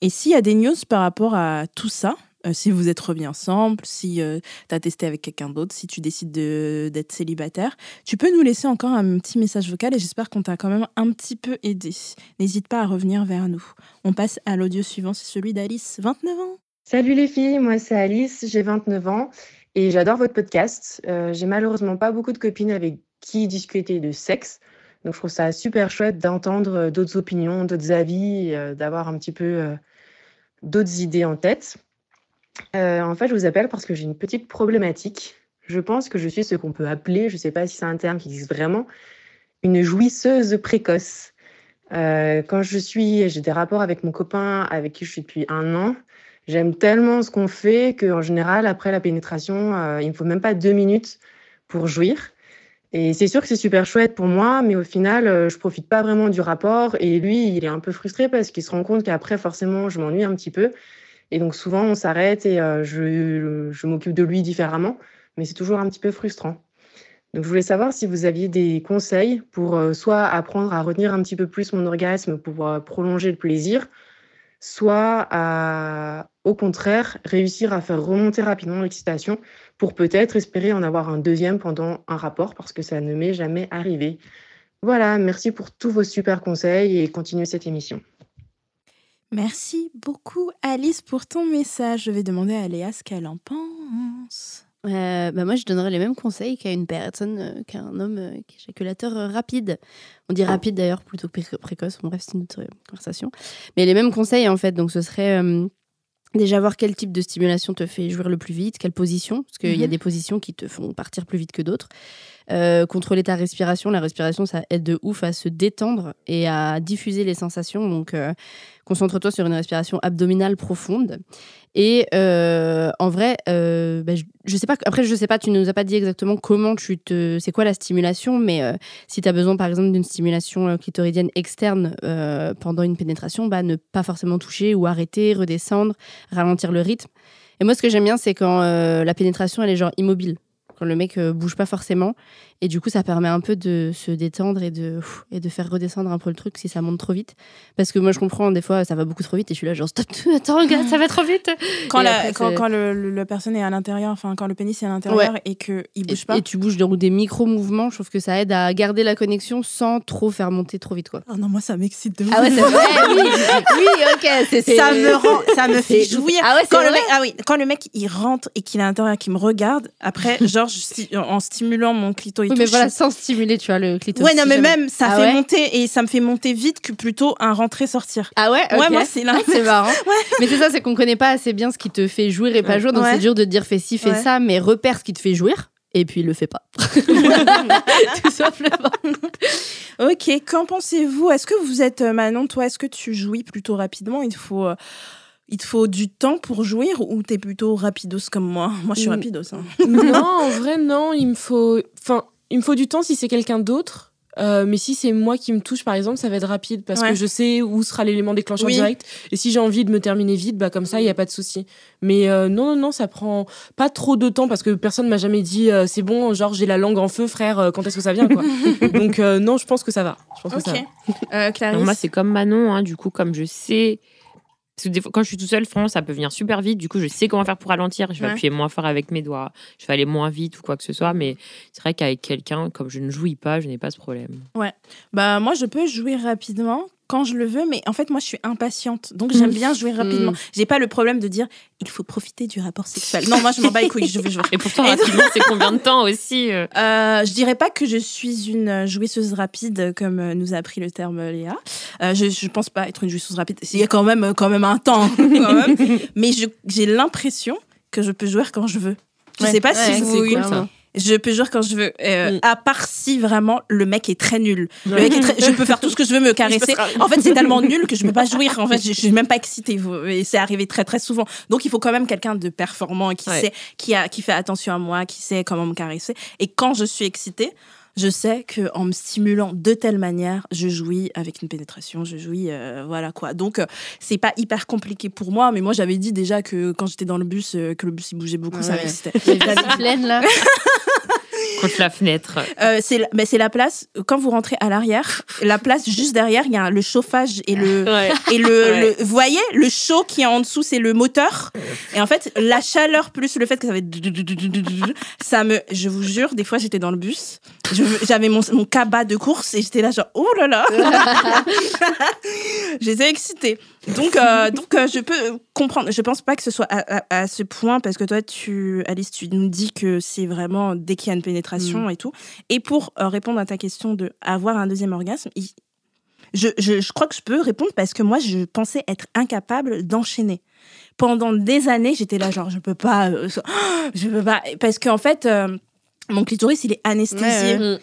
Et s'il y a des news par rapport à tout ça, euh, si vous êtes remis ensemble, si tu as testé avec quelqu'un d'autre, si tu décides de- d'être célibataire, tu peux nous laisser encore un petit message vocal et j'espère qu'on t'a quand même un petit peu aidé. N'hésite pas à revenir vers nous. On passe à l'audio suivant, c'est celui d'Alice, 29 ans. Salut les filles, moi c'est Alice, j'ai 29 ans et j'adore votre podcast. Euh, j'ai malheureusement pas beaucoup de copines avec qui discuter de sexe, donc je trouve ça super chouette d'entendre euh, d'autres opinions, d'autres avis, euh, d'avoir un petit peu d'autres idées en tête. En fait, je vous appelle parce que j'ai une petite problématique. Je pense que je suis ce qu'on peut appeler, je sais pas si c'est un terme qui existe vraiment, une jouisseuse précoce. Quand je suis, j'ai des rapports avec mon copain avec qui je suis depuis un an. J'aime tellement ce qu'on fait qu'en général, après la pénétration, euh, il me faut même pas deux minutes pour jouir. Et c'est sûr que c'est super chouette pour moi, mais au final, euh, je profite pas vraiment du rapport. Et lui, il est un peu frustré parce qu'il se rend compte qu'après, forcément, je m'ennuie un petit peu. Et donc souvent, on s'arrête et euh, je, m'occupe de lui différemment, mais c'est toujours un petit peu frustrant. Donc je voulais savoir si vous aviez des conseils pour euh, soit apprendre à retenir un petit peu plus mon orgasme pour prolonger le plaisir, soit à, au contraire, réussir à faire remonter rapidement l'excitation pour peut-être espérer en avoir un deuxième pendant un rapport parce que ça ne m'est jamais arrivé. Voilà, merci pour tous vos super conseils et continuez cette émission. Merci beaucoup, Alice, pour ton message. Je vais demander à Léa ce qu'elle en pense. Euh, bah moi, je donnerais les mêmes conseils qu'à une personne, euh, qu'à un homme euh, qui est éjaculateur euh, rapide. On dit rapide d'ailleurs plutôt que pré- précoce. Bon, bref, c'est une autre conversation. Mais les mêmes conseils en fait. Donc, ce serait déjà voir quel type de stimulation te fait jouir le plus vite, quelle position, parce qu'il y a Mhm. des positions qui te font partir plus vite que d'autres. Euh, contrôler ta respiration. La respiration, ça aide de ouf à se détendre et à diffuser les sensations. Donc, euh, concentre-toi sur une respiration abdominale profonde. Et euh, en vrai, euh, bah, je, je sais pas. Après, je sais pas. Tu nous as pas dit exactement comment tu te. C'est quoi la stimulation Mais si tu as besoin, par exemple, d'une stimulation clitoridienne externe pendant une pénétration, bah, ne pas forcément toucher ou arrêter, redescendre, ralentir le rythme. Et moi, ce que j'aime bien, c'est quand la pénétration, elle est genre immobile. Quand le mec euh, bouge pas forcément. Et du coup, ça permet un peu de se détendre et de, et de faire redescendre un peu le truc si ça monte trop vite. Parce que moi, je comprends, des fois, ça va beaucoup trop vite et je suis là, genre, stop, attends, regarde, ça va trop vite. Quand, la, après, quand, le, le- la personne est à l'intérieur, enfin quand le pénis est à l'intérieur et qu'il Et, bouge pas. et tu bouges dans des micro-mouvements, je trouve que ça aide à garder la connexion sans trop faire monter trop vite, quoi. Oh non, moi ça m'excite de Ah ouais, c'est vrai, oui, oui, ok. ça me rend, ça me fait jouir. Ah ouais, c'est quand le vrai mec, ah oui, quand le mec il rentre et qu'il est à l'intérieur, qu'il me regarde, après, genre, je sti- en stimulant mon clito et Oui, tout. mais voilà, sans stimuler, tu vois, le clitoris. Ouais, non, mais jamais. même, ça Ah fait ouais monter et ça me fait monter vite que plutôt un rentrer-sortir. Ah ouais, Ouais, moi, c'est l'inverse. c'est marrant. Mais c'est ça, c'est qu'on connaît pas assez bien ce qui te fait jouir et pas jouir, donc Ouais. c'est dur de dire fais ci, fais ça, mais repère ce qui te fait jouir. Et puis, le fais pas. Tout simplement. Ok, qu'en pensez-vous? Est-ce que vous êtes, euh, Manon, toi, est-ce que tu jouis plutôt rapidement? Il faut. Il te faut du temps pour jouir ou t'es plutôt rapidos comme moi? Moi, je suis Mm. rapidos. hein. non, en vrai, non. Il me faut, enfin, il me faut du temps si c'est quelqu'un d'autre. Euh, mais si c'est moi qui me touche, par exemple, ça va être rapide parce Ouais. que je sais où sera l'élément déclencheur Oui. direct. Et si j'ai envie de me terminer vite, bah comme ça, il y a pas de souci. Mais euh, non, non, non, ça prend pas trop de temps parce que personne m'a jamais dit euh, c'est bon, genre j'ai la langue en feu, frère. Quand est-ce que ça vient, quoi Donc euh, non, je pense que ça va. Je pense que ça Ok. va. Euh, Clarisse Non, moi, c'est comme Manon, hein, du coup, comme je sais. Parce que des fois, quand je suis tout seule, franchement, ça peut venir super vite. Du coup, je sais comment faire pour ralentir. Je vais Ouais. appuyer moins fort avec mes doigts. Je vais aller moins vite ou quoi que ce soit. Mais c'est vrai qu'avec quelqu'un, comme je ne jouis pas, je n'ai pas ce problème. Bah moi je peux jouer rapidement quand je le veux, mais en fait moi je suis impatiente, donc j'aime bien jouer rapidement. Mm. J'ai pas le problème de dire il faut profiter du rapport sexuel. Non moi je m'en bats les couilles, je veux jouer. Et pourtant, rapidement, c'est combien de temps aussi euh Euh, je dirais pas que je suis une jouisseuse rapide comme euh, nous a appris le terme euh, Léa. Euh, je, je pense pas être une jouisseuse rapide. Il y a quand même quand même un temps, quand même. mais j'ai l'impression que je peux jouer quand je veux. Je Ouais. sais pas si vous. c'est cool, ça. Je peux jouer quand je veux. Euh, Mm. À part si vraiment le mec est très nul. Le mec est très- Je peux faire tout ce que je veux, me caresser. En fait, c'est tellement nul que je peux pas jouir. En fait, je, je suis même pas excitée. vous- Et c'est arrivé très très souvent. Donc, il faut quand même quelqu'un de performant qui Ouais. sait, qui a, qui fait attention à moi, qui sait comment me caresser. Et quand je suis excitée, je sais que en me stimulant de telle manière, je jouis avec une pénétration, je jouis, euh, voilà quoi. Donc, euh, c'est pas hyper compliqué pour moi. Mais moi, j'avais dit déjà que quand j'étais dans le bus, euh, que le bus il bougeait beaucoup, ça Ouais. m'excitait. Vieilles pleines, là. contre la fenêtre. Euh, c'est la- mais c'est la place quand vous rentrez à l'arrière la place juste derrière il y a le chauffage et le Ouais. et le, Ouais. le- vous voyez le chaud qui est en dessous c'est le moteur et en fait la chaleur plus le fait que ça va être ça me je vous jure des fois j'étais dans le bus j'avais mon, mon cabas de course et j'étais là genre oh là là j'étais excitée donc euh, donc euh, je peux comprendre je pense pas que ce soit à, à- à ce point parce que toi tu Alice tu nous dis que c'est vraiment dès qu'il y a une pénétration et tout et pour euh, répondre à ta question de avoir un deuxième orgasme il- je, je, je crois que je peux répondre parce que moi, je pensais être incapable d'enchaîner. Pendant des années, j'étais là, genre, je peux pas, je peux pas. Parce qu'en fait, mon clitoris, il est anesthésié. Ouais,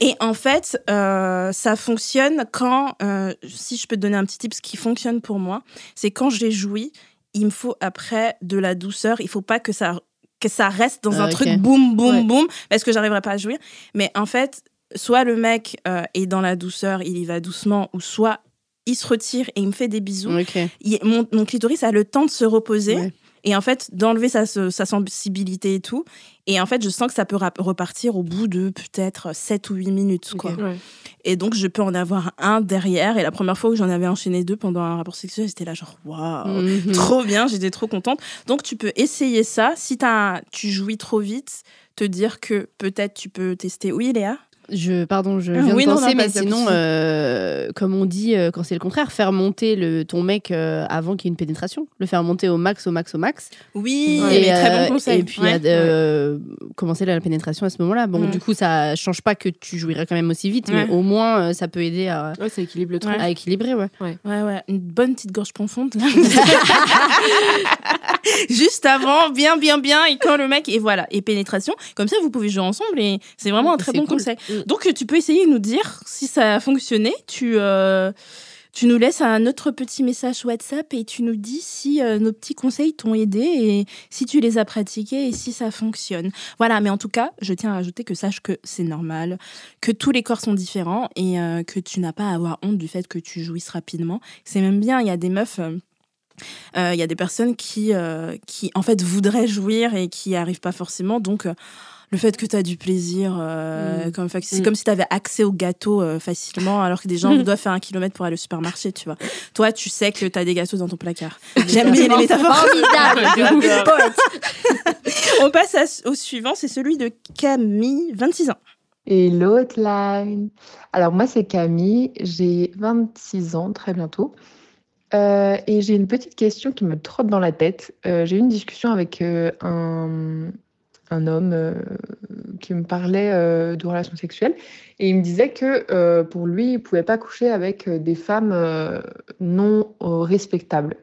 Et en fait, euh, ça fonctionne quand, euh, si je peux te donner un petit tip, ce qui fonctionne pour moi, c'est quand j'ai joui, il me faut après de la douceur. Il faut pas que ça que ça reste dans Ah, un ok. truc boum boum Ouais. boum parce que j'arriverai pas à jouir. Mais en fait, soit le mec euh, est dans la douceur, il y va doucement, ou soit il se retire et il me fait des bisous. Il- mon, mon clitoris a le temps de se reposer Ouais. Et en fait d'enlever sa, sa sensibilité et tout. Et en fait, je sens que ça peut repartir au bout de peut-être 7 ou 8 minutes. Quoi. Ouais. Et donc, je peux en avoir un derrière. Et la première fois que j'en avais enchaîné deux pendant un rapport sexuel, j'étais là genre, waouh, Mhm. trop bien, j'étais trop contente. Donc, tu peux essayer ça. Si tu jouis trop vite, te dire que peut-être tu peux tester. Oui, Léa? Je, pardon, je Ah, viens oui, de penser, non, mais sinon, euh, comme on dit euh, quand c'est le contraire, faire monter le, ton mec euh, avant qu'il y ait une pénétration, le faire monter au max, au max, au max. Oui, et, mais très bon conseil. Et puis Ouais. euh, commencer la pénétration à ce moment-là. Bon, Mm. du coup, ça change pas que tu jouirais quand même aussi vite, Ouais. mais au moins, euh, ça peut aider à, Ouais, ça équilibre le truc. à équilibrer, ouais. Ouais, ouais, une bonne petite gorge profonde. Juste avant, bien, bien, bien, et quand le mec, et voilà, et pénétration. Comme ça, vous pouvez jouer ensemble et c'est vraiment un très bon cool. conseil. Mm. Donc, tu peux essayer de nous dire si ça a fonctionné. Tu, euh, tu nous laisses un autre petit message WhatsApp et tu nous dis si euh, nos petits conseils t'ont aidé et si tu les as pratiqués et si ça fonctionne. Voilà, mais en tout cas, je tiens à ajouter que sache que c'est normal, que tous les corps sont différents et euh, que tu n'as pas à avoir honte du fait que tu jouisses rapidement. C'est même bien, il y a des meufs. euh, euh, Il y a des personnes qui, euh, qui, en fait, voudraient jouir et qui n'y arrivent pas forcément. Donc, euh, le fait que tu as du plaisir, euh, Mm. comme, fa- c'est Mm. comme si tu avais accès au gâteau euh, facilement, alors que des gens doivent faire un kilomètre pour aller au supermarché, tu vois. Toi, tu sais que tu as des gâteaux dans ton placard. J'aime bien les métaphores. Formidable. On passe à- au suivant, c'est celui de Camille, 26 ans. Et l'hotline. Alors moi c'est Camille, j'ai 26 ans très bientôt. Euh, et j'ai une petite question qui me trotte dans la tête. Euh, j'ai eu une discussion avec euh, un, un homme euh, qui me parlait euh, de relations sexuelles et il me disait que euh, pour lui, il pouvait pas coucher avec des femmes non respectables.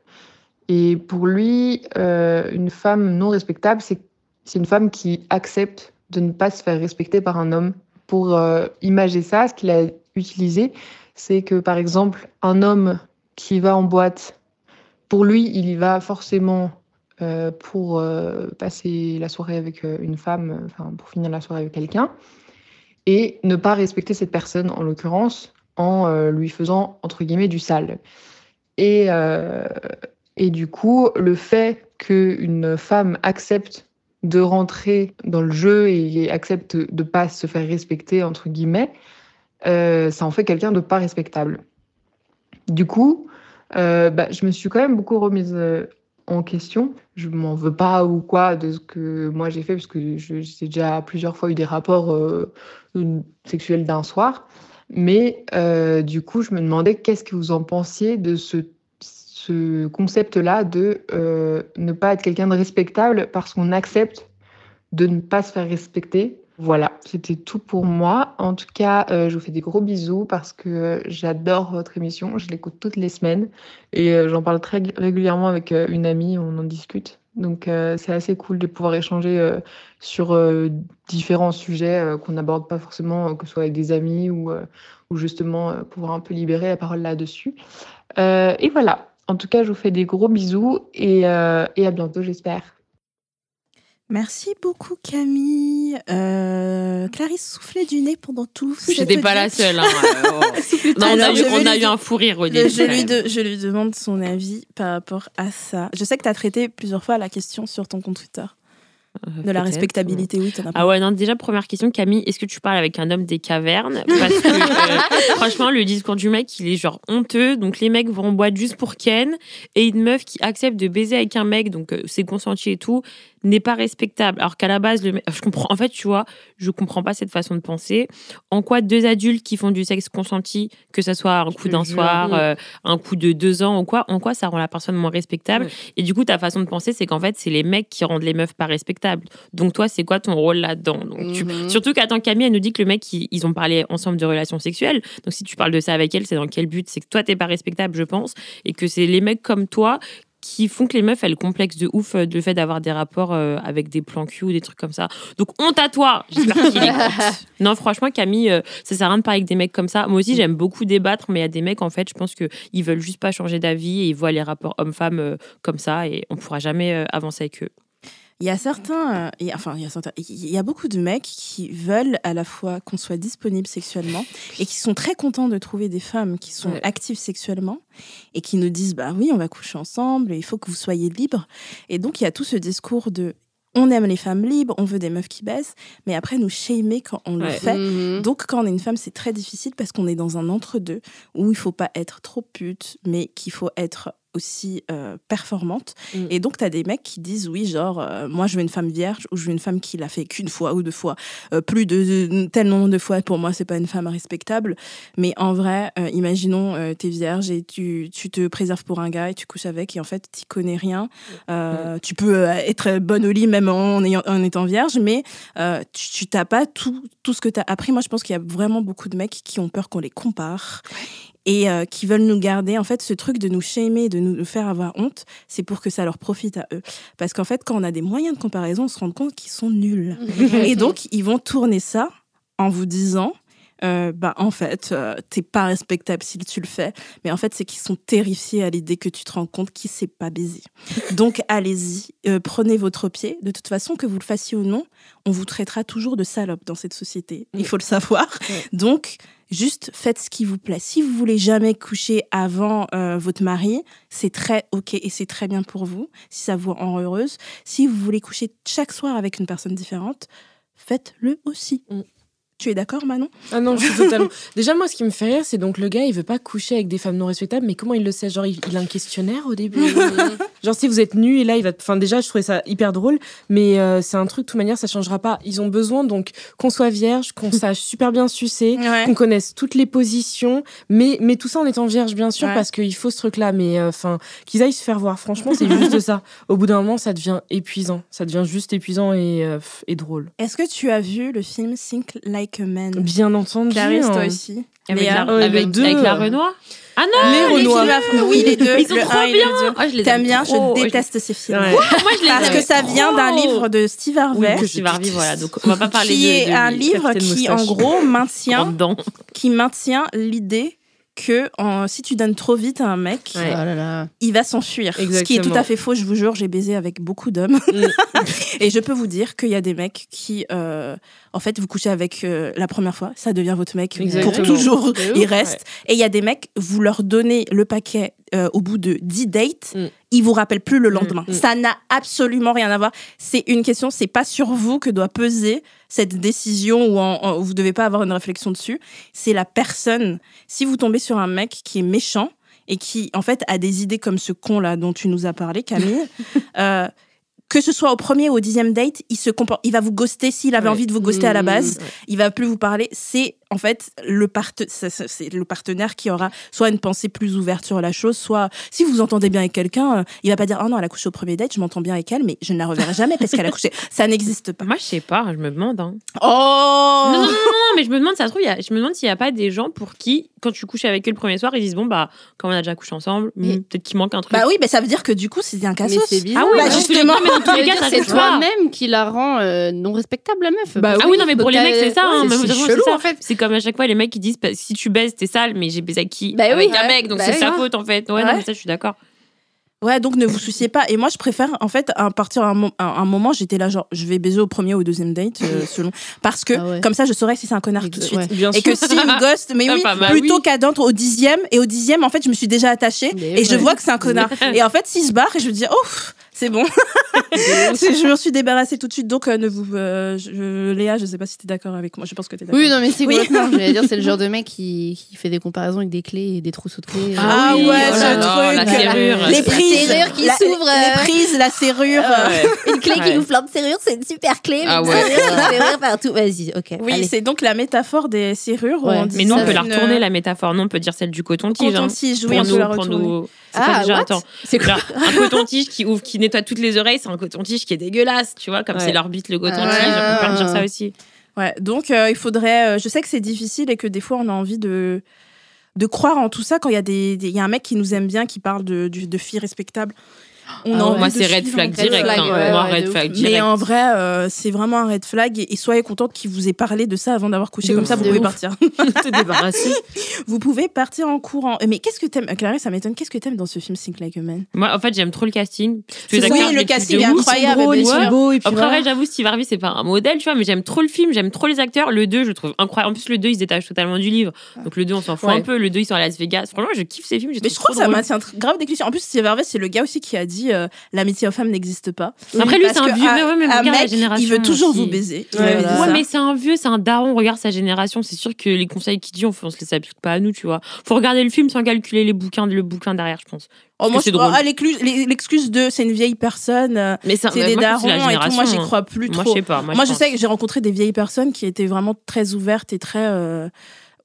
Et pour lui, une femme non respectable, c'est une femme qui accepte de ne pas se faire respecter par un homme. Pour imager ça, ce qu'il a utilisé, c'est que par exemple, un homme qui va en boîte, pour lui, il y va forcément euh, pour euh, passer la soirée avec euh, une femme, enfin pour finir la soirée avec quelqu'un, et ne pas respecter cette personne, en l'occurrence, en lui faisant, entre guillemets, du sale. Et, et du coup, le fait qu'une femme accepte de rentrer dans le jeu et accepte de ne pas se faire respecter, entre guillemets, ça en fait quelqu'un de pas respectable. Du coup, bah, je me suis quand même beaucoup remise en question. Je m'en veux pas ou quoi de ce que moi j'ai fait, parce que j'ai déjà plusieurs fois eu des rapports euh, sexuels d'un soir. Mais euh, du coup, je me demandais qu'est-ce que vous en pensiez de ce, ce concept-là de euh, ne pas être quelqu'un de respectable parce qu'on accepte de ne pas se faire respecter. Voilà, c'était tout pour moi. En tout cas, euh, je vous fais des gros bisous parce que euh, j'adore votre émission. Je l'écoute toutes les semaines et euh, j'en parle très régulièrement avec une amie. On en discute. Donc, c'est assez cool de pouvoir échanger sur différents sujets qu'on n'aborde pas forcément, que ce soit avec des amis ou, justement pouvoir un peu libérer la parole là-dessus. Et voilà. En tout cas, je vous fais des gros bisous et à bientôt, j'espère. Merci beaucoup Camille. Euh, Clarisse soufflait du nez pendant tout. J'étais pas la seule. hein, euh, oh. Non, on a, eu, je vais on a lui- eu un fou rire au Je, début. je lui même. de- je lui demande son avis par rapport à ça. Je sais que tu as traité plusieurs fois la question sur ton compte Twitter de la respectabilité. Oui, as Ah ouais, non, déjà, première question, Camille, est-ce que tu parles avec un homme des cavernes? Parce que, euh, franchement, le discours du mec, il est genre honteux. Donc, les mecs vont en boîte juste pour Ken. Et une meuf qui accepte de baiser avec un mec, donc euh, c'est consenti et tout, n'est pas respectable. Alors qu'à la base, le je comprends, en fait, tu vois, je comprends pas cette façon de penser. En quoi deux adultes qui font du sexe consenti, que ce soit un coup d'un soir, euh, un coup de deux ans ou quoi, en quoi ça rend la personne moins respectable. Et du coup, ta façon de penser, c'est qu'en fait, c'est les mecs qui rendent les meufs pas respectables. Donc, toi, c'est quoi ton rôle là-dedans? Donc, tu- Mhm. Surtout qu'attends, Camille, elle nous dit que le mec, ils, ils ont parlé ensemble de relations sexuelles. Donc, si tu parles de ça avec elle, c'est dans quel but? C'est que toi, t'es pas respectable, je pense. Et que c'est les mecs comme toi qui font que les meufs, elles complexent de ouf euh, le fait d'avoir des rapports euh, avec des plans cul ou des trucs comme ça. Donc, honte à toi J'espère qu'il écoute. Non, franchement, Camille, euh, ça sert à rien de parler avec des mecs comme ça. Moi aussi, j'aime beaucoup débattre, mais il y a des mecs, en fait, je pense qu'ils veulent juste pas changer d'avis et ils voient les rapports hommes-femmes comme ça et on pourra jamais avancer avec eux. Il y a certains, euh, il y a- enfin, il y a certains, il y a beaucoup de mecs qui veulent à la fois qu'on soit disponible sexuellement et qui sont très contents de trouver des femmes qui sont Ouais. actives sexuellement et qui nous disent bah oui, on va coucher ensemble, il faut que vous soyez libres. Et donc il y a tout ce discours de on aime les femmes libres, on veut des meufs qui baissent, mais après nous shamer quand on le Ouais. fait. Mhm. Donc, quand on est une femme, c'est très difficile parce qu'on est dans un entre-deux où il faut pas être trop pute, mais qu'il faut être aussi euh, performante. Mm. Et donc, tu as des mecs qui disent oui, genre, euh, moi, je veux une femme vierge ou je veux une femme qui l'a fait qu'une fois ou deux fois. Euh, plus de, de- tel nombre de fois, pour moi, c'est pas une femme respectable. Mais en vrai, imaginons, tu es vierge et tu, tu te préserves pour un gars et tu couches avec et en fait, tu connais rien. Euh, Tu peux être bonne au lit même en, ayant- en étant vierge, mais tu t'as pas tout, tout ce que tu as appris. Moi, je pense qu'il y a vraiment beaucoup de mecs qui ont peur qu'on les compare et euh, qui veulent nous garder. En fait, ce truc de nous shamer, de nous faire avoir honte, c'est pour que ça leur profite à eux. Parce qu'en fait, quand on a des moyens de comparaison, on se rend compte qu'ils sont nuls. et donc, ils vont tourner ça en vous disant. euh, bah en fait euh, t'es pas respectable si tu le fais mais en fait c'est qu'ils sont terrifiés à l'idée que tu te rends compte qu'ils sait pas baiser donc allez-y euh, prenez votre pied de toute façon que vous le fassiez ou non on vous traitera toujours de salope dans cette société il faut le savoir donc juste faites ce qui vous plaît si vous voulez jamais coucher avant euh, votre mari c'est très ok et c'est très bien pour vous si ça vous rend heureuse si vous voulez coucher chaque soir avec une personne différente faites-le aussi. Mm. Tu es d'accord, Manon? Ah non, je suis totalement. Déjà, moi, ce qui me fait rire, c'est donc le gars, il veut pas coucher avec des femmes non respectables, mais comment il le sait? Genre, il, il a un questionnaire au début Genre, si vous êtes nu et là, il va. Enfin, déjà, je trouvais ça hyper drôle, mais euh, c'est un truc, de toute manière, ça changera pas. Ils ont besoin, donc, qu'on soit vierge, qu'on sache super bien sucer, Ouais. qu'on connaisse toutes les positions, mais, mais tout ça en étant vierge, bien sûr, Ouais. parce qu'il faut ce truc-là, mais euh, enfin, qu'ils aillent se faire voir. Franchement, c'est juste ça. Au bout d'un moment, ça devient épuisant. Ça devient juste épuisant et, euh, et drôle. Est-ce que tu as vu le film Think Like Bien entendu. Clarisse, toi hein. aussi Avec, Léa la, Ouais, avec, les deux. avec la Renoir Ah non Les Les Renoir. films affreux, oui, les deux. Ils sont le trop bien. Ah, je les T'aimes aime bien trop. Je déteste ces films. Ouais. Moi, je les Parce que ça vient d'un livre de Steve Oui, Harvey, que Steve Harvey, voilà. Donc, on va pas parler qui de, est de un livre qui, en gros, maintient, qui maintient l'idée que en- si tu donnes trop vite à un mec, Ouais. Oh là là. il va s'enfuir. Ce qui est tout à fait faux, je vous jure, j'ai baisé avec beaucoup d'hommes. Mm. Et je peux vous dire qu'il y a des mecs qui, euh, en fait, vous couchez avec euh, la première fois, ça devient votre mec Exactement. pour toujours, ouf, il reste. Et il y a des mecs, vous leur donnez le paquet euh, au bout de 10 dates, Mm. ils vous rappellent plus le lendemain. mm. Ça n'a absolument rien à voir. C'est une question, c'est pas sur vous que doit peser cette décision où, en- en- vous devez pas avoir une réflexion dessus. C'est la personne. Si vous tombez sur un mec qui est méchant et qui, en fait, a des idées comme ce con là dont tu nous as parlé, Camille. euh, que ce soit au premier ou au dixième date, il se comporte, il va vous ghoster s'il avait Ouais. envie de vous ghoster à la Mmh, base il va plus vous parler. C'est en fait le, c'est partenaire qui aura soit une pensée plus ouverte sur la chose, soit si vous vous entendez bien avec quelqu'un, euh, il va pas dire oh non elle a couché au premier date, je m'entends bien avec elle, mais je ne la reverrai jamais parce qu'elle a couché. Ça n'existe pas. Moi, je sais pas, je me demande. hein. Oh Non, non, non, non, mais je me demande, ça se trouve, il y a- je me demande s'il n'y a pas des gens pour qui, quand tu couches avec eux le premier soir, ils disent bon, bah, comme on a déjà couché ensemble, hmm, peut-être qu'il manque un truc. Bah oui, mais ça veut dire que du coup c'est un bizarre. Ah oui, Bah, justement. non, dans tous les cas, c'est toi-même qui la rend euh, non respectable, la meuf. Bah Ah oui, non, mais pour les mecs, c'est ça. hein, ouais, c'est vraiment, chelou, c'est ça. en fait. C'est comme à chaque fois, les mecs qui disent bah, si tu baises, t'es sale, mais j'ai baisé avec qui? Bah oui, Avec un ouais. mec, donc Bah c'est sa faute en fait. Ouais, non, mais ça, je suis d'accord. Ouais, donc ne vous souciez pas. Et moi, je préfère, en fait, à partir d'un mo- un, un moment, j'étais là, genre, je vais baiser au premier ou au deuxième date, euh, selon. Parce que, Ah ouais. comme ça, je saurais si c'est un connard tout de suite. Ouais. Bien Et sûr. que s'il me ghost, mais Ah, oui, mal. plutôt Oui. qu'à d'entre au dixième. Et au dixième, en fait, je me suis déjà attachée. Mais et je vois que c'est un connard. et en fait, s'il se barre, et je me dis, oh, c'est bon. Je me suis débarrassée tout de suite. Donc, euh, ne vous. euh, je- Léa, je sais pas si t'es d'accord avec moi. Je pense que t'es d'accord. Oui, non, mais c'est Oui. complètement. J'allais dire, c'est le genre de mec qui, qui fait des comparaisons avec des clés et des trousseaux de clés. Ah oui, ouais, oh ce là là, truc. La serrure. Les La prises. serrure qui la- s'ouvre, Les euh. prises, la serrure. euh, Une clé Ouais. qui ouvre plein de serrures, c'est une super clé. Ah ouais. serrure partout. Vas-y, ok. Oui, c'est donc la métaphore des serrures. où Ouais. on dit Mais nous, on peut la une- retourner, la métaphore. Nous, on peut dire celle du coton-tige. hein. Coton-tige, oui, on peut la pour retourner. nous- C'est Ah, quoi déjà? what? Attends. C'est quoi? Genre, un coton-tige qui ouvre, qui nettoie toutes les oreilles, c'est un coton-tige qui est dégueulasse, tu vois, comme Ouais. c'est leur bite le coton-tige. Ah. On peut dire ça aussi. Ouais, donc euh, il faudrait. euh, je sais que c'est difficile et que des fois on a envie de de croire en tout ça quand il y a des, des- il y a un mec qui nous aime bien qui parle de de filles respectables. On Ah a envie Moi, c'est red flag direct. flag, hein. ouais, Moi, ouais, red de flag direct. Mais en vrai, euh, c'est vraiment un red flag et, et soyez contente qu'il vous ait parlé de ça avant d'avoir couché. De Comme ouf. ça, vous pouvez ouf. partir. Débarrassé. vous pouvez partir en courant. Mais qu'est-ce que t'aimes, Clarisse Ça m'étonne. Qu'est-ce que t'aimes dans ce film Think Like a Man? Moi, en fait, j'aime trop le casting. Oui, le casting est incroyable, Ils sont beaux, et puis Après, j'avoue, Steve Harvey, c'est pas un modèle, tu vois, mais j'aime trop le film, j'aime trop les acteurs. Le 2, je trouve incroyable. En plus, le 2, il se détache totalement du livre. Donc, le 2, on s'en fout un peu. Le 2, ils sont à Las Vegas. Franchement, je kiffe ces films. Mais je crois que ça maintient grave des clichés. En plus, Steve Harvey, c'est le gars aussi qui a dit euh, l'amitié aux femmes n'existe pas. Après, lui, c'est un vieux. ouais, mais regarde la génération. il veut toujours aussi. vous baiser. Ouais, mais c'est un vieux, c'est un daron. Regarde sa génération. C'est sûr que les conseils qu'il dit, on, on se les applique pas à nous, tu vois. Faut regarder le film sans calculer les bouquins, le bouquin derrière, je pense. Oh, moi, c'est ah, l'excuse de c'est une vieille personne, euh, c'est mais des moi, darons et tout. Moi, j'y hein. crois plus Moi, trop. je sais pas. Moi, Moi, je pense. sais que j'ai rencontré des vieilles personnes qui étaient vraiment très ouvertes et très euh,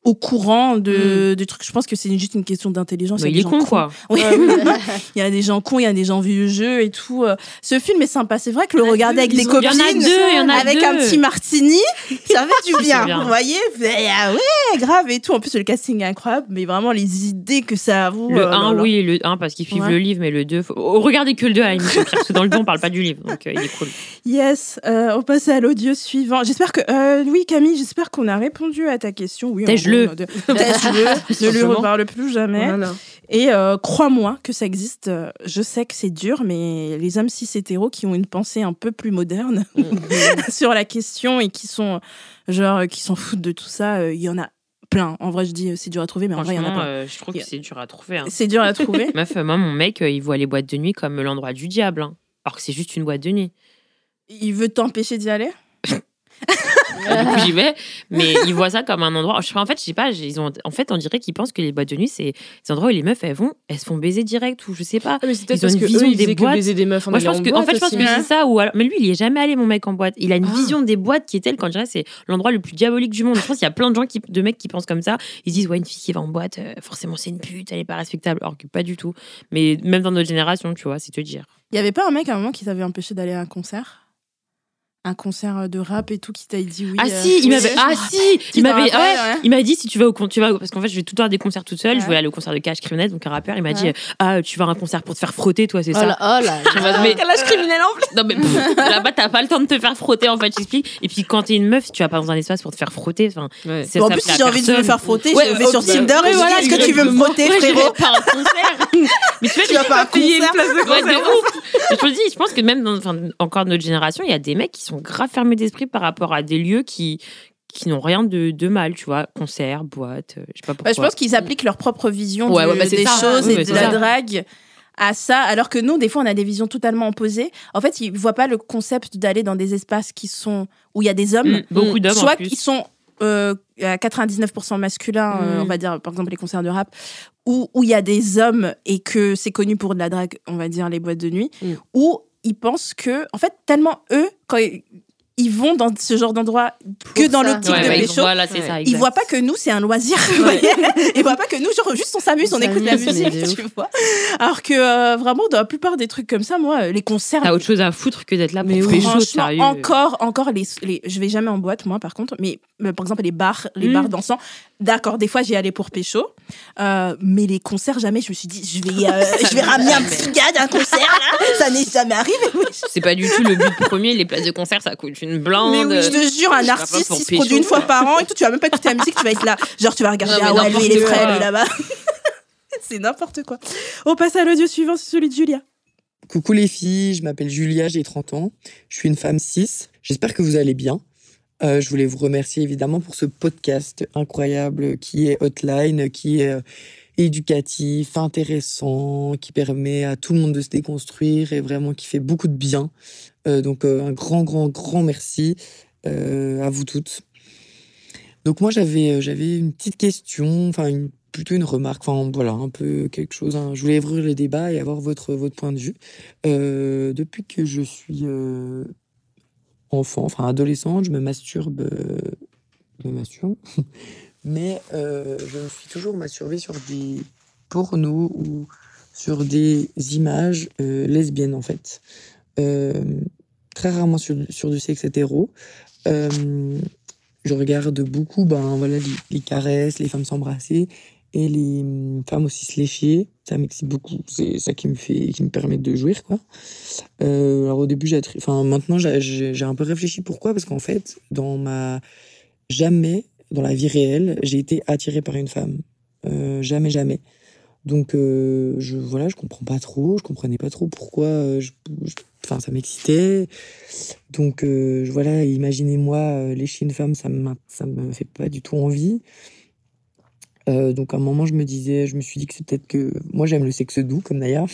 au courant de, des trucs. Je pense que c'est juste une question d'intelligence. Il y a il des est gens con, cons. quoi. Oui. il y a des gens cons, il y a des gens vieux jeux et tout. Ce film est sympa. C'est vrai que le regarder avec des ont- il y en copines, a deux, il y en a avec un petit martini, ça fait du bien. bien. Vous voyez Mais, ah ouais, grave et tout. En plus, le casting est incroyable, mais vraiment les idées que ça avoue. Le euh, 1, là, là. oui, le 1 parce qu'il suivent Ouais. le livre, mais le 2, faut... oh, regardez que le 2 à la parce que dans le 2, on parle pas du livre, donc euh, il est cool. Yes, euh, on passe à l'audio suivant. J'espère que. euh, oui, Camille, j'espère qu'on a répondu à ta question. Oui, de- ne lui reparle plus jamais. Voilà. Et euh, crois-moi que ça existe. euh, Je sais que c'est dur, mais les hommes cis hétéros qui ont une pensée un peu plus moderne sur la question et qui sont genre qui s'en foutent de tout ça, euh, il y en a plein. En vrai, je dis euh, c'est dur à trouver, mais en vrai, il y en a plein. euh, je trouve que c'est dur à trouver. hein. C'est dur à trouver. Meuf, euh, moi, mon mec, euh, il voit les boîtes de nuit comme l'endroit du diable, hein. alors que c'est juste une boîte de nuit. il veut t'empêcher d'y aller? Du coup, j'y vais. Mais ils voient ça comme un endroit. Je sais pas, en fait, je sais pas. Ils ont, en fait, on dirait qu'ils pensent que les boîtes de nuit, c'est des endroits où les meufs, elles vont, elles se font baiser direct ou je sais pas. Ah, mais c'est peut-être Ils ont parce une que vision eux, ils des que boîtes. baiser des meufs en Moi, je pense que, en en fait, je pense que c'est ça. Ou alors- mais lui, il y est jamais allé, mon mec, en boîte. Il a une Ah. vision des boîtes qui est telle, quand je dirais, c'est l'endroit le plus diabolique du monde. Je pense qu'il y a plein de gens, qui, de mecs qui pensent comme ça. Ils se disent, ouais, une fille qui va en boîte, euh, forcément, c'est une pute, elle est pas respectable. Alors que pas du tout. Mais même dans notre génération, tu vois, c'est te dire. Il y avait pas un mec à un moment qui t'avait empêché d'aller à un concert? Un concert de rap et tout qui t'a dit oui. Ah euh, si, il m'avait. Ah si, il m'avait. ouais, ouais. Il m'a dit si tu vas au tu vas parce qu'en fait je vais tout le temps à des concerts toute seule. Je voulais aller au concert de Cash Criminel, donc un rappeur. Il m'a dit ah tu vas à un concert pour te faire frotter toi c'est Oh ça. là, oh là. Je me- mais- Quel âge criminel en plus non mais pff, là-bas t'as pas le temps de te faire frotter en fait j'explique. Et puis quand t'es une meuf tu vas pas dans un espace pour te faire frotter. Enfin, Ouais. c'est Bon, En plus, si j'ai envie de me faire frotter, Ouais, je vais sur Tinder et je voilà, dis est-ce que tu veux me frotter, Ouais, je vais frérot pas à un concert. mais tu vas pas payer une place de concert. je me dis, je pense que même encore notre génération, il y a des mecs qui sont grave fermés d'esprit par rapport à des lieux qui qui n'ont rien de, de mal, tu vois, concert, boîte, euh, je sais pas pourquoi. Bah, je pense qu'ils appliquent leur propre vision Ouais, de- ouais, bah, des ça. choses Oui, et de la ça. drague à ça, alors que nous, des fois, on a des visions totalement opposées. En fait, ils voient pas le concept d'aller dans des espaces qui sont où il y a des hommes, Mm, beaucoup d'hommes soit qui sont euh, à 99% masculins, euh, Mm. on va dire par exemple les concerts de rap, où où il y a des hommes et que c'est connu pour de la drague, on va dire les boîtes de nuit, Mm. où ils pensent que, en fait, tellement eux, quand ils, ils vont dans ce genre d'endroit que dans l'optique Ouais, de bah, ils- pécho, voilà, Ouais. ça. ils voient pas que nous c'est un loisir. vous voyez ils voient pas que nous genre juste on s'amuse, on, On écoute la musique, tu vois. Alors que euh, vraiment dans la plupart des trucs comme ça, moi euh, les concerts T'as autre chose à foutre que d'être là pour Mais oui. Franchement, sérieux. encore, encore les, les, je vais jamais en boîte moi par contre, mais euh, par exemple les bars, les Mm. bars dansants, d'accord, des fois j'y allais pour pécho, euh, mais les concerts jamais. Je me suis dit, je vais, euh, je vais ramener un petit gars d'un concert là, ça n'est jamais arrivé. C'est pas du tout le but premier. Les places de concert, ça coûte une blinde. Mais oui, je te jure, un artiste, il se pécho, produit une fois par an et tout, tu vas même pas écouter la musique, tu vas être là. Genre, tu vas regarder, Non, ah ouais, lui, il est n'importe frais, quoi. lui, là-bas. C'est n'importe quoi. On passe à l'audio suivant, c'est celui de Julia. Coucou les filles, je m'appelle Julia, j'ai 30 ans. Je suis une femme cis. J'espère que vous allez bien. Euh, je voulais vous remercier évidemment pour ce podcast incroyable qui est Hotline, qui est euh, éducatif, intéressant, qui permet à tout le monde de se déconstruire et vraiment qui fait beaucoup de bien. Euh, donc un grand, grand, grand merci à vous toutes. Donc moi j'avais j'avais une petite question, enfin plutôt une remarque, enfin voilà un peu quelque chose. hein. Je voulais ouvrir le débat et avoir votre votre point de vue. Depuis que je suis enfant, enfin adolescente, je me masturbe, euh, je me masturbe, mais euh, je me suis toujours masturbée sur des pornos ou sur des images euh, lesbiennes en fait. Euh, très rarement sur, sur du sexe hétéro. Euh, je regarde beaucoup ben, voilà, les, les caresses, les femmes s'embrasser et les hum, femmes aussi se lécher. Ça m'excite beaucoup. C'est ça qui me fait, qui me permet de jouir, quoi. Euh, alors au début, j'ai, enfin maintenant, j'ai- un peu réfléchi pourquoi, parce qu'en fait, dans ma jamais dans la vie réelle, j'ai été attirée par une femme. Euh, jamais, jamais. Donc, euh, je voilà, je comprends pas trop, je comprenais pas trop pourquoi. euh, enfin, ça m'excitait. Donc, voilà, imaginez-moi lécher une femme, ça me ça me fait pas du tout envie. Euh, donc, à un moment, je me disais, je me suis dit que c'est peut-être que moi, j'aime le sexe doux, comme Naya,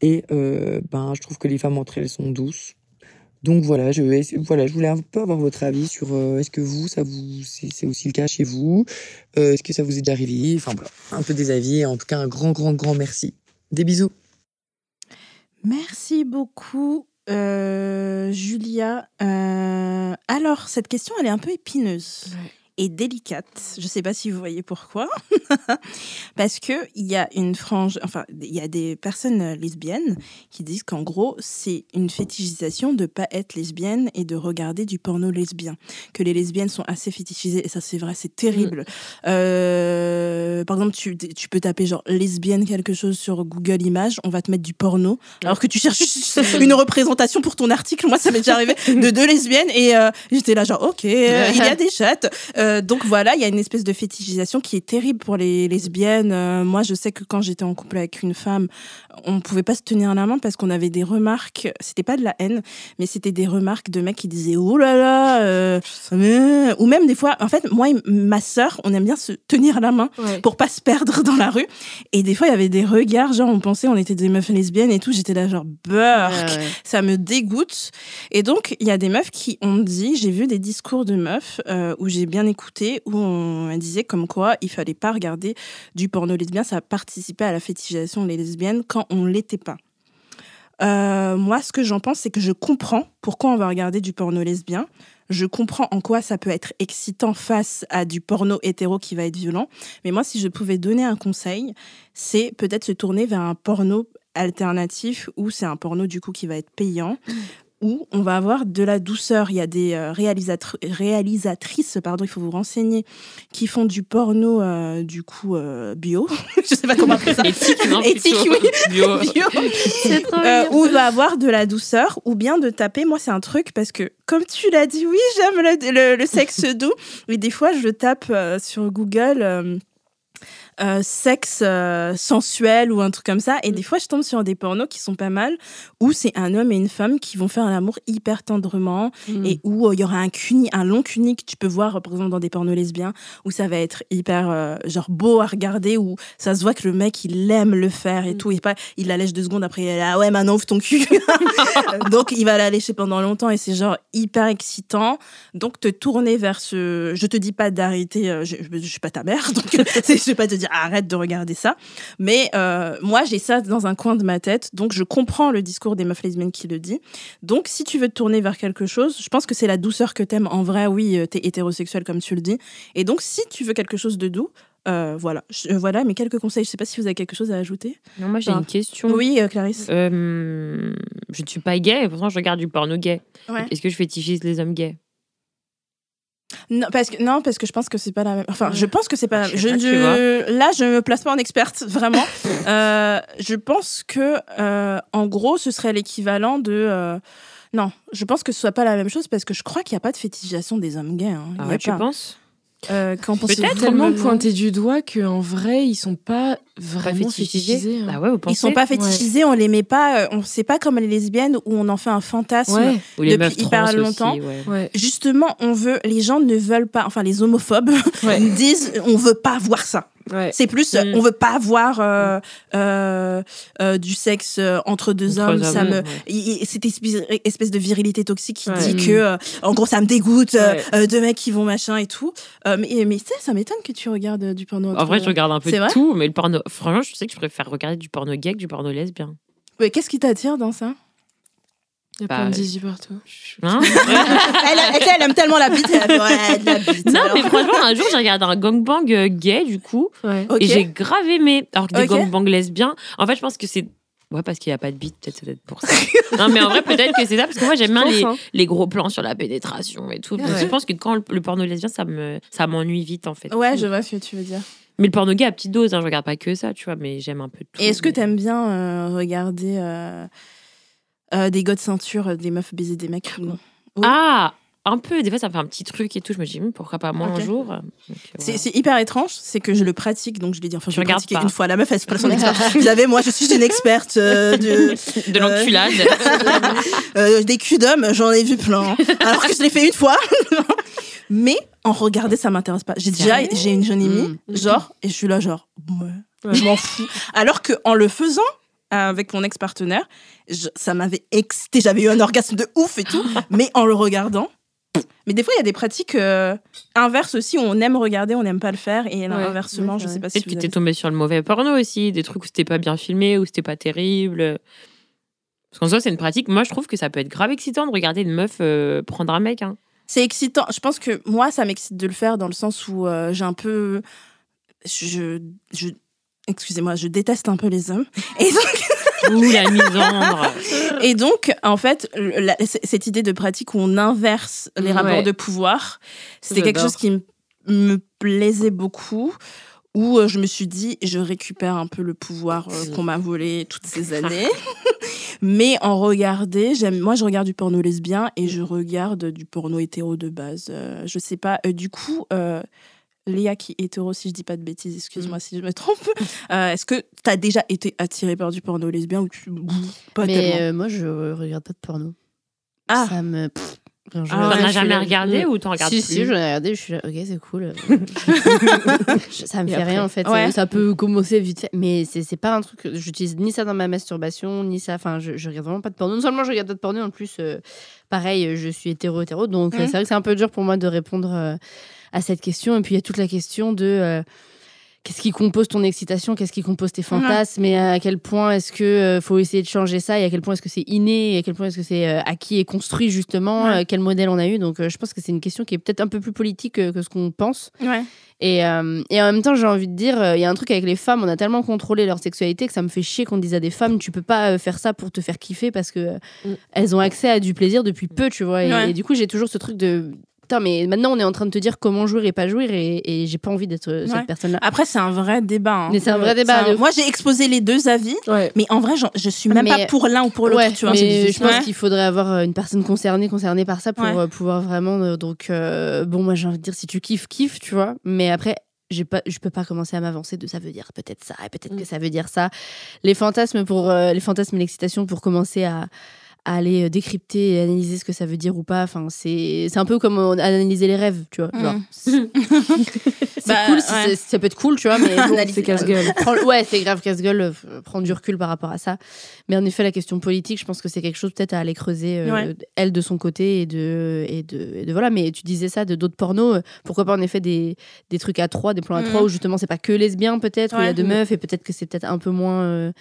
et euh, ben, je trouve que les femmes entre elles sont douces. Donc voilà, je voilà, je voulais un peu avoir votre avis sur euh, est-ce que vous, ça vous, c'est aussi le cas chez vous, Euh, est-ce que ça vous est déjà arrivé, enfin voilà, un peu des avis. En tout cas, un grand, grand, grand merci. Des bisous. Merci beaucoup, euh, Julia. Euh, alors, cette question, elle est un peu épineuse et délicate. Je ne sais pas si vous voyez pourquoi. Parce qu'il y a une frange, enfin, il y a des personnes euh, lesbiennes qui disent qu'en gros, c'est une fétichisation de pas être lesbienne et de regarder du porno lesbien. Que les lesbiennes sont assez fétichisées, et ça, c'est vrai, c'est terrible. Euh, par exemple, tu, tu peux taper genre lesbienne quelque chose sur Google Images, on va te mettre du porno, alors que tu cherches une représentation pour ton article. Moi, ça m'est déjà arrivé de deux lesbiennes et euh, j'étais là genre ok, il y a des chattes. Euh, Euh, donc voilà, il y a une espèce de fétichisation qui est terrible pour les lesbiennes. Euh, moi, je sais que quand j'étais en couple avec une femme, on ne pouvait pas se tenir la main parce qu'on avait des remarques. C'était pas de la haine, mais c'était des remarques de mecs qui disaient oh là là, euh, ou même des fois. En fait, moi et ma sœur, on aime bien se tenir la main Ouais. pour pas se perdre dans la rue. Et des fois, il y avait des regards, genre on pensait on était des meufs lesbiennes et tout. J'étais là genre beurre ça me dégoûte. Et donc, il y a des meufs qui ont dit, j'ai vu des discours de meufs où j'ai bien écouté, où on disait comme quoi il fallait pas regarder du porno lesbien, ça participait à la fétichisation des lesbiennes quand on l'était pas. Euh, moi, ce que j'en pense, c'est que je comprends pourquoi on va regarder du porno lesbien. Je comprends en quoi ça peut être excitant face à du porno hétéro qui va être violent. Mais moi, si je pouvais donner un conseil, c'est peut-être se tourner vers un porno alternatif où c'est un porno du coup qui va être payant où on va avoir de la douceur. Il y a des euh, réalisatr- réalisatrices, pardon, il faut vous renseigner, qui font du porno euh, du coup euh, bio. Je sais pas comment appeler ça. Éthique, non Éthique, oui. Bio. Bio. Trop Euh, où il va avoir de la douceur ou bien de taper. Moi, c'est un truc parce que, comme tu l'as dit, oui, j'aime le, le- le sexe doux. Mais des fois, je tape sur Google euh, sexe euh, sensuel ou un truc comme ça. Et des fois, je tombe sur des pornos qui sont pas mal où c'est un homme et une femme qui vont faire l'amour hyper tendrement Mm. et où euh, il y aura un cuni, un long cuni que tu peux voir, par exemple, dans des pornos lesbiens où ça va être hyper genre beau à regarder où ça se voit que le mec il aime le faire et tout et pas il la lèche deux secondes après il est là, ah ouais maintenant ouvre ton cul donc il va la lécher pendant longtemps et c'est genre hyper excitant donc te tourner vers ce je te dis pas d'arrêter je, je, je suis pas ta mère donc je vais pas te dire arrête de regarder ça mais euh, moi j'ai ça dans un coin de ma tête donc je comprends le discours des meufs lesbiennes qui le dit donc si tu veux te tourner vers quelque chose je pense que c'est la douceur que t'aimes en vrai oui euh, t'es hétérosexuel comme tu le dis et donc si tu veux quelque chose de doux euh, voilà, Je- voilà mes quelques conseils. Je sais pas si vous avez quelque chose à ajouter. Non, moi j'ai Enfin, une question. Oui, euh, Clarisse. Euh, je ne suis pas gay, et pourtant je regarde du porno gay. Ouais. Est-ce que je fétichise les hommes gays? Non, parce que non, parce que je pense que c'est pas la même. Enfin, je pense que c'est pas. la même. Je, là, je me place pas en experte vraiment. Euh, je pense que, euh, en gros, ce serait l'équivalent de. euh, non, je pense que ce soit pas la même chose parce que je crois qu'il n'y a pas de fétichisation des hommes gays. hein. Il Ah a ouais, tu pas. penses? Euh, qu'en pensez-vous Peut-être, Tellement pointé du doigt qu'en vrai, ils sont pas Pas vraiment fétichisés fétichisés. hein. Bah ouais, vous pensez Ils sont pas fétichisés, on les met pas. euh, on sait pas comme les lesbiennes où on en fait un fantasme. Ouais, les depuis hyper longtemps. aussi, ouais. ouais. Justement, on veut. Les gens ne veulent pas. Enfin, les homophobes Ouais. disent, on veut pas voir ça. Ouais. C'est plus, euh, Mm. on veut pas voir euh, euh, euh, du sexe entre deux Entre hommes. Ça me, ouais. il- cette espèce, de virilité toxique qui Ouais. dit que, euh, en gros, ça me dégoûte, deux mecs qui vont machin et tout. Mais mais tu sais, ça m'étonne que tu regardes du porno. En vrai, je regarde un peu C'est de tout, mais le porno. Franchement, je sais que je préfère regarder du porno gay que du porno lesbien. Mais Qu'est-ce qui t'attire dans ça? Il y a Bah, plein de zizi partout. Hein elle, elle, elle aime tellement la bite. Elle la bite. non, alors. mais franchement, un jour, j'ai regardé un gangbang euh, gay, du coup, Ouais. Et j'ai grave aimé. Alors que des Ok. gangbangs lesbiens, en fait, je pense que c'est. Ouais, parce qu'il n'y a pas de bite, peut-être c'est peut-être pour ça. non, mais en vrai, peut-être que c'est ça, parce que moi, j'aime bien les, hein. les gros plans sur la pénétration et tout. Ouais. Je pense que quand le, le porno lesbien, ça me ça m'ennuie vite, en fait. Ouais, je vois ce que tu veux dire. Mais le porno gay à petite dose, hein, je regarde pas que ça, tu vois, mais j'aime un peu tout. Et est-ce que mais- t'aimes bien euh, regarder euh, euh, des gars de ceinture, euh, des meufs baiser des mecs Oui. Ah un peu, des fois ça me fait un petit truc et tout. Je me dis, hum, pourquoi pas moi un jour. C'est voilà. hyper étrange, c'est que je le pratique, donc je l'ai dit, enfin, je l'ai regardes pratiqué pas. une fois. La meuf, elle se place en expert. Vous savez, moi, je suis une experte euh, de, de l'enculade. euh, des culs d'hommes, j'en ai vu plein. Alors que je l'ai fait une fois. Mais en regarder, ça m'intéresse pas. J'ai déjà, j'ai une jeune amie, Mm. genre, et je suis là, genre, ouais, Ouais. je m'en fous. Alors que en le faisant, avec mon ex-partenaire, je- ça m'avait excité, j'avais eu un orgasme de ouf et tout, mais en le regardant. Mais des fois, il y a des pratiques euh, inverses aussi, où on aime regarder, on n'aime pas le faire, et inversement, ouais, je c'est sais pas si Peut-être que avez t'es tombé sur le mauvais porno aussi, des trucs où c'était pas bien filmé, où c'était pas terrible. Parce qu'en soi, c'est une pratique. Moi, je trouve que ça peut être grave excitant de regarder une meuf euh, prendre un mec. Hein. C'est excitant. Je pense que moi, ça m'excite de le faire dans le sens où euh, j'ai un peu. Je. je Excusez-moi, je déteste un peu les hommes. Et donc, Ouh, la misandre. et donc en fait, la- cette idée de pratique où on inverse les Ouais. rapports de pouvoir, c'était quelque chose qui me plaisait beaucoup. où euh, je me suis dit, je récupère un peu le pouvoir euh, qu'on m'a volé toutes ces années. Mais en regarder, j'aime, moi je regarde du porno lesbien et je regarde du porno hétéro de base. Euh, je sais pas, euh, du coup, Léa qui est hétéro, si je dis pas de bêtises, excuse-moi Mm. si je me trompe, euh, est-ce que tu as déjà été attirée par du porno lesbien ou tu... pas Mais tellement euh, moi, je regarde pas de porno. Ah. Ça me. pff, Ah T'en as jamais regardé ou t'en regardes Si, plus si, j'en ai regardé, je suis là, ok, c'est cool. Ça me Et fait après rien en fait. Ouais. Ça peut commencer vite fait, mais c'est c'est pas un truc. que- J'utilise ni ça dans ma masturbation, ni ça. Enfin, je, je regarde vraiment pas de porno. Non seulement je regarde pas de porno, en plus, euh, pareil, je suis hétéro-hétéro. Donc, c'est vrai que c'est un peu dur pour moi de répondre euh, à cette question. Et puis, il y a toute la question de. euh, Qu'est-ce qui compose ton excitation? Qu'est-ce qui compose tes fantasmes? Et à quel point est-ce que euh, faut essayer de changer ça? Et à quel point est-ce que c'est inné? Et à quel point est-ce que c'est euh, acquis et construit justement? Ouais. Euh, Quel modèle on a eu? Donc je pense que c'est une question qui est peut-être un peu plus politique que ce qu'on pense. Ouais. Et, euh, et en même temps, j'ai envie de dire, euh, il y a un truc avec les femmes, on a tellement contrôlé leur sexualité que ça me fait chier qu'on dise à des femmes, tu peux pas faire ça pour te faire kiffer parce que euh, Mm. elles ont accès à du plaisir depuis peu, tu vois. Et, Ouais. et du coup, j'ai toujours ce truc de. Putain, mais maintenant, on est en train de te dire comment jouir et pas jouir, et, et j'ai pas envie d'être euh, Ouais. cette personne-là. Après, c'est un vrai débat. hein. Mais c'est un vrai C'est débat. un- de- Moi, j'ai exposé les deux avis, Ouais. mais en vrai, je suis même Mais- pas pour l'un ou pour l'autre, Ouais, tu vois. c'est mais je pense Ouais. qu'il faudrait avoir euh, une personne concernée, concernée par ça pour Ouais. euh, pouvoir vraiment. euh, donc, euh, bon, moi, j'ai envie de dire, si tu kiffes, kiffe, tu vois. Mais après, j'ai pas, je peux pas commencer à m'avancer de ça veut dire peut-être ça et peut-être que Mm. ça veut dire ça. Les fantasmes pour euh, les fantasmes et l'excitation pour commencer à, à aller euh, décrypter et analyser ce que ça veut dire ou pas. Enfin, c'est c'est un peu comme euh, analyser les rêves, tu vois. Mm. c'est Bah, cool, ouais. ça peut être cool, tu vois, mais bon, C'est casse-gueule. Ouais, c'est grave casse-gueule, euh, prendre du recul par rapport à ça. Mais en effet, la question politique, je pense que c'est quelque chose peut-être à aller creuser, euh, Ouais. elle de son côté, et de, et, de, et de- Voilà, mais tu disais ça de d'autres pornos, pourquoi pas en effet des, des trucs à trois, des plans à trois, où justement c'est pas que lesbien peut-être, où il y a deux meufs, et peut-être que c'est peut-être un peu moins euh,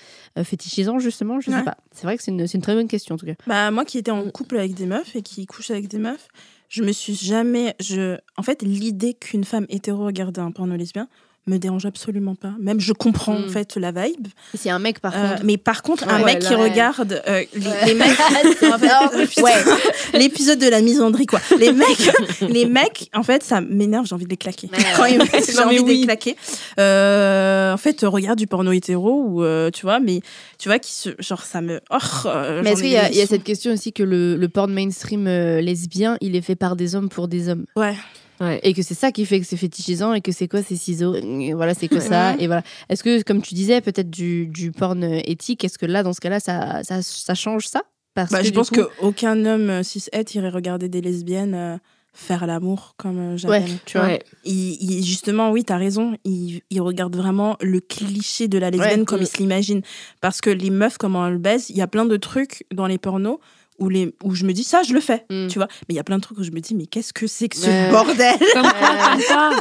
fétichisant justement, je sais pas. C'est vrai que c'est une, c'est une très bonne question en tout cas. Bah, moi qui étais en couple avec des meufs et qui couche avec des meufs, je me suis jamais. Je... En fait, l'idée qu'une femme hétéro regarde un porno lesbien me dérange absolument pas. Même je comprends en Mm. fait la vibe. C'est un mec par Euh, contre. mais par contre, un mec qui ouais. regarde euh, les, les mecs. L'épisode de la misandrie, quoi. Les mecs, les mecs, en fait, ça m'énerve, j'ai envie de les claquer. Ouais. Quand ils me j'ai envie de les claquer. Euh, en fait, regarde du porno hétéro ou euh, tu vois, mais tu vois, qui se, genre, ça me. Oh, euh, Mais est-ce qu'il y, a- y cette question aussi que le, le porn mainstream euh, lesbien, il est fait par des hommes pour des hommes? Ouais. Ouais. et que c'est ça qui fait que c'est fétichisant et que c'est quoi ces ciseaux? Et voilà c'est que ça et voilà est-ce que comme tu disais peut-être du, du porn euh, éthique est-ce que là dans ce cas-là ça, ça, ça change ça? Parce Bah, que je pense qu'aucun homme euh, cis-het irait regarder des lesbiennes euh, faire l'amour comme euh, ouais tu vois Ouais. Il, il- justement, oui, t'as raison. Il, il regarde vraiment le cliché de la lesbienne Ouais. comme Mm. il se l'imagine. Parce que les meufs, comment elles baisent, il y a plein de trucs dans les pornos où, les, où je me dis, ça, je le fais. Mm. Tu vois Mais il y a plein de trucs où je me dis, mais qu'est-ce que c'est que ce bordel?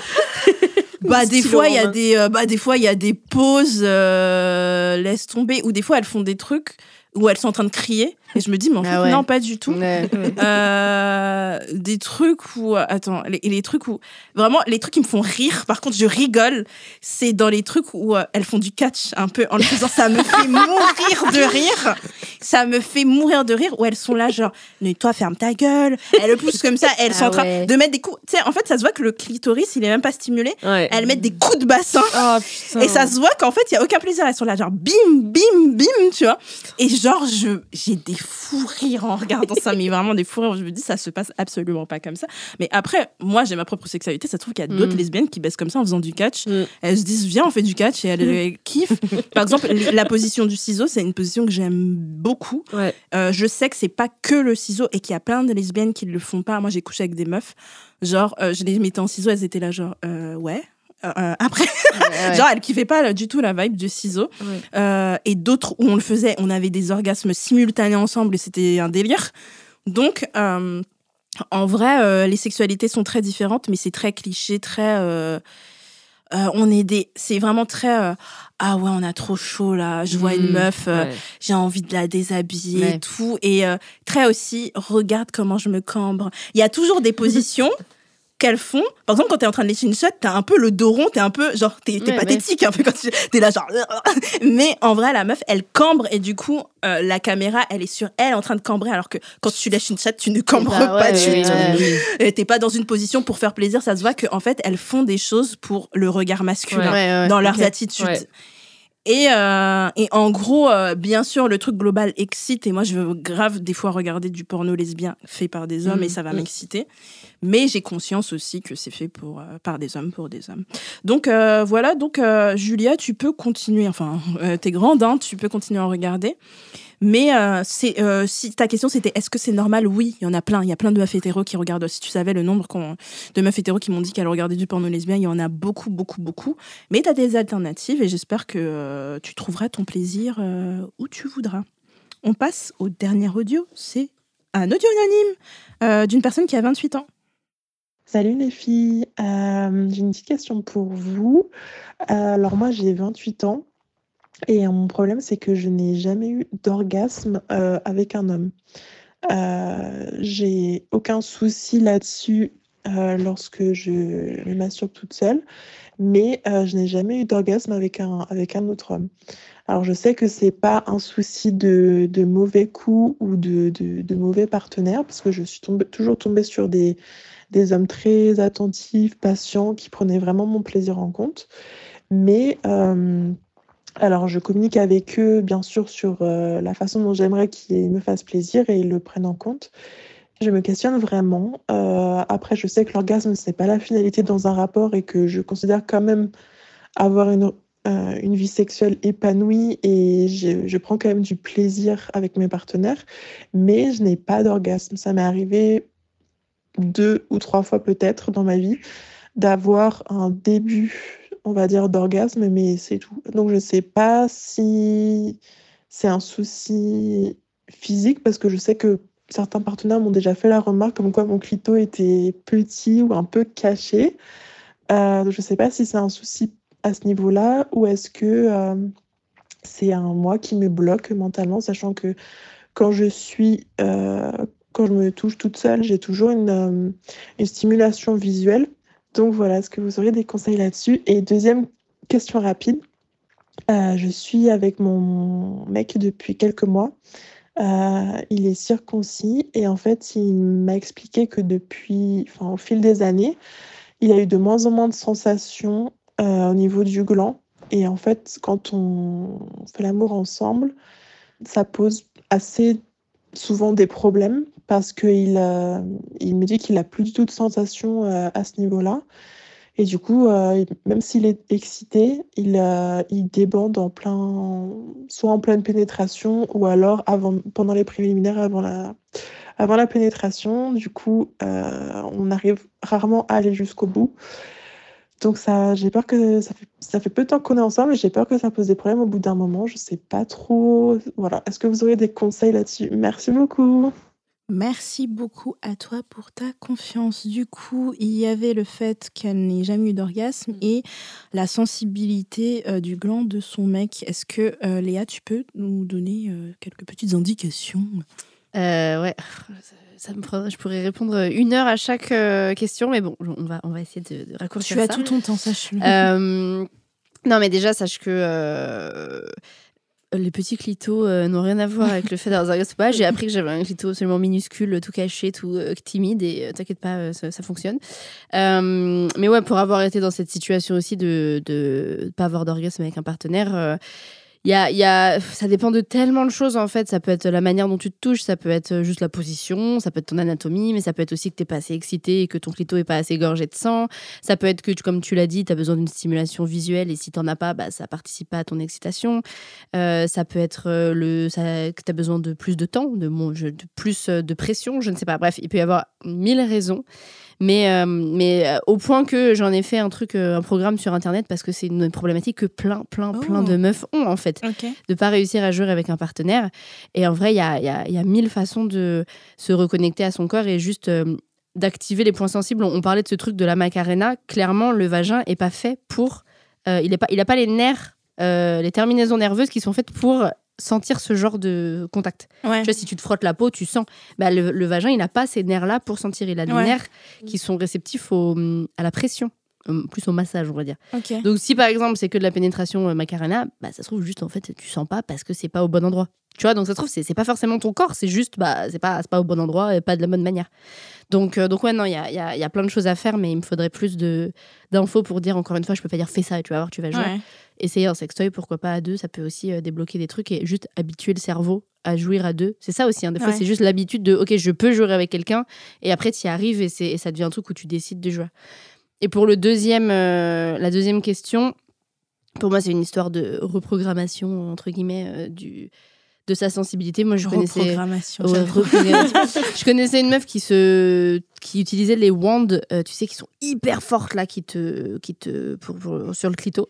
Bah des fois il y a des euh, bah des fois il y a des pauses euh, laisse tomber ou des fois elles font des trucs où elles sont en train de crier et je me dis mais en Ah fait ouais. non pas du tout Ouais. Euh, des trucs où attends les, les trucs où vraiment les trucs qui me font rire par contre je rigole c'est dans les trucs où euh, elles font du catch un peu en le faisant ça me fait mourir de rire ça me fait mourir de rire où elles sont là genre mais toi ferme ta gueule elles le poussent comme ça elles sont Ah en train ouais. de mettre des coups tu sais en fait ça se voit que le clitoris il est même pas stimulé elles mettent des coups de bassin Oh, et ça se voit qu'en fait, il y a aucun plaisir. Elles sont là, genre bim, bim, bim, tu vois. Et genre, j'ai des fous rires en regardant ça, mais vraiment des fous rires. Je me dis, ça se passe absolument pas comme ça. Mais après, moi, j'ai ma propre sexualité. Ça se trouve qu'il y a d'autres Mm. lesbiennes qui baissent comme ça en faisant du catch. Mm. Elles se disent, viens, on fait du catch et elles, elles kiffent. Par exemple, la position du ciseau, c'est une position que j'aime beaucoup. Ouais. Euh, je sais que c'est pas que le ciseau et qu'il y a plein de lesbiennes qui le font pas. Moi, j'ai couché avec des meufs. Genre, euh, je les mettais en ciseau, elles étaient là, genre, euh, ouais. Euh, euh, après, Ouais. genre, elles kiffaient pas là, du tout la vibe du ciseau. Ouais. Euh, et d'autres où on le faisait, on avait des orgasmes simultanés ensemble et c'était un délire. Donc, euh, en vrai, euh, les sexualités sont très différentes, mais c'est très cliché, très. euh, euh, on est des. C'est vraiment très. euh, ah ouais, on a trop chaud là. Je vois une Mm. meuf, euh, Ouais. j'ai envie de la déshabiller Ouais. et tout. Et euh, très aussi, regarde comment je me cambre. Il y a toujours des positions qu'elles font. Par exemple, quand t'es en train de lécher une chatte, t'as un peu le dos rond, t'es un peu genre t'es Ouais, pathétique un peu quand tu t'es là genre. Mais en vrai, la meuf, elle cambre et du coup, euh, la caméra, elle est sur elle en train de cambrer, alors que quand tu lèches une chatte, tu ne cambres Bah, pas ouais, du ouais, tout. T'es pas dans une position pour faire plaisir. Ça se voit qu'en fait, elles font des choses pour le regard masculin dans leurs attitudes. Et, euh, et en gros, euh, bien sûr, le truc global excite. Et moi, je veux grave des fois regarder du porno lesbien fait par des hommes Mm, et ça va mm. m'exciter. Mais j'ai conscience aussi que c'est fait pour, euh, par des hommes pour des hommes. Donc voilà, donc Julia, tu peux continuer. Enfin, t'es grande, hein, tu peux continuer à en regarder. Mais euh, euh, si ta question c'était est-ce que c'est normal? Oui, il y en a plein. Il y a plein de meufs hétéros qui regardent. Si tu savais le nombre de meufs hétéros qui m'ont dit qu'elles regardaient du porno lesbien, il y en a beaucoup, beaucoup, beaucoup. Mais tu as des alternatives et j'espère que euh, tu trouveras ton plaisir où tu voudras. On passe au dernier audio. C'est un audio anonyme d'une personne qui a 28 ans. Salut les filles, j'ai une petite question pour vous. Alors moi j'ai 28 ans et mon problème c'est que je n'ai jamais eu d'orgasme euh, avec un homme. Euh, j'ai aucun souci là-dessus euh, lorsque je me masturbe toute seule, mais je n'ai jamais eu d'orgasme avec un, avec un autre homme. Alors je sais que c'est pas un souci de, de mauvais coups ou de, de, mauvais partenaires parce que je suis tombée- toujours tombée sur des des hommes très attentifs, patients, qui prenaient vraiment mon plaisir en compte. Mais alors, je communique avec eux, bien sûr, sur euh, la façon dont j'aimerais qu'ils me fassent plaisir et ils le prennent en compte. Je me questionne vraiment. Euh, après, je sais que l'orgasme, ce n'est pas la finalité dans un rapport et que je considère quand même avoir une, euh, une vie sexuelle épanouie et je, je prends quand même du plaisir avec mes partenaires, mais je n'ai pas d'orgasme. Ça m'est arrivé deux ou trois fois peut-être dans ma vie d'avoir un début, on va dire, d'orgasme, mais c'est tout. Donc je ne sais pas si c'est un souci physique parce que je sais que certains partenaires m'ont déjà fait la remarque comme quoi mon clito était petit ou un peu caché. Euh, je ne sais pas si c'est un souci à ce niveau-là ou est-ce que euh, c'est un moi qui me bloque mentalement, sachant que quand je suis, euh, quand je me touche toute seule, j'ai toujours une stimulation visuelle. Donc voilà, est-ce que vous auriez des conseils là-dessus? Et deuxième question rapide, euh, je suis avec mon mec depuis quelques mois. Euh, il est circoncis et en fait, il m'a expliqué que depuis, enfin, au fil des années, il a eu de moins en moins de sensations euh, au niveau du gland. Et en fait, quand on fait l'amour ensemble, ça pose assez souvent des problèmes parce qu'il euh, me dit qu'il a plus du tout de sensations euh, à ce niveau-là. Et du coup, euh, même s'il est excité, il, il débande en plein, soit en pleine pénétration ou alors pendant les préliminaires, avant la, pénétration. Du coup, on arrive rarement à aller jusqu'au bout. Donc ça, j'ai peur que ça fait, peu de temps qu'on est ensemble et j'ai peur que ça pose des problèmes au bout d'un moment. Je sais pas trop. Voilà. Est-ce que vous auriez des conseils là-dessus? Merci beaucoup. Merci beaucoup à toi pour ta confiance. Du coup, il y avait le fait qu'elle n'ait jamais eu d'orgasme et la sensibilité euh, du gland de son mec. Est-ce que euh, Léa, tu peux nous donner euh, quelques petites indications? Ouais, ça, ça me prendrait, je pourrais répondre une heure à chaque question, mais bon, on va, on va essayer de, de raccourcir Tu as ça. tout ton temps, sache-le. Non, mais déjà, sache que les petits clitos euh, n'ont rien à voir avec le fait d'avoir un orgasme ou pas. J'ai appris que j'avais un clito absolument minuscule, tout caché, tout euh, timide, et euh, t'inquiète pas, ça, ça fonctionne. Mais ouais, pour avoir été dans cette situation aussi de ne pas avoir d'orgasme avec un partenaire, y a, ça dépend de tellement de choses en fait. Ça peut être la manière dont tu te touches, ça peut être juste la position, ça peut être ton anatomie, mais ça peut être aussi que t'es pas assez excité et que ton clito est pas assez gorgé de sang. Ça peut être que, comme tu l'as dit, tu as besoin d'une stimulation visuelle et si t'en as pas, bah, ça participe pas à ton excitation. Euh, ça peut être euh, le, ça, que tu as besoin de plus de temps, de, de plus euh, de pression, je ne sais pas. Bref, il peut y avoir mille raisons. Mais, euh, mais euh, au point que j'en ai fait un truc, euh, un programme sur Internet parce que c'est une problématique que plein, plein, plein Oh. de meufs ont en fait Ok. de pas réussir à jouer avec un partenaire. Et en vrai, il y a, y, a, y a mille façons de se reconnecter à son corps et juste d'activer les points sensibles. On, on parlait de ce truc de la macarena. Clairement, le vagin est pas fait pour. il n'a pas, il a pas les nerfs, euh, les terminaisons nerveuses qui sont faites pour sentir ce genre de contact. Ouais. Tu vois, si tu te frottes la peau, tu sens. Bah, le, le vagin, il n'a pas ces nerfs-là pour sentir. Il a des Ouais. nerfs qui sont réceptifs au, à la pression, plus au massage, on va dire. Ok. Donc, si par exemple, c'est que de la pénétration euh, macarena, bah, ça se trouve juste, en fait, tu sens pas parce que c'est pas au bon endroit. Tu vois, donc ça se trouve, c'est pas forcément ton corps, c'est juste, bah, c'est pas, c'est pas au bon endroit et pas de la bonne manière. Donc, euh, donc ouais, non, il y a, il y, a, y a plein de choses à faire, mais il me faudrait plus de d'infos pour dire, encore une fois, je peux pas dire fais ça et tu vas voir, tu vas jouer. Ouais. Essayer un sextoy, pourquoi pas à deux, ça peut aussi euh, débloquer des trucs et juste habituer le cerveau à jouir à deux. C'est ça aussi, hein, des fois, Ouais. c'est juste l'habitude de, ok, je peux jouer avec quelqu'un, et après, tu y arrives et, c'est- et ça devient un truc où tu décides de jouer. Et pour le deuxième, euh, la deuxième question, pour moi, c'est une histoire de reprogrammation, entre guillemets, euh, du, de sa sensibilité. Moi, je connaissais. Ouais, je connaissais une meuf qui se qui utilisait les wands, euh, tu sais, qui sont hyper fortes là, qui te qui te pour, pour- sur le clito,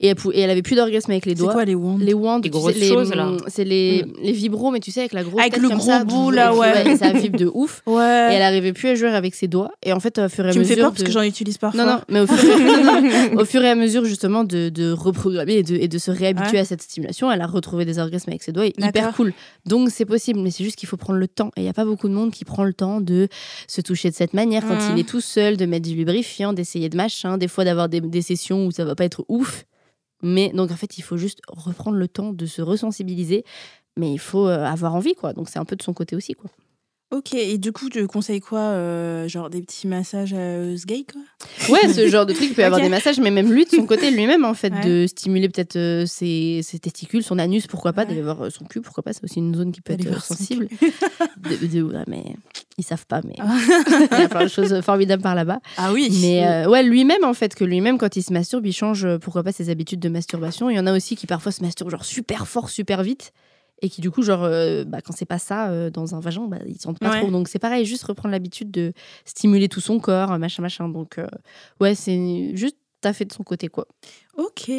et elle, pou- et elle avait plus d'orgasme avec les C'est doigts. quoi les wands? Les wands, Les tu sais, grosses les- choses, là. C'est les, les vibros, mais tu sais, avec la grosse Avec tête le comme gros ça, bout, et là, ouais. et ça vibre de ouf. Et Ouais. elle arrivait plus à jouer avec ses doigts. Et en fait, au fur et à Tu me mesure. fais peur parce que j'en utilise parfois. non, non, mais au fur, et... au fur et à mesure, justement, de, de reprogrammer et de, et de se réhabituer Ouais. à cette stimulation, elle a retrouvé des orgasmes avec ses doigts, et hyper D'accord. cool. Donc, c'est possible, mais c'est juste qu'il faut prendre le temps. Et il n'y a pas beaucoup de monde qui prend le temps de se toucher de cette manière quand il est tout seul, de mettre du lubrifiant, d'essayer de machin, des fois d'avoir des, des sessions où ça va pas être ouf. Mais donc, en fait, il faut juste reprendre le temps de se resensibiliser. Mais il faut euh, avoir envie, quoi. Donc, c'est un peu de son côté aussi, quoi. Ok, et du coup, tu conseilles quoi euh, Genre des petits massages à gay, quoi? Ouais, ce genre de truc, il peut y avoir des massages, mais même lui, de son côté, lui-même, en fait, Ouais. de stimuler peut-être euh, ses, ses testicules, son anus, pourquoi pas, Ouais. d'aller voir euh, son cul, pourquoi pas, c'est aussi une zone qui peut être sensible. De, de- ouais, mais ils savent pas, mais Ah. il y a plein de choses formidables par là-bas. Ah oui Mais euh, ouais, lui-même, en fait, que lui-même, quand il se masturbe, il change, pourquoi pas, ses habitudes de masturbation. Il y en a aussi qui parfois se masturbent genre super fort, super vite. Et qui, du coup, genre, euh, bah, quand c'est pas ça euh, dans un vagin, bah, ils sentent pas Ouais. trop. Donc, c'est pareil, juste reprendre l'habitude de stimuler tout son corps, machin, machin. Donc, euh, ouais, c'est juste t'as fait de son côté, quoi. Ok.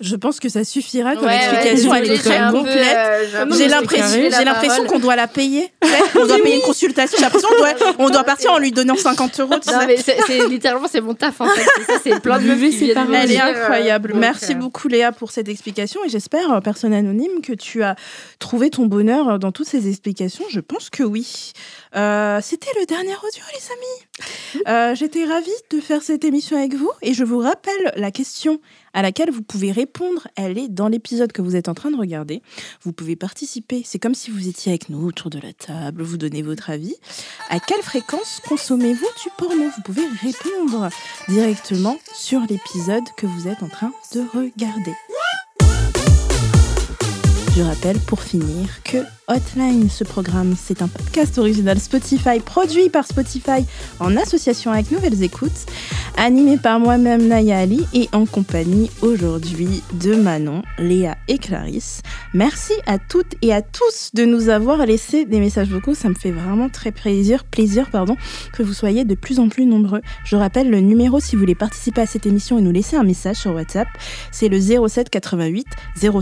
Je pense que ça suffira comme Ouais, explication. ouais, elle est très complète. euh, j'ai l'impression, j'ai qu'on doit la payer. On doit payer une consultation. J'ai l'impression qu'on doit, on doit partir en lui donnant 50 euros. tu Non, sais. mais c'est littéralement, c'est mon taf, en fait. C'est plein de meufs qui c'est viennent Elle est euh, incroyable. donc, Merci euh, beaucoup Léa pour cette explication et j'espère, personne anonyme, que tu as trouvé ton bonheur dans toutes ces explications. Je pense que oui. Euh, C'était le dernier audio, les amis. Euh, J'étais ravie de faire cette émission avec vous et je vous rappelle la question à laquelle vous pouvez répondre. Elle est dans l'épisode que vous êtes en train de regarder. Vous pouvez participer. C'est comme si vous étiez avec nous autour de la table. Vous donnez votre avis. À quelle fréquence consommez-vous du porno? Vous pouvez répondre directement sur l'épisode que vous êtes en train de regarder. Je rappelle pour finir que Hotline, ce programme, c'est un podcast original Spotify produit par Spotify en association avec Nouvelles Écoutes, animé par moi-même Naya Ali et en compagnie aujourd'hui de Manon, Léa et Clarisse. Merci à toutes et à tous de nous avoir laissé des messages vocaux, ça me fait vraiment très plaisir, plaisir pardon, que vous soyez de plus en plus nombreux. Je rappelle le numéro si vous voulez participer à cette émission et nous laisser un message sur WhatsApp, c'est le 07 88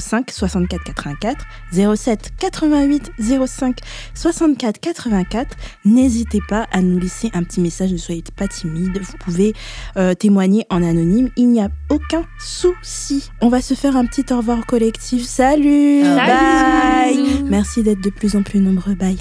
05 64 84 07 88 05 64 84. N'hésitez pas à nous laisser un petit message, ne soyez pas timide. Vous pouvez euh, témoigner en anonyme, il n'y a aucun souci. On va se faire un petit au revoir collectif. Salut, Salut. bye. Merci d'être de plus en plus nombreux. Bye.